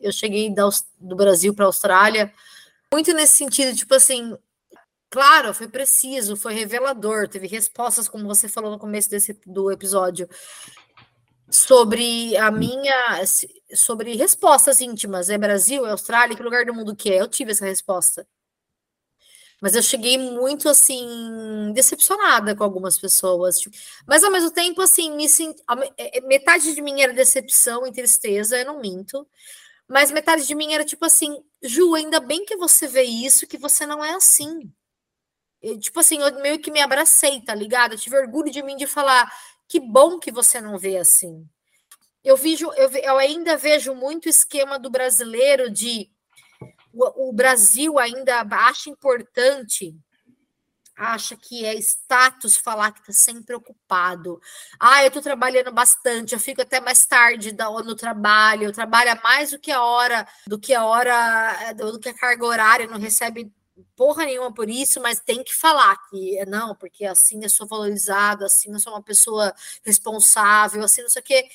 eu cheguei do Brasil para a Austrália, muito nesse sentido, tipo assim, claro, foi preciso, foi revelador, teve respostas, como você falou no começo desse, do episódio, sobre a minha, sobre respostas íntimas, é Brasil, é Austrália, que lugar do mundo que é? Eu tive essa resposta. Mas eu cheguei muito assim decepcionada com algumas pessoas. Tipo, mas ao mesmo tempo, assim, me senti, é, é, metade de mim era decepção e tristeza, eu não minto. Mas metade de mim era tipo assim, Ju, ainda bem que você vê isso, que você não é assim. Eu, tipo assim, eu meio que me abracei, tá ligado? Eu tive orgulho de mim de falar, que bom que você não vê assim. Eu vejo, eu, eu ainda vejo muito esquema do brasileiro de o, o Brasil ainda acha importante acha que é status falar que está sempre ocupado. Ah, eu estou trabalhando bastante, eu fico até mais tarde no trabalho, eu trabalho mais do que a hora, do que a hora, do que a carga horária, não recebe porra nenhuma por isso, mas tem que falar que não, porque assim eu sou valorizado, assim eu sou uma pessoa responsável, assim não sei o quê.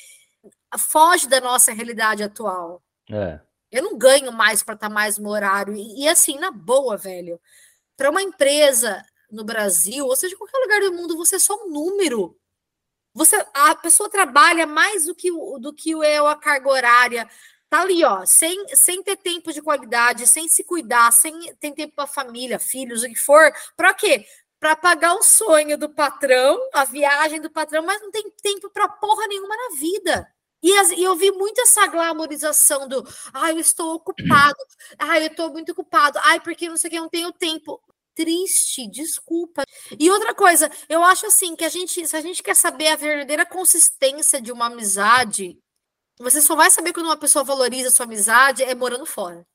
Foge da nossa realidade atual. É. Eu não ganho mais para estar tá mais no horário. E, e assim, na boa, velho, para uma empresa no Brasil, ou seja, em qualquer lugar do mundo, você é só um número. Você, a pessoa trabalha mais do que, do que eu, a carga horária. Tá ali, ó, sem, sem ter tempo de qualidade, sem se cuidar, sem ter tempo para família, filhos, o que for. Para quê? Para pagar o sonho do patrão, a viagem do patrão, mas não tem tempo para porra nenhuma na vida. E, as, e, eu vi muito essa glamorização do ai, eu estou ocupado, *clears throat* ai, eu estou muito ocupado, ai, porque não sei o que, eu não tenho tempo. Triste, desculpa. E outra coisa, eu acho assim que a gente, se a gente quer saber a verdadeira consistência de uma amizade, você só vai saber quando uma pessoa valoriza a sua amizade é morando fora.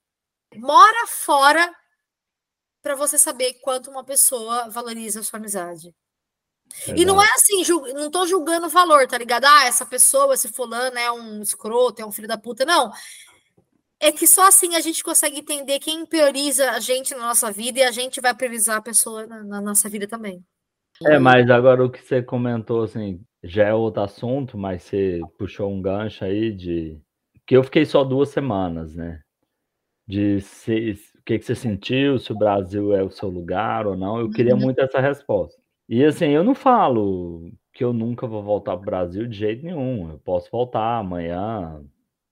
Mora fora para você saber quanto uma pessoa valoriza a sua amizade. E não é assim, não tô julgando o valor, tá ligado? Ah, essa pessoa, esse fulano é um escroto, é um filho da puta. Não. É que só assim a gente consegue entender quem prioriza a gente na nossa vida e a gente vai priorizar a pessoa na, na nossa vida também. É, mas agora o que você comentou, assim, já é outro assunto, mas você puxou um gancho aí de. Que eu fiquei só duas semanas, né? De se... o que, que você sentiu, se o Brasil é o seu lugar ou não. Eu queria uhum. muito essa resposta. E assim, eu não falo que eu nunca vou voltar para o Brasil de jeito nenhum. Eu posso voltar amanhã,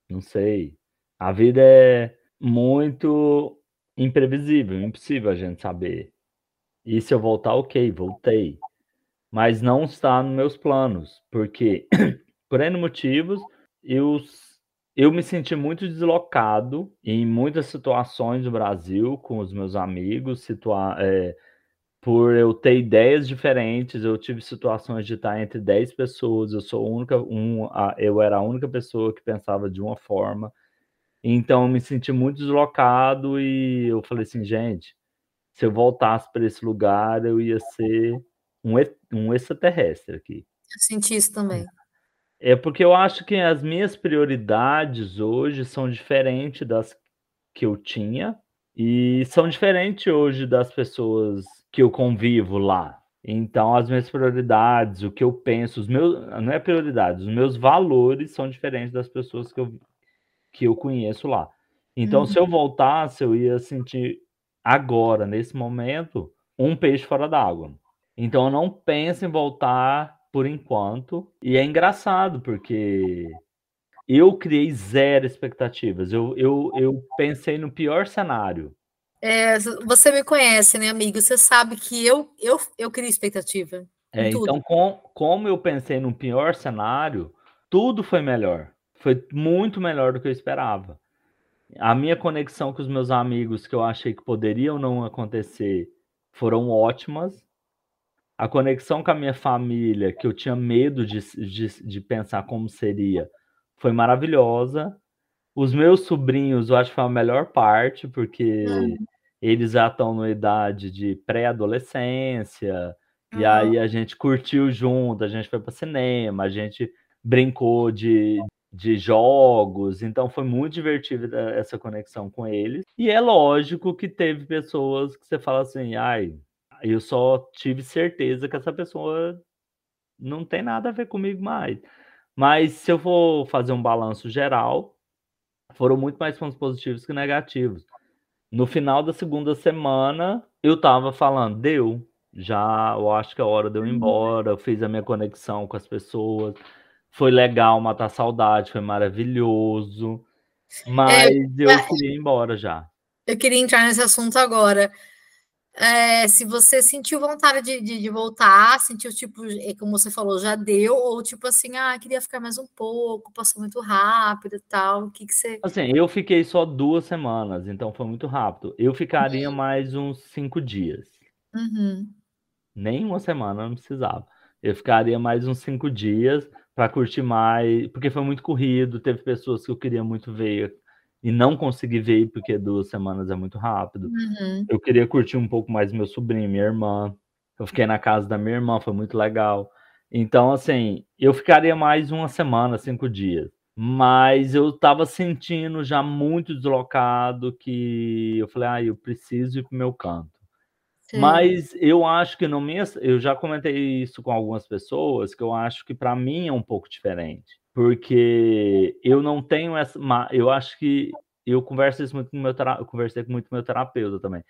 não sei. A vida é muito imprevisível, impossível a gente saber. E se eu voltar, ok, voltei. Mas não está nos meus planos, porque, *clears throat* por N motivos, eu, eu me senti muito deslocado em muitas situações do Brasil com os meus amigos, situa é, por eu ter ideias diferentes, eu tive situações de estar entre 10 pessoas, eu sou única, um, eu era a única pessoa que pensava de uma forma. Então eu me senti muito deslocado e eu falei assim, gente, se eu voltasse para esse lugar, eu ia ser um, um extraterrestre aqui. Eu senti isso também. É porque eu acho que as minhas prioridades hoje são diferentes das que eu tinha e são diferentes hoje das pessoas que eu convivo lá. Então, as minhas prioridades, o que eu penso, os meus, não é prioridades, os meus valores são diferentes das pessoas que eu, que eu conheço lá. Então, uhum. se eu uhum. voltasse, eu ia sentir agora, nesse momento, um peixe fora d'água. Então eu não penso em voltar por enquanto. E é engraçado, porque eu criei zero expectativas. Eu, eu, eu pensei no pior cenário. É, você me conhece, né, amigo? Você sabe que eu, eu, eu crio expectativa. É, então, com, como eu pensei no pior cenário, tudo foi melhor. Foi muito melhor do que eu esperava. A minha conexão com os meus amigos, que eu achei que poderiam não acontecer, foram ótimas. A conexão com a minha família, que eu tinha medo de, de, de pensar como seria, foi maravilhosa. Os meus sobrinhos, eu acho que foi a melhor parte, porque uhum. eles já estão na idade de pré-adolescência, uhum. e aí a gente curtiu junto, a gente foi para cinema, a gente brincou de, de jogos, então foi muito divertido essa conexão com eles. E é lógico que teve pessoas que você fala assim, ai, eu só tive certeza que essa pessoa não tem nada a ver comigo mais. Mas se eu for fazer um balanço geral, foram muito mais pontos positivos que negativos. No final da segunda semana, eu tava falando, deu, já eu acho que é hora de eu ir uhum. embora, eu fiz a minha conexão com as pessoas, foi legal matar saudade, foi maravilhoso, mas é, eu queria ir embora já. Eu queria entrar nesse assunto agora. É, se você sentiu vontade de, de, de, voltar, sentiu tipo, é, como você falou, já deu, ou tipo assim, ah, queria ficar mais um pouco, passou muito rápido e tal. O que, que você. Assim, eu fiquei só duas semanas, então foi muito rápido. Eu ficaria uhum. mais uns cinco dias. Uhum. Nem uma semana não precisava. Eu ficaria mais uns cinco dias para curtir mais, porque foi muito corrido. Teve pessoas que eu queria muito ver e não consegui ver porque duas semanas é muito rápido. Uhum. Eu queria curtir um pouco mais meu sobrinho, minha irmã. Eu fiquei na casa da minha irmã, foi muito legal. Então, assim, eu ficaria mais uma semana, cinco dias. Mas eu estava sentindo já muito deslocado que eu falei, ah, eu preciso ir pro meu canto. Sim. Mas eu acho que no minha, eu já comentei isso com algumas pessoas, que eu acho que para mim é um pouco diferente porque eu não tenho essa. Eu acho que eu converso isso muito com meu eu conversei muito com meu terapeuta também.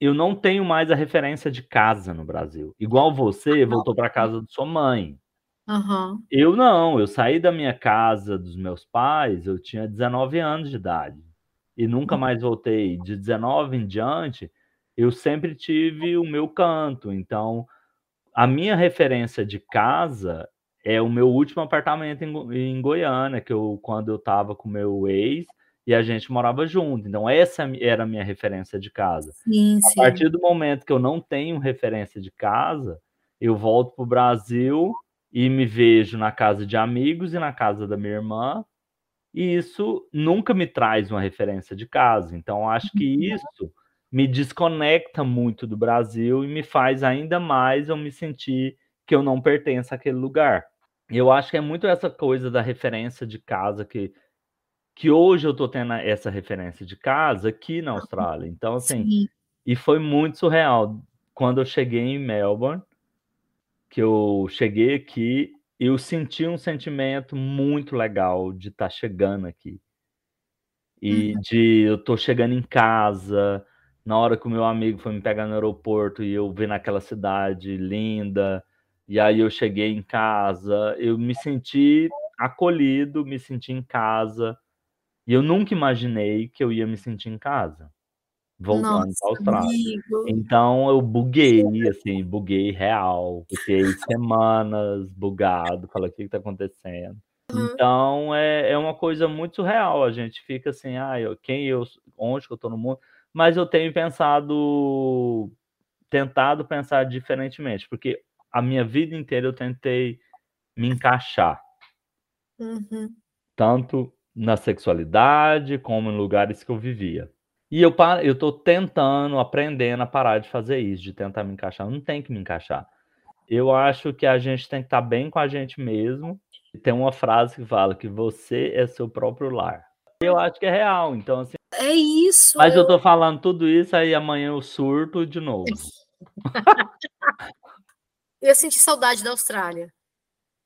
Eu não tenho mais a referência de casa no Brasil. Igual você voltou para casa de sua mãe. Uhum. Eu não, eu saí da minha casa dos meus pais, eu tinha 19 anos de idade. E nunca uhum. mais voltei. De 19 em diante, eu sempre tive o meu canto. Então, a minha referência de casa é o meu último apartamento em, em Goiânia, que eu quando eu estava com meu ex e a gente morava junto. Então essa era a minha referência de casa. Sim, a partir do momento que eu não tenho referência de casa, eu volto para o Brasil e me vejo na casa de amigos e na casa da minha irmã. E isso nunca me traz uma referência de casa. Então acho que uhum. isso me desconecta muito do Brasil e me faz ainda mais eu me sentir que eu não pertenço àquele lugar eu acho que é muito essa coisa da referência de casa que que hoje eu tô tendo essa referência de casa aqui na Austrália. Então, assim, Sim. e foi muito surreal. Quando eu cheguei em Melbourne, que eu cheguei aqui, eu senti um sentimento muito legal de estar tá chegando aqui. E uhum. de eu tô chegando em casa, na hora que o meu amigo foi me pegar no aeroporto e eu vi naquela cidade linda, e aí eu cheguei em casa, eu me senti acolhido, me senti em casa. E eu nunca imaginei que eu ia me sentir em casa, voltando para a Austrália. Amigo. Então eu buguei, assim, buguei real. Fiquei semanas bugado, falei, o que está acontecendo? Uhum. Então é, é uma coisa muito surreal. A gente fica assim, ah, eu, quem eu, onde que eu estou no mundo? Mas eu tenho pensado, tentado pensar diferentemente, porque a minha vida inteira eu tentei me encaixar. Uhum. Tanto na sexualidade como em lugares que eu vivia. E eu eu tô tentando, aprendendo a parar de fazer isso, de tentar me encaixar. não tem que me encaixar. Eu acho que a gente tem que estar tá bem com a gente mesmo. E tem uma frase que fala que você é seu próprio lar. Eu acho que é real, então assim. É isso. Mas eu tô falando tudo isso aí amanhã eu surto de novo. *laughs* eu senti saudade da Austrália.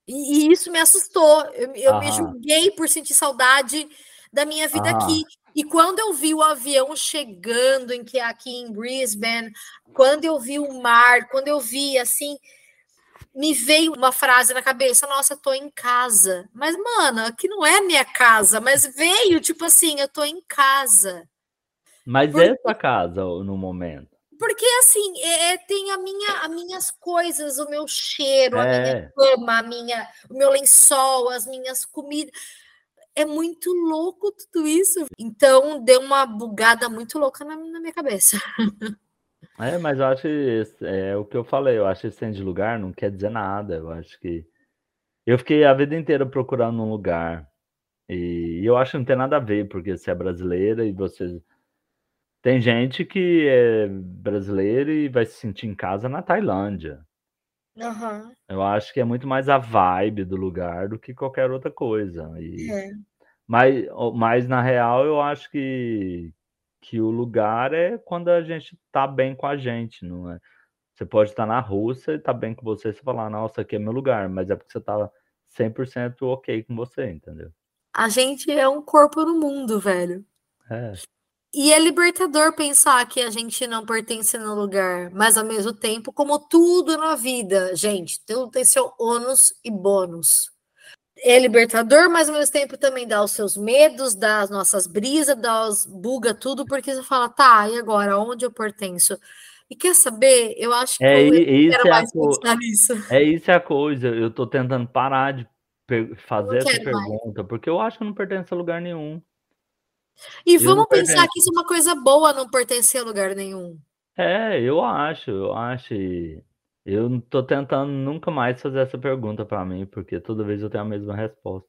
E, e isso me assustou. Eu, eu me julguei por sentir saudade da minha vida aqui. E quando eu vi o avião chegando em que aqui em Brisbane, quando eu vi o mar, quando eu vi assim, me veio uma frase na cabeça, nossa, eu tô em casa. Mas, mano, aqui não é minha casa, mas veio, tipo assim, eu tô em casa. Mas Porque... é sua casa no momento. Porque assim, é, é, tem a minha, as minhas coisas, o meu cheiro, é. a minha é. cama, a minha, o meu lençol, as minhas comidas. É muito louco tudo isso. Então deu uma bugada muito louca na, na minha cabeça. *laughs* É, mas eu acho é o que eu falei, eu acho que sem de lugar não quer dizer nada. Eu acho que eu fiquei a vida inteira procurando um lugar. E eu acho que não tem nada a ver, porque você é brasileira e você tem gente que é brasileira e vai se sentir em casa na Tailândia. Eu acho que é muito mais a vibe do lugar do que qualquer outra coisa. E... É. Mas, mas, na real, eu acho que, que o lugar é quando a gente tá bem com a gente, não é? Você pode estar na Rússia e tá bem com você, você falar, nossa, aqui é meu lugar, mas é porque você tá 100% ok com você, entendeu? A gente é um corpo no mundo, velho. É. E é libertador pensar que a gente não pertence no lugar, mas ao mesmo tempo, como tudo na vida, gente, tudo tem seu ônus e bônus. É libertador, mas ao mesmo tempo também dá os seus medos, dá as nossas brisas, dá os buga tudo, porque você fala, tá, e agora, onde eu pertenço? E quer saber? Eu acho que é, eu isso é mais pensar nisso. É isso é a coisa. Eu tô tentando parar de fazer essa pergunta, mais. porque eu acho que eu não pertenço a lugar nenhum. E vamos pensar que isso é uma coisa boa não pertencer a lugar nenhum. É, eu acho, eu acho. Eu não tô tentando nunca mais fazer essa pergunta para mim, porque toda vez eu tenho a mesma resposta.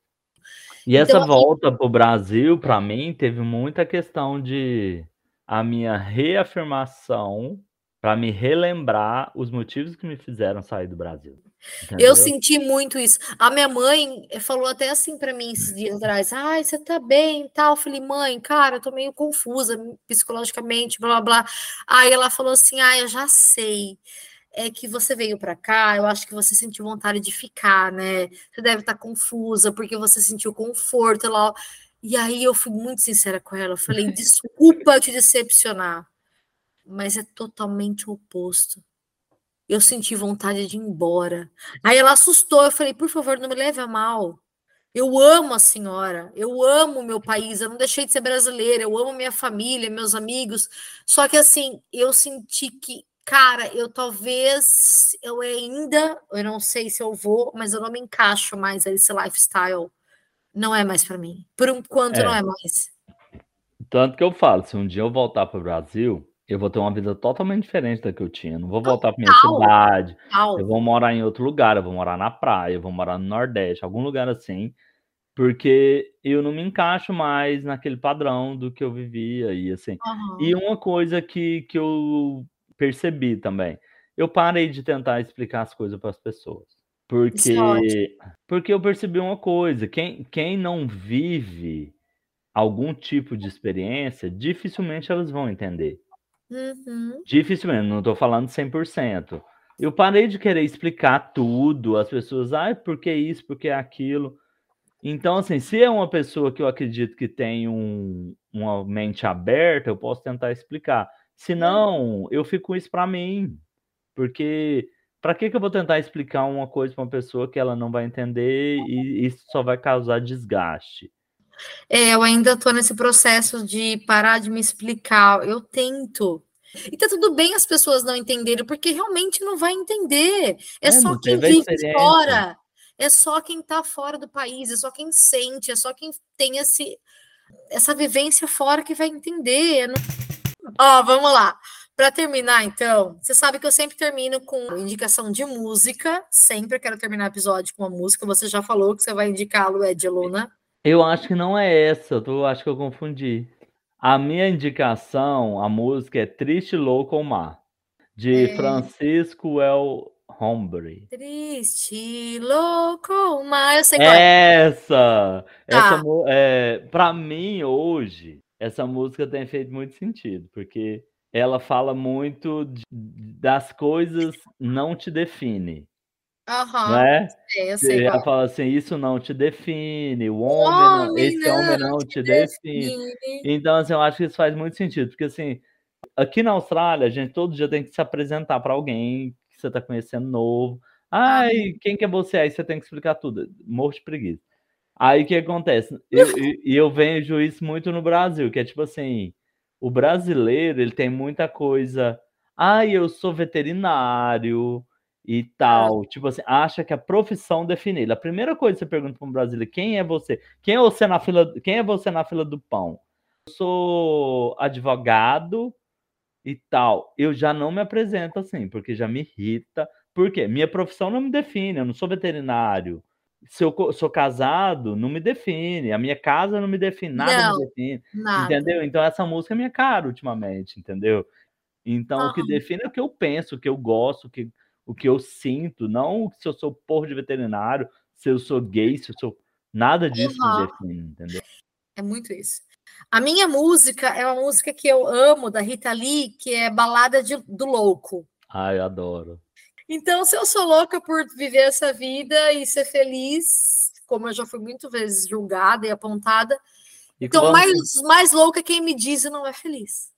E então, essa volta para o Brasil, para mim, teve muita questão de a minha reafirmação para me relembrar os motivos que me fizeram sair do Brasil. Entendeu? Eu senti muito isso. A minha mãe falou até assim para mim esses dias atrás: ai, você tá bem tal. Eu falei, mãe, cara, eu tô meio confusa psicologicamente, blá blá blá. Aí ela falou assim: ah, eu já sei. É que você veio para cá, eu acho que você sentiu vontade de ficar, né? Você deve estar tá confusa porque você sentiu conforto lá. E aí eu fui muito sincera com ela. Eu falei: *laughs* desculpa te decepcionar, mas é totalmente o oposto eu senti vontade de ir embora. Aí ela assustou, eu falei, por favor, não me leve a mal. Eu amo a senhora, eu amo o meu país, eu não deixei de ser brasileira, eu amo minha família, meus amigos. Só que assim, eu senti que, cara, eu talvez, eu ainda, eu não sei se eu vou, mas eu não me encaixo mais nesse lifestyle. Não é mais para mim. Por enquanto, é. não é mais. Tanto que eu falo, se um dia eu voltar para o Brasil, eu vou ter uma vida totalmente diferente da que eu tinha. Não vou voltar para minha cidade. Total. Eu vou morar em outro lugar, eu vou morar na praia, eu vou morar no Nordeste, algum lugar assim, porque eu não me encaixo mais naquele padrão do que eu vivia e assim. Uhum. E uma coisa que, que eu percebi também, eu parei de tentar explicar as coisas para as pessoas. É porque, porque eu percebi uma coisa, quem, quem não vive algum tipo de experiência, dificilmente elas vão entender. Uhum. Dificilmente, não estou falando 100%. Eu parei de querer explicar tudo, as pessoas, ah, por que isso, por que aquilo. Então, assim, se é uma pessoa que eu acredito que tem um, uma mente aberta, eu posso tentar explicar. Se não, eu fico com isso para mim. Porque para que, que eu vou tentar explicar uma coisa para uma pessoa que ela não vai entender e isso só vai causar desgaste? É, eu ainda estou nesse processo de parar de me explicar. Eu tento. E tá tudo bem as pessoas não entenderem, porque realmente não vai entender. É, é só quem vive fora. É só quem está fora do país, é só quem sente, é só quem tem esse, essa vivência fora que vai entender. Ó, vamos lá. Para terminar, então, você sabe que eu sempre termino com indicação de música. Sempre quero terminar o episódio com uma música. Você já falou que você vai indicá-lo, é de Luna. Eu acho que não é essa, eu tô, acho que eu confundi. A minha indicação, a música é Triste Louco ou Mar, de É. Francisco El Hombre. Triste, louco, mar. Eu sei qual é. Essa! Essa, Tá. é, para mim, hoje, essa música tem feito muito sentido, porque ela fala muito de- das coisas não te define. Uhum, né? eu sei, Você fala assim, isso não te define, o homem, homem esse não, homem não te, define. define. Então, assim, eu acho que isso faz muito sentido, porque assim, aqui na Austrália, a gente todo dia tem que se apresentar para alguém que você está conhecendo novo. Ai, quem que é você? Aí você tem que explicar tudo. Morro de preguiça. Aí o que acontece? E eu, eu, eu, vejo isso muito no Brasil, que é tipo assim, o brasileiro, ele tem muita coisa. Ai, eu sou veterinário, e tal. Tipo assim, acha que a profissão define ele. A primeira coisa que você pergunta para um brasileiro, quem é você? Quem é você na fila, quem é você na fila do pão? Eu sou advogado e tal. Eu já não me apresento assim, porque já me irrita. Por quê? Minha profissão não me define, eu não sou veterinário. Se eu sou casado, não me define. A minha casa não me define, nada não, me define. Nada. Entendeu? Então essa música é minha cara ultimamente, entendeu? Então ah. o que define é o que eu penso, o que eu gosto, o que o que eu sinto, não se eu sou porro de veterinário, se eu sou gay, se eu sou. Nada disso uhum. me define, entendeu? É muito isso. A minha música é uma música que eu amo, da Rita Lee, que é Balada de, do Louco. Ai, adoro. Então, se eu sou louca por viver essa vida e ser feliz, como eu já fui muitas vezes julgada e apontada, e então mais, mais louca é quem me diz e não é feliz.